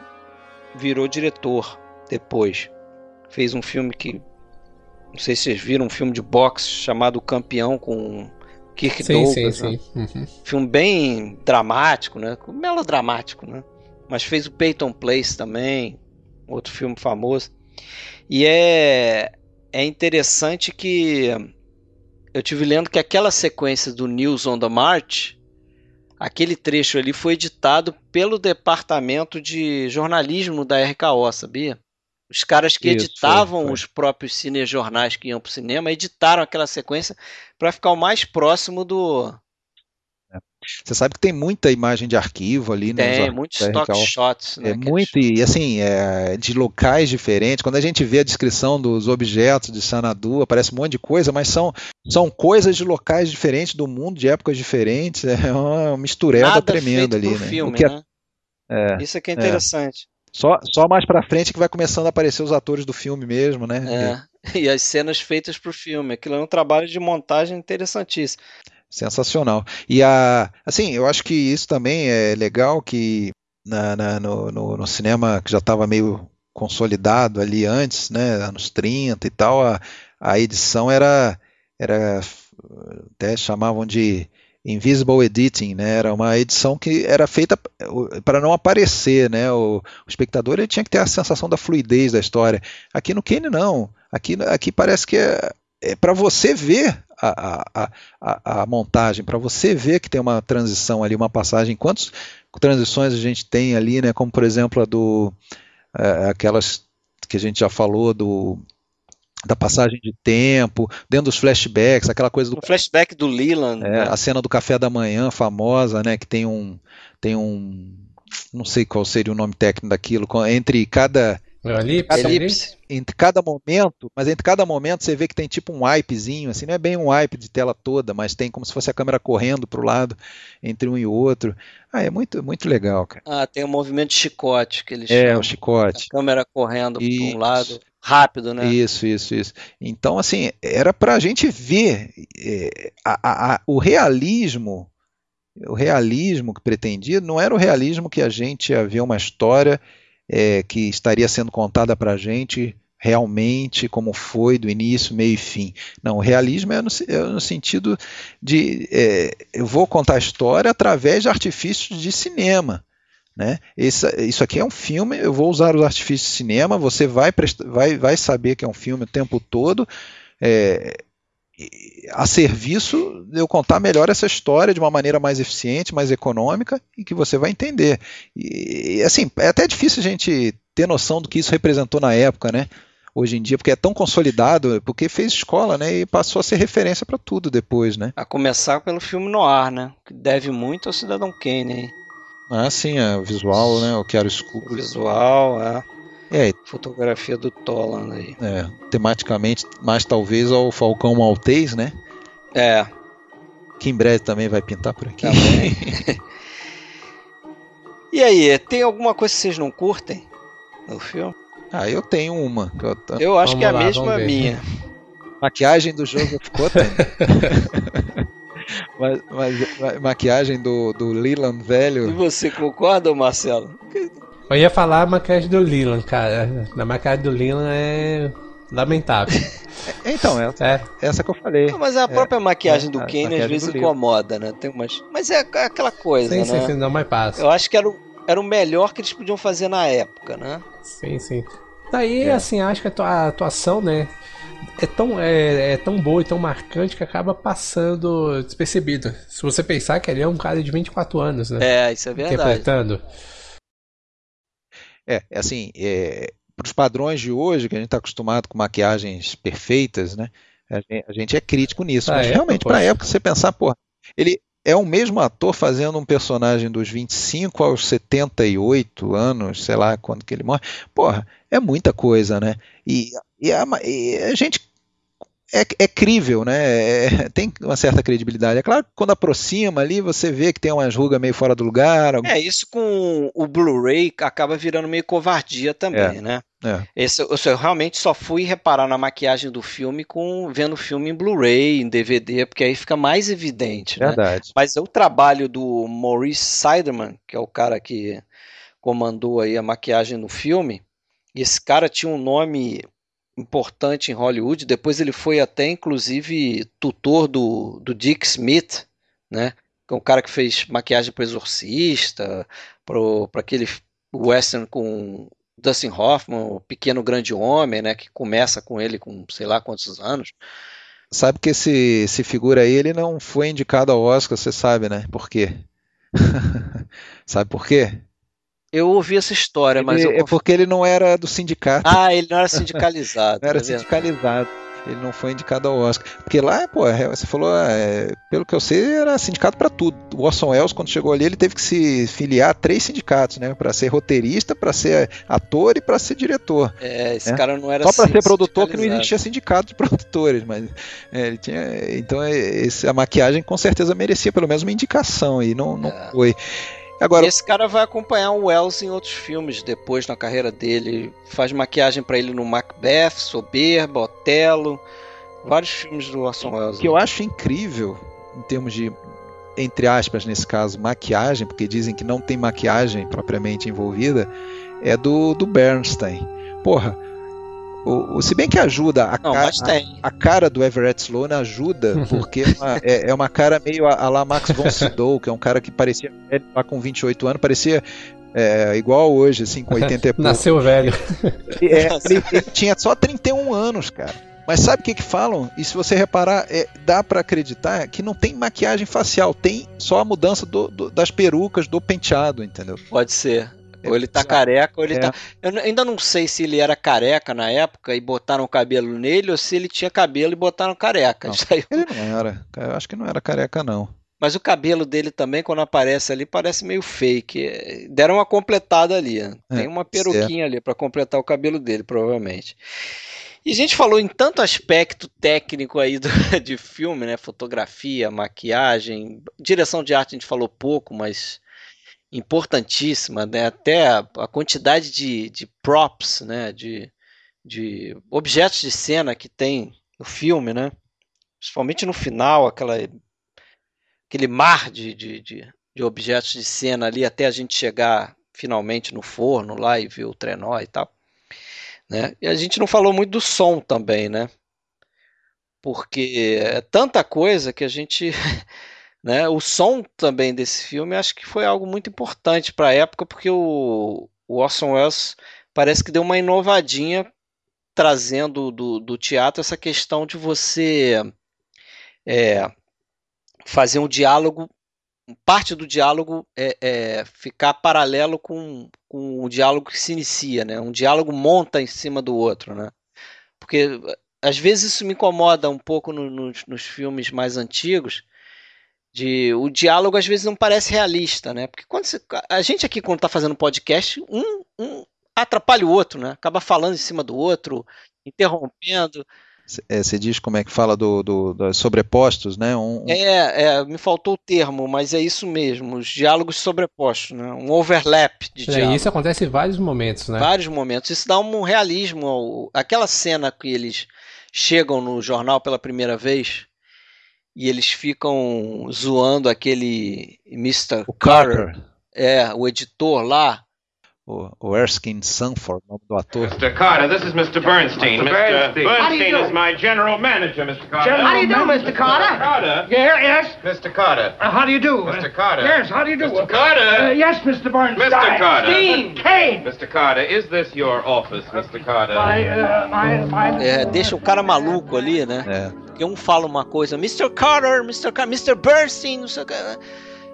virou diretor depois. Fez um filme que. Não sei se vocês viram, um filme de boxe chamado Campeão com Kirk sim, Douglas. Sim, né? sim. Uhum. Filme bem dramático, né? Melodramático, né? Mas fez o Peyton Place também outro filme famoso. E é, é interessante que eu tive lendo que aquela sequência do News on the March, aquele trecho ali foi editado pelo departamento de jornalismo da RKO, sabia? Os caras que Isso, editavam foi, os próprios cinejornais que iam para o cinema editaram aquela sequência para ficar o mais próximo do, você sabe que tem muita imagem de arquivo ali, né? Tem, muitos stock shots, né? É muito, e assim, é, de locais diferentes. Quando a gente vê a descrição dos objetos de Sanadu, aparece um monte de coisa, mas são, são coisas de locais diferentes do mundo, de épocas diferentes. *laughs* É uma mistureba Nada tremenda ali, né? Filme, que é, né? É, Isso é que é, é interessante. Só, só mais pra frente que vai começando a aparecer os atores do filme mesmo, né? É. *laughs* E as cenas feitas pro filme. Aquilo é um trabalho de montagem interessantíssimo. Sensacional. E a, assim, eu acho que isso também é legal que na, na no, no, no, cinema que já estava meio consolidado ali antes, né, anos 30 e tal, a, a edição era, era até chamavam de invisible editing, né? Era uma edição que era feita para não aparecer, né? O, o, espectador ele tinha que ter a sensação da fluidez da história. Aqui no Kane não. Aqui, aqui parece que é, é para você ver a, a, a montagem, para você ver que tem uma transição ali, uma passagem. Quantas transições a gente tem ali, né? Como por exemplo a do é, aquelas que a gente já falou do da passagem de tempo, dentro dos flashbacks, aquela coisa do o flashback do Leland, é, né? a cena do café da manhã famosa, né, que tem um tem um não sei qual seria o nome técnico daquilo, entre cada elipse, cada, elipse. Entre cada momento, mas entre cada momento você vê que tem tipo um wipezinho, assim, não é bem um wipe de tela toda, mas tem como se fosse a câmera correndo para o lado entre um e outro. Ah, é muito, muito legal, cara. Ah, tem um movimento de chicote que eles É, chamam. o chicote. A câmera correndo para um lado, rápido, né? Isso, isso, isso. Então, assim, era para a gente ver é, a, a, a, o realismo o realismo que pretendia não era o realismo que a gente ia ver uma história é, que estaria sendo contada para a gente realmente como foi do início, meio e fim. Não, o realismo é no, é no sentido de é, eu vou contar a história através de artifícios de cinema. Né? Esse, isso aqui é um filme, eu vou usar os artifícios de cinema, você vai, vai, vai saber que é um filme o tempo todo. É, a serviço de eu contar melhor essa história de uma maneira mais eficiente, mais econômica e que você vai entender. E assim, é até difícil a gente ter noção do que isso representou na época, né? Hoje em dia, porque é tão consolidado, porque fez escola, né? E passou a ser referência para tudo depois, né? A começar pelo filme Noir, né? Que deve muito ao Cidadão Kane. Ah, sim, é, o visual, né? O que era escuro. O visual, é. É, fotografia do Toland aí. É, tematicamente, mais talvez ao Falcão Maltês, né? É. Que em breve também vai pintar por aqui. *laughs* e aí, tem alguma coisa que vocês não curtem no filme? Ah, eu tenho uma. Eu, tô... eu acho vamos que é a lá, mesma minha. *laughs* Maquiagem do Joseph Cotten. *laughs* mas, mas, maquiagem do, do Leland velho. E você concorda, Marcelo? Eu ia falar a maquiagem do Leland, cara. A maquiagem do Leland é lamentável. É, *laughs* então, é, é, essa que eu falei. Não, mas a própria é, maquiagem do Kane às vezes incomoda, né? Tem umas... Mas é aquela coisa, sim, né? Sim, sim, não mais passa. Eu acho que era o, era o melhor que eles podiam fazer na época, né? Sim, sim. Daí, é. assim, acho que a atuação, né? É tão, é, é, tão boa e tão marcante que acaba passando despercebido. Se você pensar que ele é um cara de 24 anos, né? É, isso é verdade. Interpretando. É, é, assim, é, para os padrões de hoje, que a gente está acostumado com maquiagens perfeitas, né? A gente, é crítico nisso. Pra mas época, realmente, para a época, você pensar, pô, ele é o mesmo ator fazendo um personagem dos 25 aos 78 anos, sei lá quando que ele morre. Porra, é muita coisa, né? E, e a, e a gente é, é crível, né? É- tem uma certa credibilidade. É claro que quando aproxima ali, você vê que tem umas rugas meio fora do lugar. É, isso com o Blu-ray acaba virando meio covardia também, É. né? É. Esse, eu, eu realmente só fui reparar na maquiagem do filme com vendo o filme em Blu-ray, em DVD, porque aí fica mais evidente, né? Verdade. Mas o trabalho do Maurice Siderman, que é o cara que comandou aí a maquiagem no filme, esse cara tinha um nome importante em Hollywood, depois ele foi até inclusive tutor do, do Dick Smith, né? Que é um cara que fez maquiagem para Exorcista, para aquele western com Dustin Hoffman, o Pequeno Grande Homem, né? Que começa com ele com sei lá quantos anos. Sabe que esse, esse figura aí, ele não foi indicado ao Oscar, você sabe, né? Por quê? *laughs* sabe por quê? Eu ouvi essa história, mas Ele- eu é porque ele não era do sindicato. Ah, ele não era sindicalizado. *laughs* Não era é verdade. sindicalizado. Ele não foi indicado ao Oscar. Porque lá, pô, é, você falou, é, pelo que eu sei, era sindicato para tudo. O Orson Welles, quando chegou ali, ele teve que se filiar a três sindicatos, né? Para ser roteirista, para ser ator e para ser diretor. É, esse É. cara não era Só para ser produtor que não existia sindicato de *laughs* produtores, mas é, ele tinha. Então é, esse- a maquiagem com certeza merecia pelo menos uma indicação e não, não É. foi. Agora, E esse cara vai acompanhar o Wells em outros filmes depois na carreira dele. Faz maquiagem pra ele no Macbeth, Soberba, Otelo, vários filmes do Orson Welles. O que eu acho incrível, em termos de, entre aspas, nesse caso, maquiagem, porque dizem que não tem maquiagem propriamente envolvida, é do, do Bernstein. Porra, o, o- se bem que ajuda, a, Não, ca- a, a cara do Everett Sloane ajuda, *laughs* porque é uma, é, é uma cara meio a, a lá Max von Sydow, que é um cara que parecia, velho, lá com 28 anos, parecia é, igual hoje, assim, com 80 e *laughs* pouco. Nasceu velho. É, ele, ele tinha só 31 anos, cara. Mas sabe o que que falam? E se você reparar, é, dá pra acreditar que não tem maquiagem facial, tem só a mudança do- do- das perucas, do penteado, entendeu? Pode ser. É Ou ele tá careca, ou ele É. tá. Eu ainda não sei se ele era careca na época e botaram o cabelo nele ou se ele tinha cabelo e botaram careca. Não. *laughs* Ele não era. Eu acho que não era careca, não. Mas o cabelo dele também, quando aparece ali, parece meio fake. É, Deram uma completada ali. né? Tem É, uma peruquinha ali pra completar o cabelo dele, provavelmente. E a gente falou em tanto aspecto técnico aí do- *laughs* de filme, né? Fotografia, maquiagem, direção de arte a gente falou pouco, mas importantíssima, né? Até a, quantidade de, de props, né? De, de objetos de cena que tem no filme, né? Principalmente no final, aquela aquele mar de, de, de, de objetos de cena ali até a gente chegar finalmente no forno lá e ver o trenó e tal. Né? E a gente não falou muito do som também, né? Porque é tanta coisa que a gente. *laughs* Né? O som também desse filme acho que foi algo muito importante para a época, porque o, o Orson Welles parece que deu uma inovadinha trazendo do, do teatro essa questão de você é, fazer um diálogo, parte do diálogo é, é ficar paralelo com, com o diálogo que se inicia, né? Um diálogo monta em cima do outro, né? Porque às vezes isso me incomoda um pouco no, nos, nos filmes mais antigos, de o diálogo às vezes não parece realista, né? Porque quando você, a gente aqui quando está fazendo podcast, um, um atrapalha o outro, né? Acaba falando em cima do outro, interrompendo. É, você diz como é que fala do, do, dos sobrepostos, né? Um, um- É, é, me faltou o termo, mas é isso mesmo, os diálogos sobrepostos, né? Um overlap de É, diálogo. isso acontece em vários momentos, né? Vários momentos. Isso dá um realismo. Ao... Aquela cena que eles chegam no jornal pela primeira vez e eles ficam zoando aquele Mr. o Carter, Carter, é, o editor lá. O, o Erskine Sanford, o nome do ator. Mr. Carter, this is Mr. Bernstein. Mr. Bernstein. Bernstein is my general manager, Mr. Carter. How do you do, Mr. Carter? Carter? Yeah, yes. Mr. Carter. Uh, how do you do? Mr. Uh, Carter. Yes, how do you do? Mr. Carter. Uh, yes, Mr. Bernstein. Mr. Carter. Steen. Kane. Mr. Carter, is this your office, Mr. Carter? My, uh, my, my... É, deixa o cara maluco ali, né? É. Porque um fala uma coisa, Mr. Carter, Mr. Carter, Mr. Bernstein, não sei o que.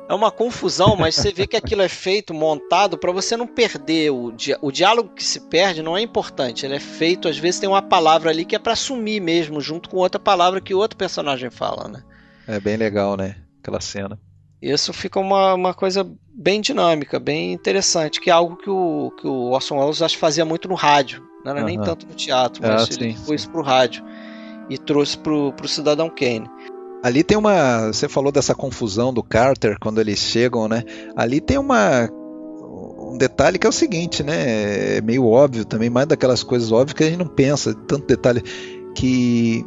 É uma confusão, mas você vê que aquilo é feito, montado, para você não perder. O, di o diálogo que se perde não é importante. Ele é feito, às vezes tem uma palavra ali que é para sumir mesmo, junto com outra palavra que outro personagem fala, né? É bem legal, né? Aquela cena. Isso fica uma, uma coisa bem dinâmica, bem interessante, que é algo que o, que o Orson Welles acho que fazia muito no rádio. Não era nem tanto no teatro, mas Ah, ele sim, foi isso pro rádio e trouxe pro, pro Cidadão Kane. Ali tem uma. Você falou dessa confusão do Carter quando eles chegam, né? Ali tem uma. Um detalhe que é o seguinte, né? É meio óbvio também, mais daquelas coisas óbvias que a gente não pensa, tanto detalhe que.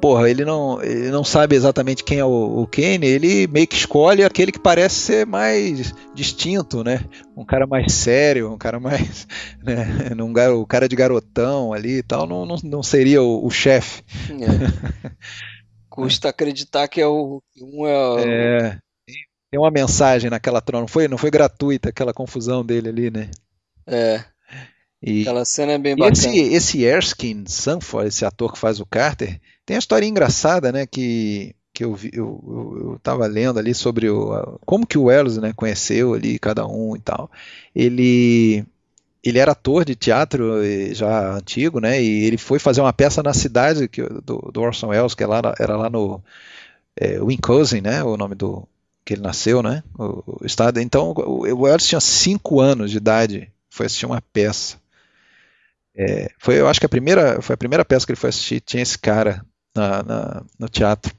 Porra, ele não, ele não sabe exatamente quem é o, o Kane, ele meio que escolhe aquele que parece ser mais distinto, né? Um cara mais sério, um cara mais. *laughs* Né? Um, o cara de garotão ali e tal, não, não, não seria o, o chefe. É. *laughs* Custa acreditar que é o que um é, o- É, tem uma mensagem naquela troca, não foi, não foi gratuita aquela confusão dele ali, né? é. E, Aquela cena é bem e bacana. esse, esse Erskine Sanford, esse ator que faz o Carter, tem uma história engraçada, né? Que, que eu, vi, eu, tava lendo ali sobre o, a- como que o Wells né, conheceu ali cada um e tal. Ele, ele era ator de teatro já antigo, né? E ele foi fazer uma peça na cidade que, do, do Orson Welles, que é lá, era lá no é, né? O nome do que ele nasceu, né? O, o estado. Então o, o Wells tinha 5 anos de idade, foi assistir uma peça. É, foi, eu acho que a primeira, foi a primeira peça que ele foi assistir, tinha esse cara na, na- no teatro.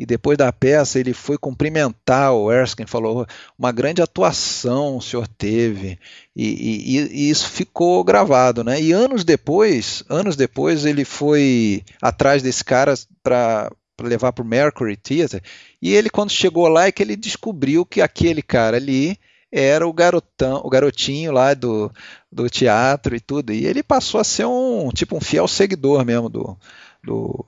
E depois da peça ele foi cumprimentar o Erskine, falou uma grande atuação o senhor teve e, e- e- isso ficou gravado, né? E anos depois, anos depois ele foi atrás desse cara para levar para o Mercury Theatre e ele quando chegou lá é que ele descobriu que aquele cara ali era o garotão, o garotinho lá do, do teatro e tudo. E ele passou a ser um tipo um fiel seguidor mesmo do do,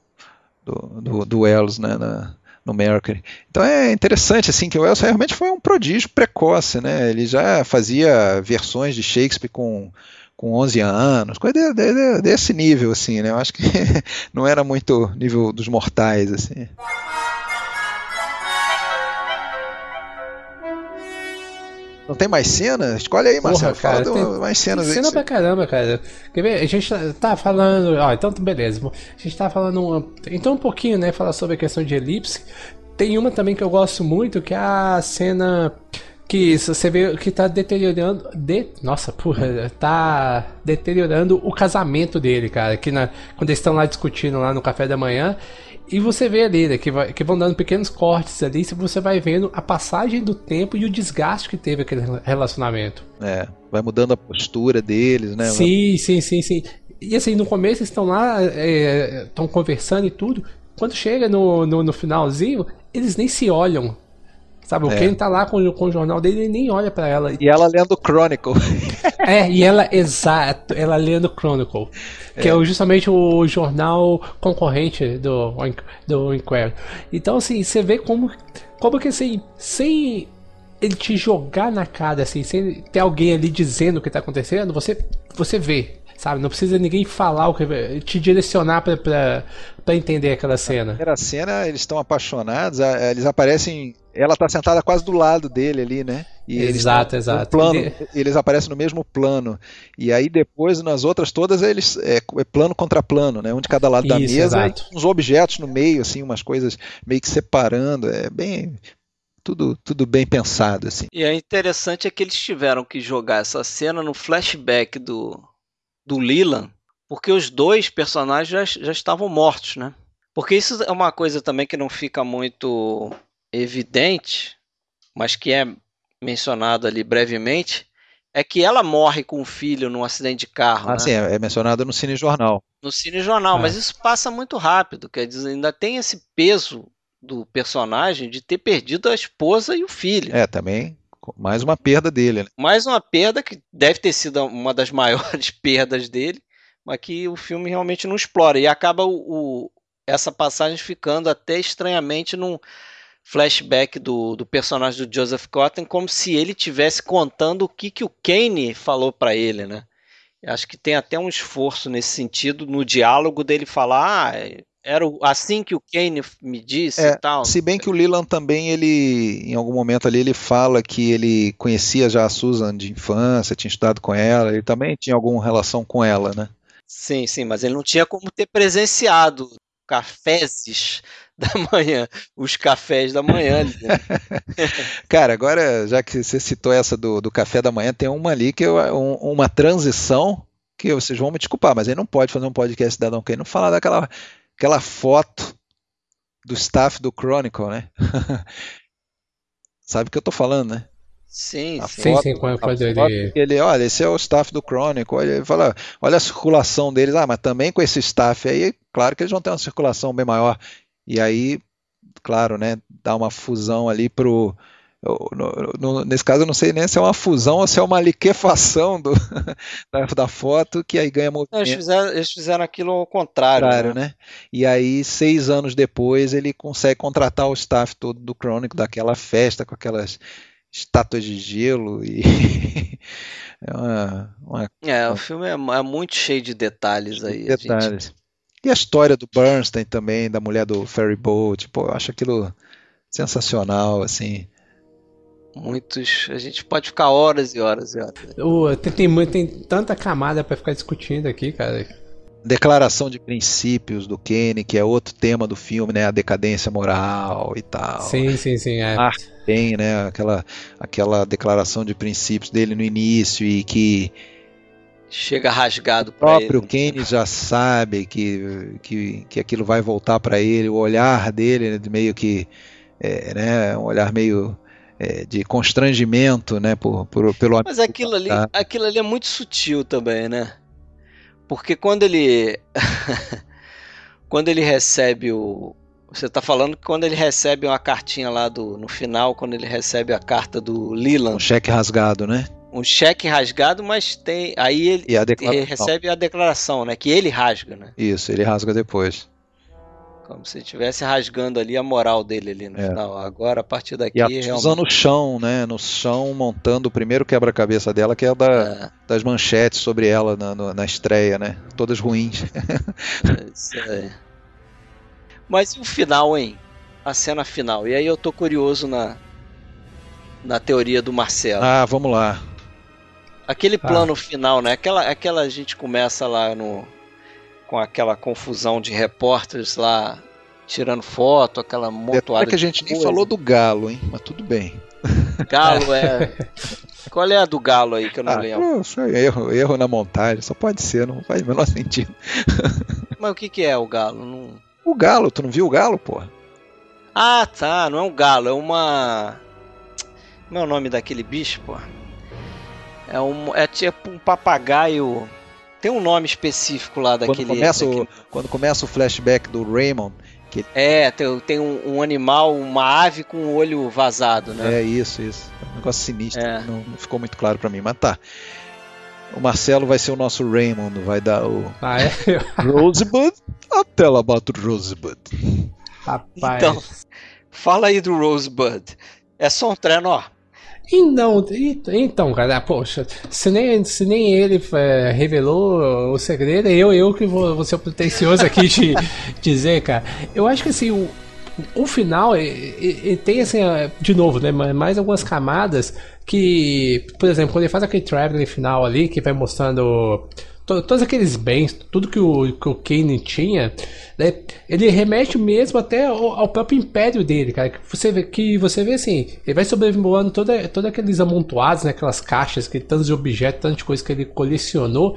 do, do, do Wells, né, na- no Mercury. Então é interessante assim que o Wells realmente foi um prodígio precoce, né? Ele já fazia versões de Shakespeare com com 11 anos, coisa de- de- de- desse nível assim, né? Eu acho que *laughs* não era muito nível dos mortais assim. Não tem mais cena? Escolhe aí, Marcelo. Porra, cara, Fala mais cenas tem aí. Cena pra caramba, cara. Quer ver? A gente tá- tá falando. Ó, então beleza. A gente tá falando. Então um pouquinho, né? Falar sobre a questão de elipse. Tem uma também que eu gosto muito, que é a cena que você vê que tá deteriorando. De, nossa, porra, tá deteriorando o casamento dele, cara. Que na, quando eles estão lá discutindo lá no café da manhã. E você vê ali, né, que, vai- que vão dando pequenos cortes ali, se você vai vendo a passagem do tempo e o desgaste que teve aquele relacionamento. É, vai mudando a postura deles, né? Sim, sim, sim, sim. E assim, no começo eles estão lá, estão conversando e tudo. Quando chega no, no, no finalzinho, eles nem se olham. Sabe, o É. Ken tá lá com, com o jornal dele e nem olha pra ela. E ela lendo Chronicle. *laughs* É, e ela, exato, ela lendo Chronicle, que é, o- justamente o jornal concorrente do, do Inquiry. Então, assim, você vê como, como que assim, sem ele te jogar na cara, assim, sem ter alguém ali dizendo o que tá acontecendo, você, você vê, sabe? Não precisa ninguém falar o que te direcionar pra, pra, pra entender aquela cena. primeira cena, eles estão apaixonados, eles aparecem. Ela tá sentada quase do lado dele ali, né? E eles Exato, tão- exato. plano, Ele- eles aparecem no mesmo plano. E aí depois, nas outras todas, eles é, é plano contra plano, né? Um de cada lado da Isso, mesa, exato. uns objetos no meio, assim, umas coisas meio que separando. É bem. Tudo, tudo bem pensado, assim. E é interessante é que eles tiveram que jogar essa cena no flashback do, do Leland, porque os dois personagens já, já estavam mortos, né? Porque isso é uma coisa também que não fica muito evidente, mas que é mencionado ali brevemente, é que ela morre com o filho num acidente de carro, Ah, né? sim, é, mencionado no Cine Jornal. no cinejornal, É. mas isso passa muito rápido, quer dizer, ainda tem esse peso do personagem de ter perdido a esposa e o filho. É, também mais uma perda dele, né? Mais uma perda que deve ter sido uma das maiores *laughs* perdas dele, mas que o filme realmente não explora. E acaba o, o- essa passagem ficando até estranhamente num flashback do, do personagem do Joseph Cotton, como se ele tivesse contando o que, que o Kane falou para ele, né? Acho que tem até um esforço nesse sentido no diálogo dele falar, ah, Era assim que o Kane me disse É, e tal. Se bem que o Leland também, ele, em algum momento ali, ele fala que ele conhecia já a Susan de infância, tinha estudado com ela, ele também tinha alguma relação com ela, né? Sim, sim, mas ele não tinha como ter presenciado cafés *laughs* da manhã, os cafés da manhã né? *laughs* Cara, agora, já que você citou essa do, do café da manhã, tem uma ali que eu, um- uma transição que vocês vão me desculpar, mas ele não pode fazer um podcast Cidadão Kane não falar daquela aquela foto do staff do Chronicle, né? *laughs* Sabe o que eu tô falando, né? Sim, A sim. Foto- sim, quando, a foto ele. olha, esse é o staff do Chronicle. Olha, ele fala, olha a circulação deles. Ah, mas também com esse staff aí, claro que eles vão ter uma circulação bem maior. E aí, claro, né, dá uma fusão ali pro. Eu- no- no- nesse caso, eu não sei nem se é uma fusão ou se é uma liquefação do, *laughs* da, da foto, que aí ganha Não, Eles movimento. fizeram, eles fizeram aquilo ao contrário, contrário, né? né? E aí, seis anos depois, ele consegue contratar o staff todo do Chronicle, daquela festa com aquelas estátuas de gelo e *laughs* é uma, uma É, o filme é, é muito cheio de detalhes aí. a gente- detalhes. E a história do Bernstein também, da mulher do Ferry Boat, pô, eu acho aquilo sensacional, assim. Muitos. A gente pode ficar horas e horas e horas. Tem, tem, tem tanta camada pra ficar discutindo aqui, cara. Declaração de princípios do Kenny, que é outro tema do filme, né? A decadência moral e tal. Sim, sim, sim. É. Ah, tem, né? Aquela, aquela declaração de princípios dele no início e que Chega rasgado o próprio ele. Kenny já sabe que, que, que aquilo vai voltar para ele, o olhar dele né, de meio que é, né, um olhar meio é, de constrangimento, né, por, por, pelo Mas aquilo ali, Tá. aquilo ali é muito sutil também, né? Porque quando ele. *laughs* quando ele recebe o. Você tá falando que quando ele recebe uma cartinha lá do. No final, quando ele recebe a carta do um Leland, cheque rasgado, né? um cheque rasgado, mas tem. Aí ele, E a ele recebe a declaração, né? Que ele rasga, né? Isso, ele rasga depois. Como se estivesse rasgando ali a moral dele ali no É. final. Agora, a partir daqui, E a realmente. Susan no chão, né? No chão, montando o primeiro quebra-cabeça dela, que é da, É, das manchetes sobre ela na, no- na estreia, né? Todas ruins. é isso aí. Mas e o final, hein? A cena final. E aí eu tô curioso na, na teoria do Marcelo. Ah, vamos lá. Aquele Ah. plano final, né? Aquela, aquela a gente começa lá no com aquela confusão de repórteres lá tirando foto, aquela montoada que a gente nem falou do galo, hein? Mas tudo bem. galo *laughs* é. Qual é a do galo aí que eu não Ah, lembro? pô, erro, erro na montagem, só pode ser, não faz o menor *laughs* sentido. Mas o que que é o galo? Não... O galo, tu não viu o galo, porra? Ah, tá, não é um galo, é uma Como é o nome daquele bicho, pô? É um é tipo um papagaio. Tem um nome específico lá Quando daquele. começa, daquele- o, quando começa o flashback do Raymond, que É, tem, tem um, um animal, uma ave com o olho vazado, né? é isso, isso. É um negócio sinistro, É. não, não ficou muito claro pra mim, mas tá. O Marcelo vai ser o nosso Raymond, vai dar o Ah, é? *laughs* Rosebud. I'll tell about Rosebud. Rapaz. Então, fala aí do Rosebud. É só um trenó. E não, e- então, cara, poxa, se nem, se nem ele é, revelou o segredo, é eu, eu que vou, vou ser pretencioso aqui de *laughs* dizer, cara. Eu acho que assim, o, o final e- tem assim, de novo, né, ma- mais algumas camadas que, por exemplo, quando ele faz aquele traveling final ali, que vai mostrando todos aqueles bens, tudo que o, que o Kane tinha, né, ele remete mesmo até ao, ao próprio império dele, cara. Que você vê, que você vê assim, ele vai sobrevoando toda, todos aqueles amontoados, né, aquelas caixas, que tantos objetos, tantas coisas que ele colecionou.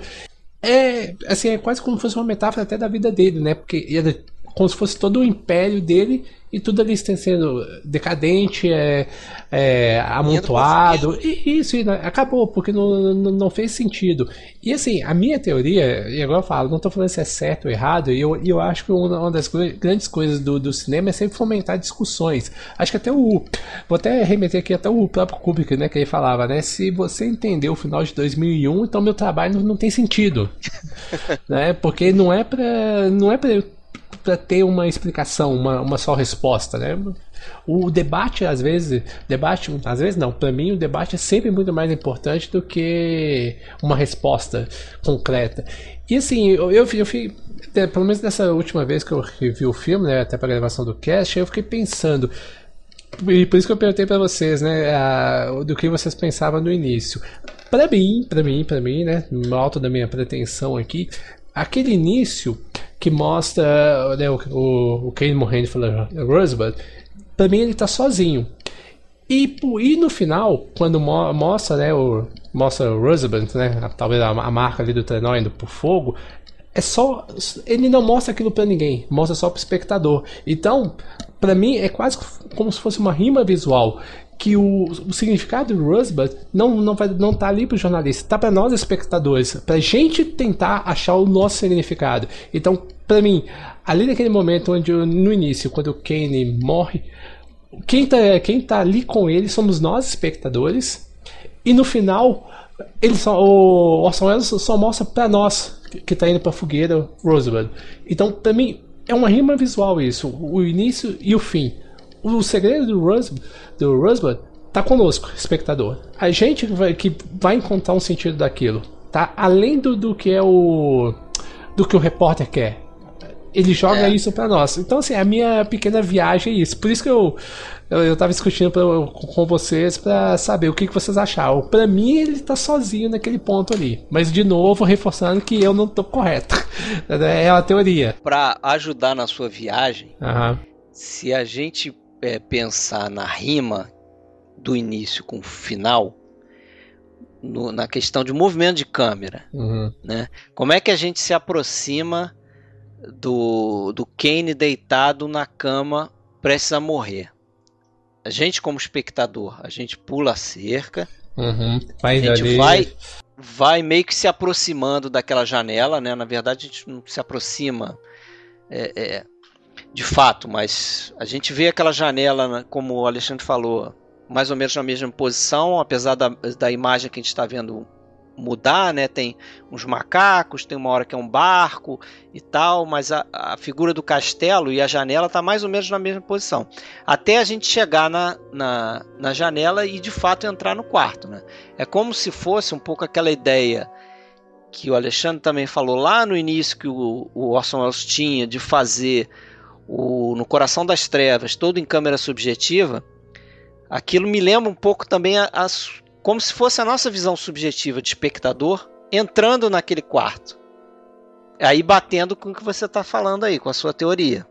É, assim, é quase como se fosse uma metáfora até da vida dele, né? Porque era como se fosse todo o império dele e tudo ali está sendo decadente, é, é, amontoado. E isso, acabou, porque não, não, não fez sentido. E assim, a minha teoria, e agora eu falo, não estou falando se é certo ou errado, e eu, eu acho que uma, das gr- grandes coisas do, do cinema é sempre fomentar discussões. Acho que até o. Vou até remeter aqui até o próprio Kubrick, né? Que ele falava, né? Se você entender o final de 2001, então meu trabalho não, não tem sentido. *laughs* né? Porque não é pra. Não é pra para ter uma explicação, uma, uma só resposta, né? O debate às vezes, debate às vezes não, para mim o debate é sempre muito mais importante do que uma resposta concreta. E assim, eu, eu, eu, é, pelo menos nessa última vez que eu revi o filme, né, até para gravação do cast, eu fiquei pensando. E por isso que eu perguntei para vocês, né, a, do que vocês pensavam no início. Para mim, para mim, para mim, né, no alto da minha pretensão aqui, aquele início que mostra né, o, o, o Kane morrendo falando Rosebud, para mim ele tá sozinho. E, e no final, quando mo mostra, né, o, mostra o Roosevelt, né, talvez a, a marca ali do trenó indo pro fogo, é só ele não mostra aquilo para ninguém, mostra só pro espectador. Então, para mim é quase como se fosse uma rima visual que o, o significado do Roosevelt não não vai não tá ali pro jornalista, tá para nós espectadores, pra gente tentar achar o nosso significado. Então, para mim, ali naquele momento onde no início, quando o Kane morre, quem tá, quem tá ali com ele somos nós, espectadores, e no final, ele só, o Orson Welles só mostra para nós que tá indo pra fogueira Roosevelt. Então, para mim, é uma rima visual isso, o início e o fim. O segredo do Roosevelt tá conosco, espectador. A gente vai, que vai encontrar um sentido daquilo, tá? Além do, do que é o do que o repórter quer ele joga é. isso para nós. Então, assim, a minha pequena viagem é isso. Por isso que eu, eu, eu tava discutindo pra, com vocês para saber o que, que vocês acharam. Para mim, ele tá sozinho naquele ponto ali. Mas, de novo, reforçando que eu não tô correto. *laughs* É uma teoria. Para ajudar na sua viagem, uhum. se a gente é, pensar na rima do início com o final, no, na questão de movimento de câmera, uhum. né? Como é que a gente se aproxima do, do Kane deitado na cama prestes a morrer. A gente, como espectador, a gente pula a cerca, uhum. vai a gente ali. vai, vai meio que se aproximando daquela janela, né? Na verdade, a gente não se aproxima é, é, de fato, mas a gente vê aquela janela, né, como o Alexandre falou, mais ou menos na mesma posição, apesar da, da imagem que a gente está vendo mudar, né? Tem uns macacos, tem uma hora que é um barco e tal, mas a, a figura do castelo e a janela tá mais ou menos na mesma posição. Até a gente chegar na, na, na janela e de fato entrar no quarto, né? É como se fosse um pouco aquela ideia que o Alexandre também falou lá no início que o, o Orson Welles tinha de fazer o No Coração das Trevas todo em câmera subjetiva. Aquilo me lembra um pouco também as como se fosse a nossa visão subjetiva de espectador entrando naquele quarto. Aí batendo com o que você está falando aí, com a sua teoria.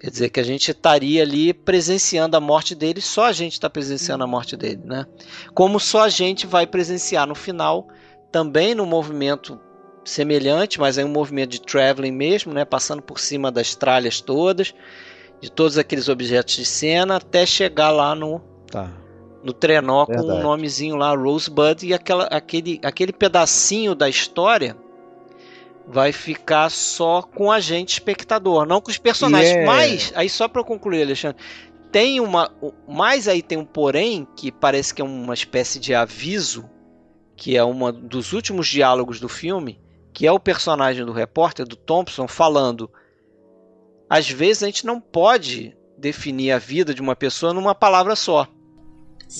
Quer dizer que a gente estaria ali presenciando a morte dele, só a gente está presenciando a morte dele, né? Como só a gente vai presenciar no final, também no movimento semelhante, mas é um movimento de traveling mesmo, né? Passando por cima das tralhas todas, de todos aqueles objetos de cena, até chegar lá no, tá no trenó Verdade. com o um nomezinho lá, Rosebud, e aquela, aquele, aquele pedacinho da história vai ficar só com a gente espectador, não com os personagens. Yeah. Mas, aí só para concluir, Alexandre, tem uma. Mais aí tem um porém, que parece que é uma espécie de aviso, que é um dos últimos diálogos do filme, que é o personagem do repórter, do Thompson, falando. Às vezes a gente não pode definir a vida de uma pessoa numa palavra só.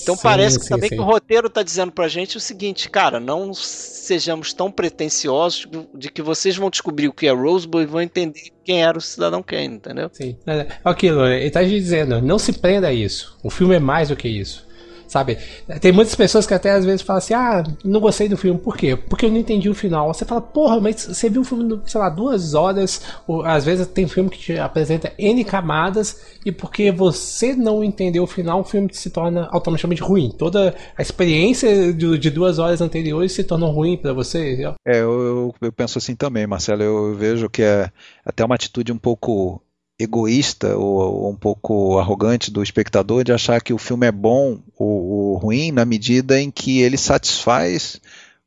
Então sim, parece que sim, também sim. que o roteiro está dizendo pra gente o seguinte, cara, não sejamos tão pretensiosos de que vocês vão descobrir o que é Rosebud e vão entender quem era o Cidadão Kane, entendeu? Sim. Aquilo, ele está dizendo, não se prenda a isso. O filme é mais do que isso. Sabe? Tem muitas pessoas que até às vezes falam assim: ah, não gostei do filme. Por quê? Porque eu não entendi o final. Você fala, porra, mas você viu o filme, sei lá, duas horas. Ou, às vezes tem filme que te apresenta N camadas. E porque você não entendeu o final, o filme se torna automaticamente ruim. Toda a experiência de, de duas horas anteriores se torna ruim para você. É, eu, eu, eu, penso assim também, Marcelo. Eu, eu vejo que é até uma atitude um pouco egoísta ou, ou, um pouco arrogante do espectador de achar que o filme é bom ou, ou ruim na medida em que ele satisfaz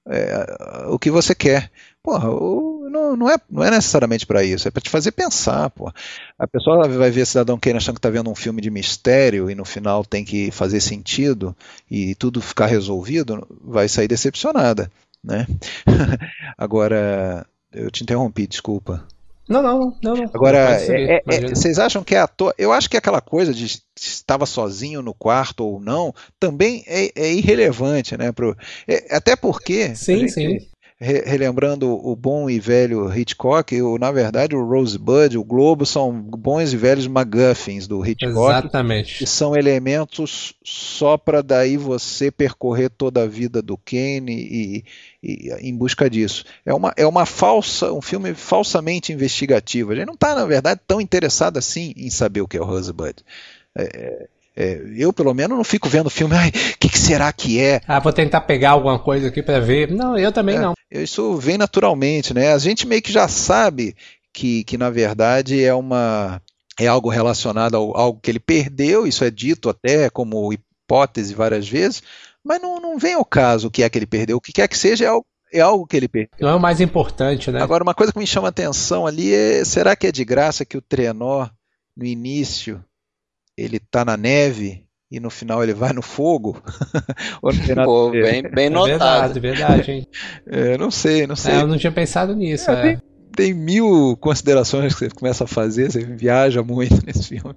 é, o que você quer. Porra, o, não, não, é, não é necessariamente para isso, é para te fazer pensar. Porra. A pessoa vai ver Cidadão Kane achando que está vendo um filme de mistério e no final tem que fazer sentido e tudo ficar resolvido, vai sair decepcionada. Né? *laughs* Agora, eu te interrompi, desculpa. Não, não, não. não. Agora, é, é, é, vocês acham que é ator? Eu acho que aquela coisa de se estava sozinho no quarto ou não também é, é irrelevante, né? Pro, é, até porque. Sim, gente, sim. Re relembrando o bom e velho Hitchcock, o, na verdade o Rosebud, o Globo são bons e velhos MacGuffins do Hitchcock. Exatamente. Que são elementos só para daí você percorrer toda a vida do Kane e, e, em busca disso. É uma, é uma falsa, um filme falsamente investigativo. A gente não está, na verdade, tão interessado assim em saber o que é o Rosebud. É, é, eu, pelo menos, não fico vendo o filme, ai, o que, que, será que é? Ah, vou tentar pegar alguma coisa aqui para ver. Não, eu também é, não. Isso vem naturalmente, né? A gente meio que já sabe que, que na verdade, é uma é algo relacionado ao algo que ele perdeu, isso é dito até como hipótese várias vezes, mas não, não vem ao caso o que é que ele perdeu. O que quer que seja é algo, é algo que ele perdeu. Não é o mais importante, né? Agora, uma coisa que me chama a atenção ali é: será que é de graça que o trenó, no início, ele tá na neve e no final ele vai no fogo. *laughs* Pô, bem, bem é notado. Verdade, verdade, hein? *laughs* É, não sei, não sei. É, eu não tinha pensado nisso. É, tem, tem, mil considerações que você começa a fazer, você viaja muito *laughs* nesse filme.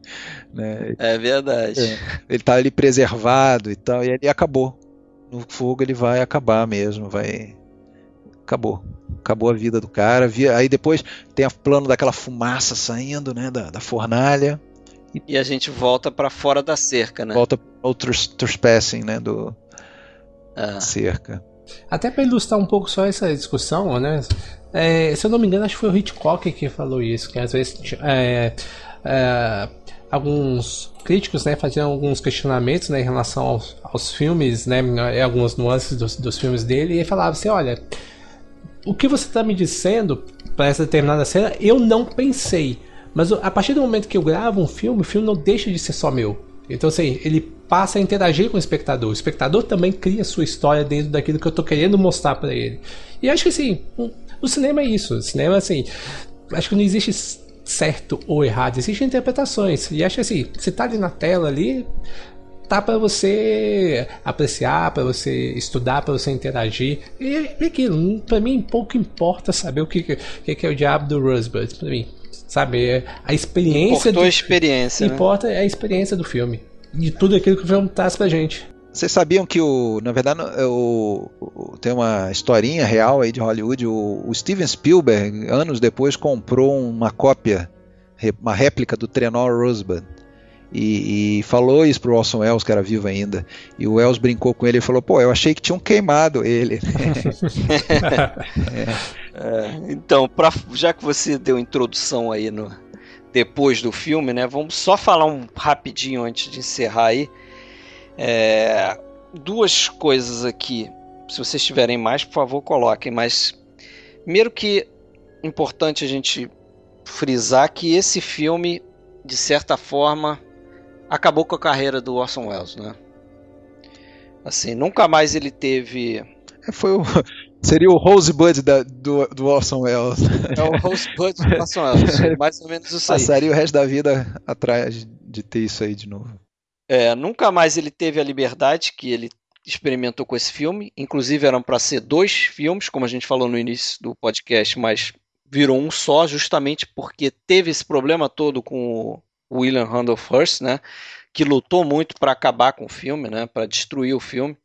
Né? É verdade. É, ele tá ali preservado e tal, e ele acabou. No fogo ele vai acabar mesmo, vai. Acabou. Acabou a vida do cara. Aí depois tem o plano daquela fumaça saindo, né? Da, da fornalha. E a gente volta para fora da cerca, né? Volta ao trespassing, né, do ah. cerca. Até para ilustrar um pouco só essa discussão, né? É, se eu não me engano, acho que foi o Hitchcock que falou isso, que às vezes é, é, alguns críticos, né, faziam alguns questionamentos, né, em relação aos, aos filmes, né, algumas nuances dos, dos filmes dele, e ele falava assim, olha, o que você está me dizendo para essa determinada cena, eu não pensei. Mas a partir do momento que eu gravo um filme, o filme não deixa de ser só meu. Então, assim, ele passa a interagir com o espectador. O espectador também cria sua história dentro daquilo que eu estou querendo mostrar para ele. E acho que, assim, o cinema é isso. O cinema, assim, acho que não existe certo ou errado, existem interpretações. E acho que, assim, você tá ali na tela ali, tá para você apreciar, para você estudar, para você interagir. E, e aquilo, para mim pouco importa saber o que, que, que é o diabo do Rosebud, para mim sabe? É a experiência. Importou do, a experiência. Né? Importa né? a experiência do filme. De tudo aquilo que o filme traz pra gente. Vocês sabiam que o, na verdade, o, o, tem uma historinha real aí de Hollywood. O, o, Steven Spielberg, anos depois, comprou uma cópia, uma réplica do trenó Rosebud. E, e, falou isso pro Orson Welles, que era vivo ainda. E o Welles brincou com ele e falou: pô, eu achei que tinham queimado ele. *laughs* *laughs* *laughs* é. É, então, pra, já que você deu introdução aí no depois do filme, né? Vamos só falar um rapidinho antes de encerrar aí. É, duas coisas aqui. Se vocês tiverem mais, por favor, coloquem. Mas primeiro que importante a gente frisar que esse filme, de certa forma, acabou com a carreira do Orson Welles, né? Assim, nunca mais ele teve. É, foi o, Seria o Rosebud da, do, do Orson Welles. É o Rosebud do Orson Welles. *laughs* Mais ou menos isso aí. Passaria o resto da vida atrás de ter isso aí de novo. É, nunca mais ele teve a liberdade que ele experimentou com esse filme. Inclusive eram para ser dois filmes, como a gente falou no início do podcast, mas virou um só, justamente porque teve esse problema todo com o William Randolph Hearst, né? Que lutou muito para acabar com o filme, né? Para destruir o filme.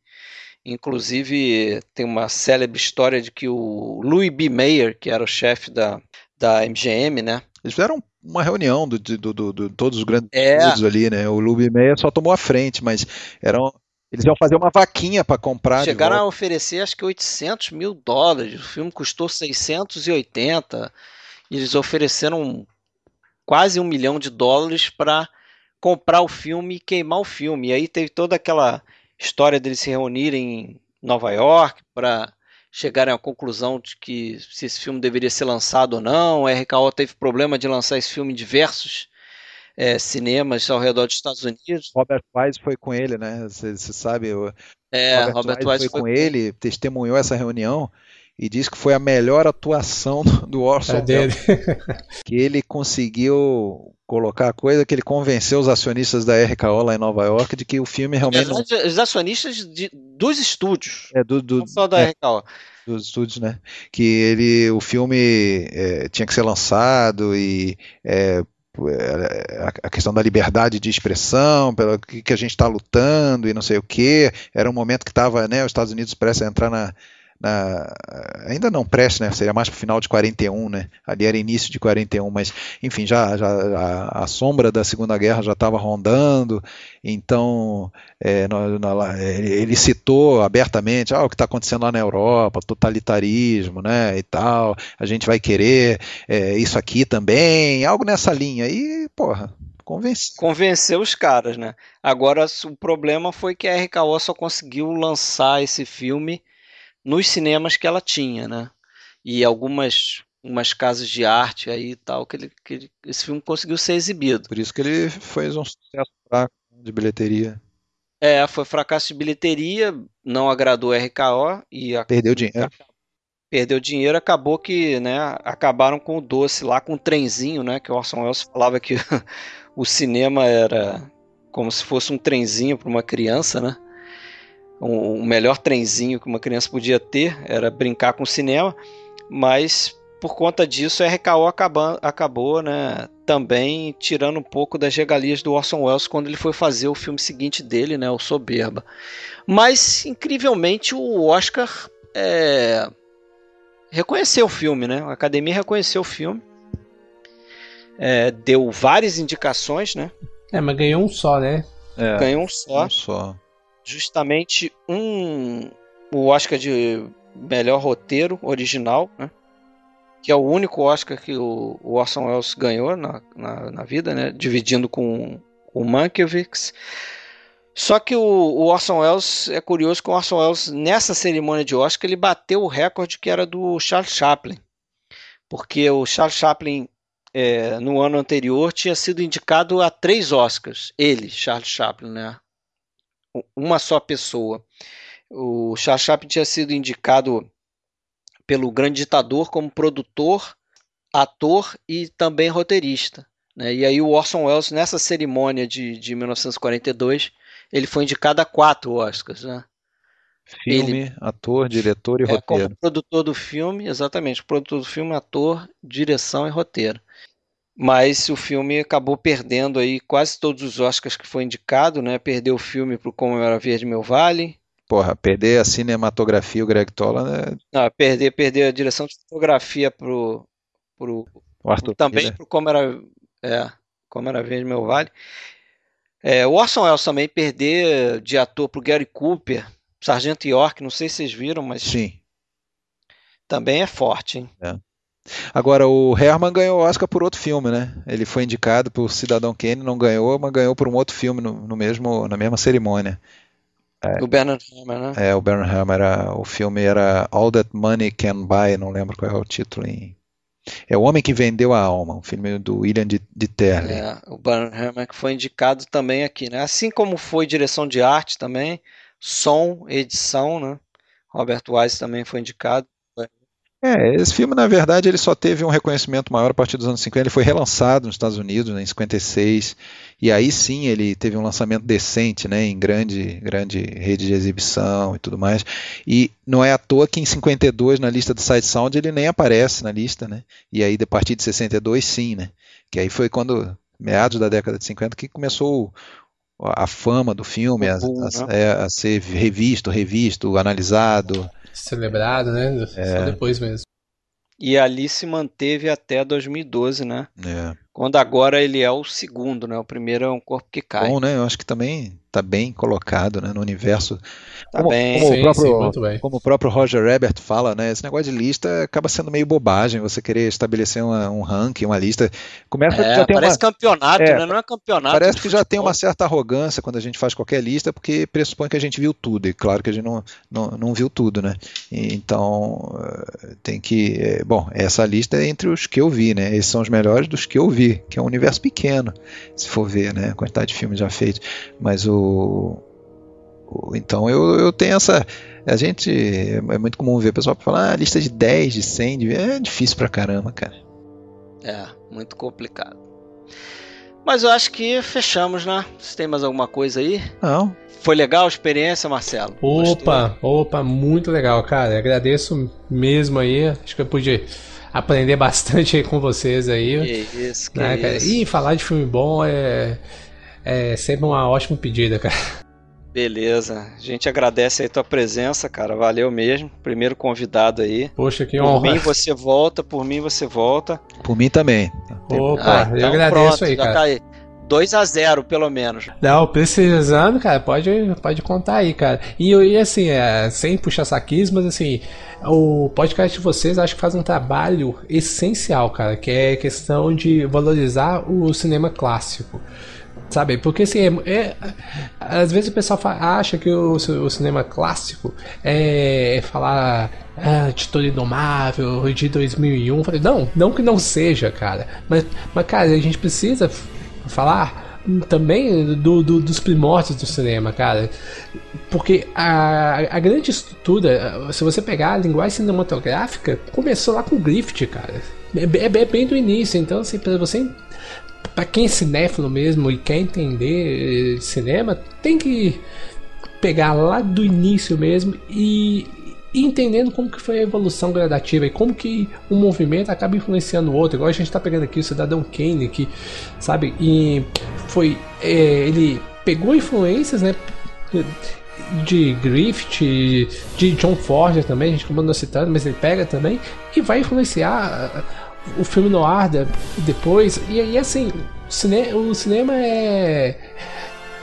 Inclusive, tem uma célebre história de que o Louis B. Mayer, que era o chefe da, da MGM, né? Eles fizeram uma reunião de, do, do, do, todos os grandes é. ali, né? O Louis B. Mayer só tomou a frente, mas eram eles iam fazer uma vaquinha para comprar. Chegaram a oferecer acho que 800 mil dólares. O filme custou 680. E eles ofereceram quase um milhão de dólares para comprar o filme e queimar o filme. E aí teve toda aquela história deles se reunirem em Nova York para chegarem à conclusão de que se esse filme deveria ser lançado ou não. A RKO teve problema de lançar esse filme em diversos é, cinemas ao redor dos Estados Unidos. Robert Wise foi com ele, né? Você sabe? É, Robert, Robert Wise, Wise foi, com ele, testemunhou essa reunião e disse que foi a melhor atuação do Orson é dele. *laughs* que ele conseguiu colocar a coisa que ele convenceu os acionistas da RKO lá em Nova York de que o filme realmente não... os acionistas de, dos estúdios. É do, do não só da é, RKO dos estúdios né? Que ele o filme é, tinha que ser lançado e é, a questão da liberdade de expressão, pelo que a gente está lutando e não sei o que. Era um momento que estava, né, os Estados Unidos prestes a entrar na, na, ainda não preste, né? Seria mais para o final de 41, né? Ali era início de 41, mas enfim, já, já a, a sombra da Segunda Guerra já estava rondando. Então é, no, no, ele citou abertamente ah, o que está acontecendo lá na Europa, totalitarismo, né? E tal. A gente vai querer é, isso aqui também, algo nessa linha. E porra, convenceu. Convenceu os caras, né? Agora o problema foi que a RKO só conseguiu lançar esse filme nos cinemas que ela tinha, né? E algumas umas casas de arte aí e tal, que, ele, que ele, esse filme conseguiu ser exibido. Por isso que ele fez um sucesso fraco de bilheteria. É, foi fracasso de bilheteria, não agradou a RKO e a, perdeu dinheiro. Perdeu dinheiro, acabou que, né, acabaram com o doce lá com o trenzinho, né, que o Orson Welles falava que *laughs* o cinema era como se fosse um trenzinho para uma criança, né? O melhor trenzinho que uma criança podia ter era brincar com o cinema, mas por conta disso a RKO acabou, acabou né, também tirando um pouco das regalias do Orson Welles quando ele foi fazer o filme seguinte dele, né, o Soberba. Mas incrivelmente o Oscar é, reconheceu o filme, né? A Academia reconheceu o filme, é, deu várias indicações, né? É, mas ganhou um só, né? É, ganhou um só. Um só justamente um o Oscar de melhor roteiro original, né? que é o único Oscar que o, o Orson Welles ganhou na, na, na, vida, né? dividindo com o Mankiewicz. Só que o, o, Orson Welles é curioso que o Orson Welles nessa cerimônia de Oscar ele bateu o recorde que era do Charles Chaplin, porque o Charles Chaplin é, no ano anterior tinha sido indicado a três Oscars, ele, Charles Chaplin, né? Uma só pessoa. O Charles Chaplin tinha sido indicado pelo grande ditador como produtor, ator e também roteirista. Né? E aí o Orson Welles, nessa cerimônia de, de 1942, ele foi indicado a quatro Oscars. Né? Filme, ele, ator, diretor e é, roteiro. Como produtor do filme, exatamente, produtor do filme, ator, direção e roteiro mas o filme acabou perdendo aí quase todos os Oscars que foi indicado, né? Perdeu o filme pro Como Era Verde Meu Vale. Porra, perder a cinematografia, o Greg Toland é... Não, perder, perder a direção de fotografia pro, pro o Arthur também Miller. pro Como Era, é, Como Era Verde Meu Vale. É, o Orson Welles também perder de ator pro Gary Cooper, Sargento York, não sei se vocês viram, mas Sim. Também é forte, hein? É. Agora, o Herman ganhou o Oscar por outro filme, né? Ele foi indicado por Cidadão Kane, não ganhou, mas ganhou por um outro filme no, no mesmo, na mesma cerimônia. É, o Bernard Herrmann, né? É, o Bernard Herrmann, era, o filme era All That Money Can Buy, não lembro qual é o título em... É O Homem que Vendeu a Alma, um filme do William de, de Terley. É, o Bernard Herrmann que foi indicado também aqui, né? Assim como foi direção de arte também, som, edição, né? Robert Wise também foi indicado. É, esse filme, na verdade, ele só teve um reconhecimento maior a partir dos anos 50. Ele foi relançado nos Estados Unidos né, em 56, e aí sim ele teve um lançamento decente, né, em grande, grande rede de exibição e tudo mais. E não é à toa que em 52, na lista do Sight Sound, ele nem aparece na lista, né? E aí, a partir de 62, sim, né? Que aí foi quando, meados da década de 50, que começou a fama do filme a, a, né? é, a, ser revisto, revisto, analisado celebrado, né? É. Só depois mesmo. E ali se manteve até 2012, né? É. Quando agora ele é o segundo, né? O primeiro é um corpo que cai. Bom, né? Eu acho que também está bem colocado né, no universo. Tá como, bem. Como, sim, o próprio, sim, bem. como o próprio Roger Ebert fala, né, esse negócio de lista acaba sendo meio bobagem, você querer estabelecer uma, um ranking, uma lista. Começa é, já tem parece uma, campeonato, é, né? Não é campeonato. Parece que já tem uma certa arrogância quando a gente faz qualquer lista, porque pressupõe que a gente viu tudo, e claro que a gente não, não, não viu tudo, né? E, então eh, tem que. Eh, bom, essa lista é entre os que eu vi, né? Esses são os melhores dos que eu vi, que é um universo pequeno, se for ver, né? A quantidade de filmes já feitos. Mas o então eu, eu tenho essa. A gente. É muito comum ver o pessoal falar, ah, lista de 10, de 100, de... é difícil pra caramba, cara. É, muito complicado. Mas eu acho que fechamos, né? Se tem mais alguma coisa aí? Não. Foi legal a experiência, Marcelo? Opa, Gostou? opa, muito legal, cara. Agradeço mesmo aí. Acho que eu pude aprender bastante aí com vocês aí. Que isso, que né, isso. E falar de filme bom é é sempre uma ótima pedida, cara. Beleza. A gente agradece aí tua presença, cara. Valeu mesmo. Primeiro convidado aí. Poxa, que Por honra. mim você volta, por mim você volta. Por mim também. Opa, eu então agradeço pronto, aí, já cara. tá aí. 2 a 0 pelo menos. Não, precisando, cara, pode, pode contar aí, cara. E, e assim, é, sem puxar saquismo, mas assim, o podcast de vocês acho que faz um trabalho essencial, cara, que é questão de valorizar o cinema clássico. Sabe? Porque assim, é, é- às vezes o pessoal acha que o, o cinema clássico é, é falar ah, Titã Indomável de 2001. Eu Falei, não, não que não seja, cara. Mas, mas cara, a gente precisa falar também do, do- dos primórdios do cinema, cara. Porque a, a grande estrutura, se você pegar a linguagem cinematográfica, começou lá com Griffith, cara. É, é- é bem do início, então assim, pra você Pra quem é cinéfilo mesmo e quer entender eh, cinema, tem que pegar lá do início mesmo e e entendendo como que foi a evolução gradativa e como que um movimento acaba influenciando o outro. Igual a gente tá pegando aqui o Cidadão Kane, que, sabe, e foi. eh, ele pegou influências, né? De Griffith, de John Ford também, a gente acabou não citando, mas ele pega também e vai influenciar o filme da- depois. E aí, assim, o, cine, o cinema é.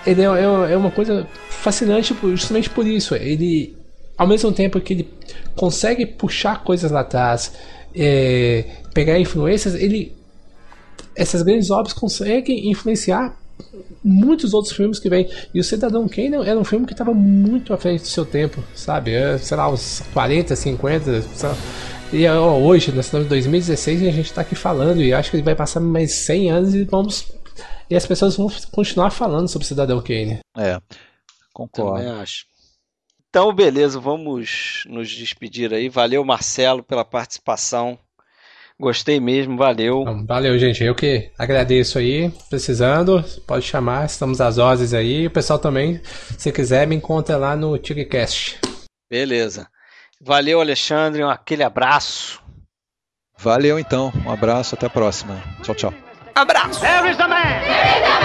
É, é- é uma coisa fascinante justamente por isso. Ele, ao mesmo tempo que ele consegue puxar coisas lá atrás, é, pegar influências, ele. Essas grandes obras conseguem influenciar muitos outros filmes que vêm. E o Cidadão Kane era um filme que estava muito à frente do seu tempo, sabe? É, sei lá, uns 40, 50. sei lá. E ó, hoje, nós estamos em 2016 e a gente está aqui falando. E acho que ele vai passar mais 100 anos e vamos. E as pessoas vão continuar falando sobre Cidadão Kane. É, concordo. Também acho. Então, beleza, vamos nos despedir aí. Valeu, Marcelo, pela participação. Gostei mesmo, valeu. Valeu, gente. Eu que agradeço aí. Precisando, pode chamar. Estamos às ordens aí. O pessoal também, se quiser, me encontra lá no TigCast. Beleza. Valeu, Alexandre. Um aquele abraço. Valeu então, um abraço, até a próxima. Tchau, tchau. Abraço. There is a man.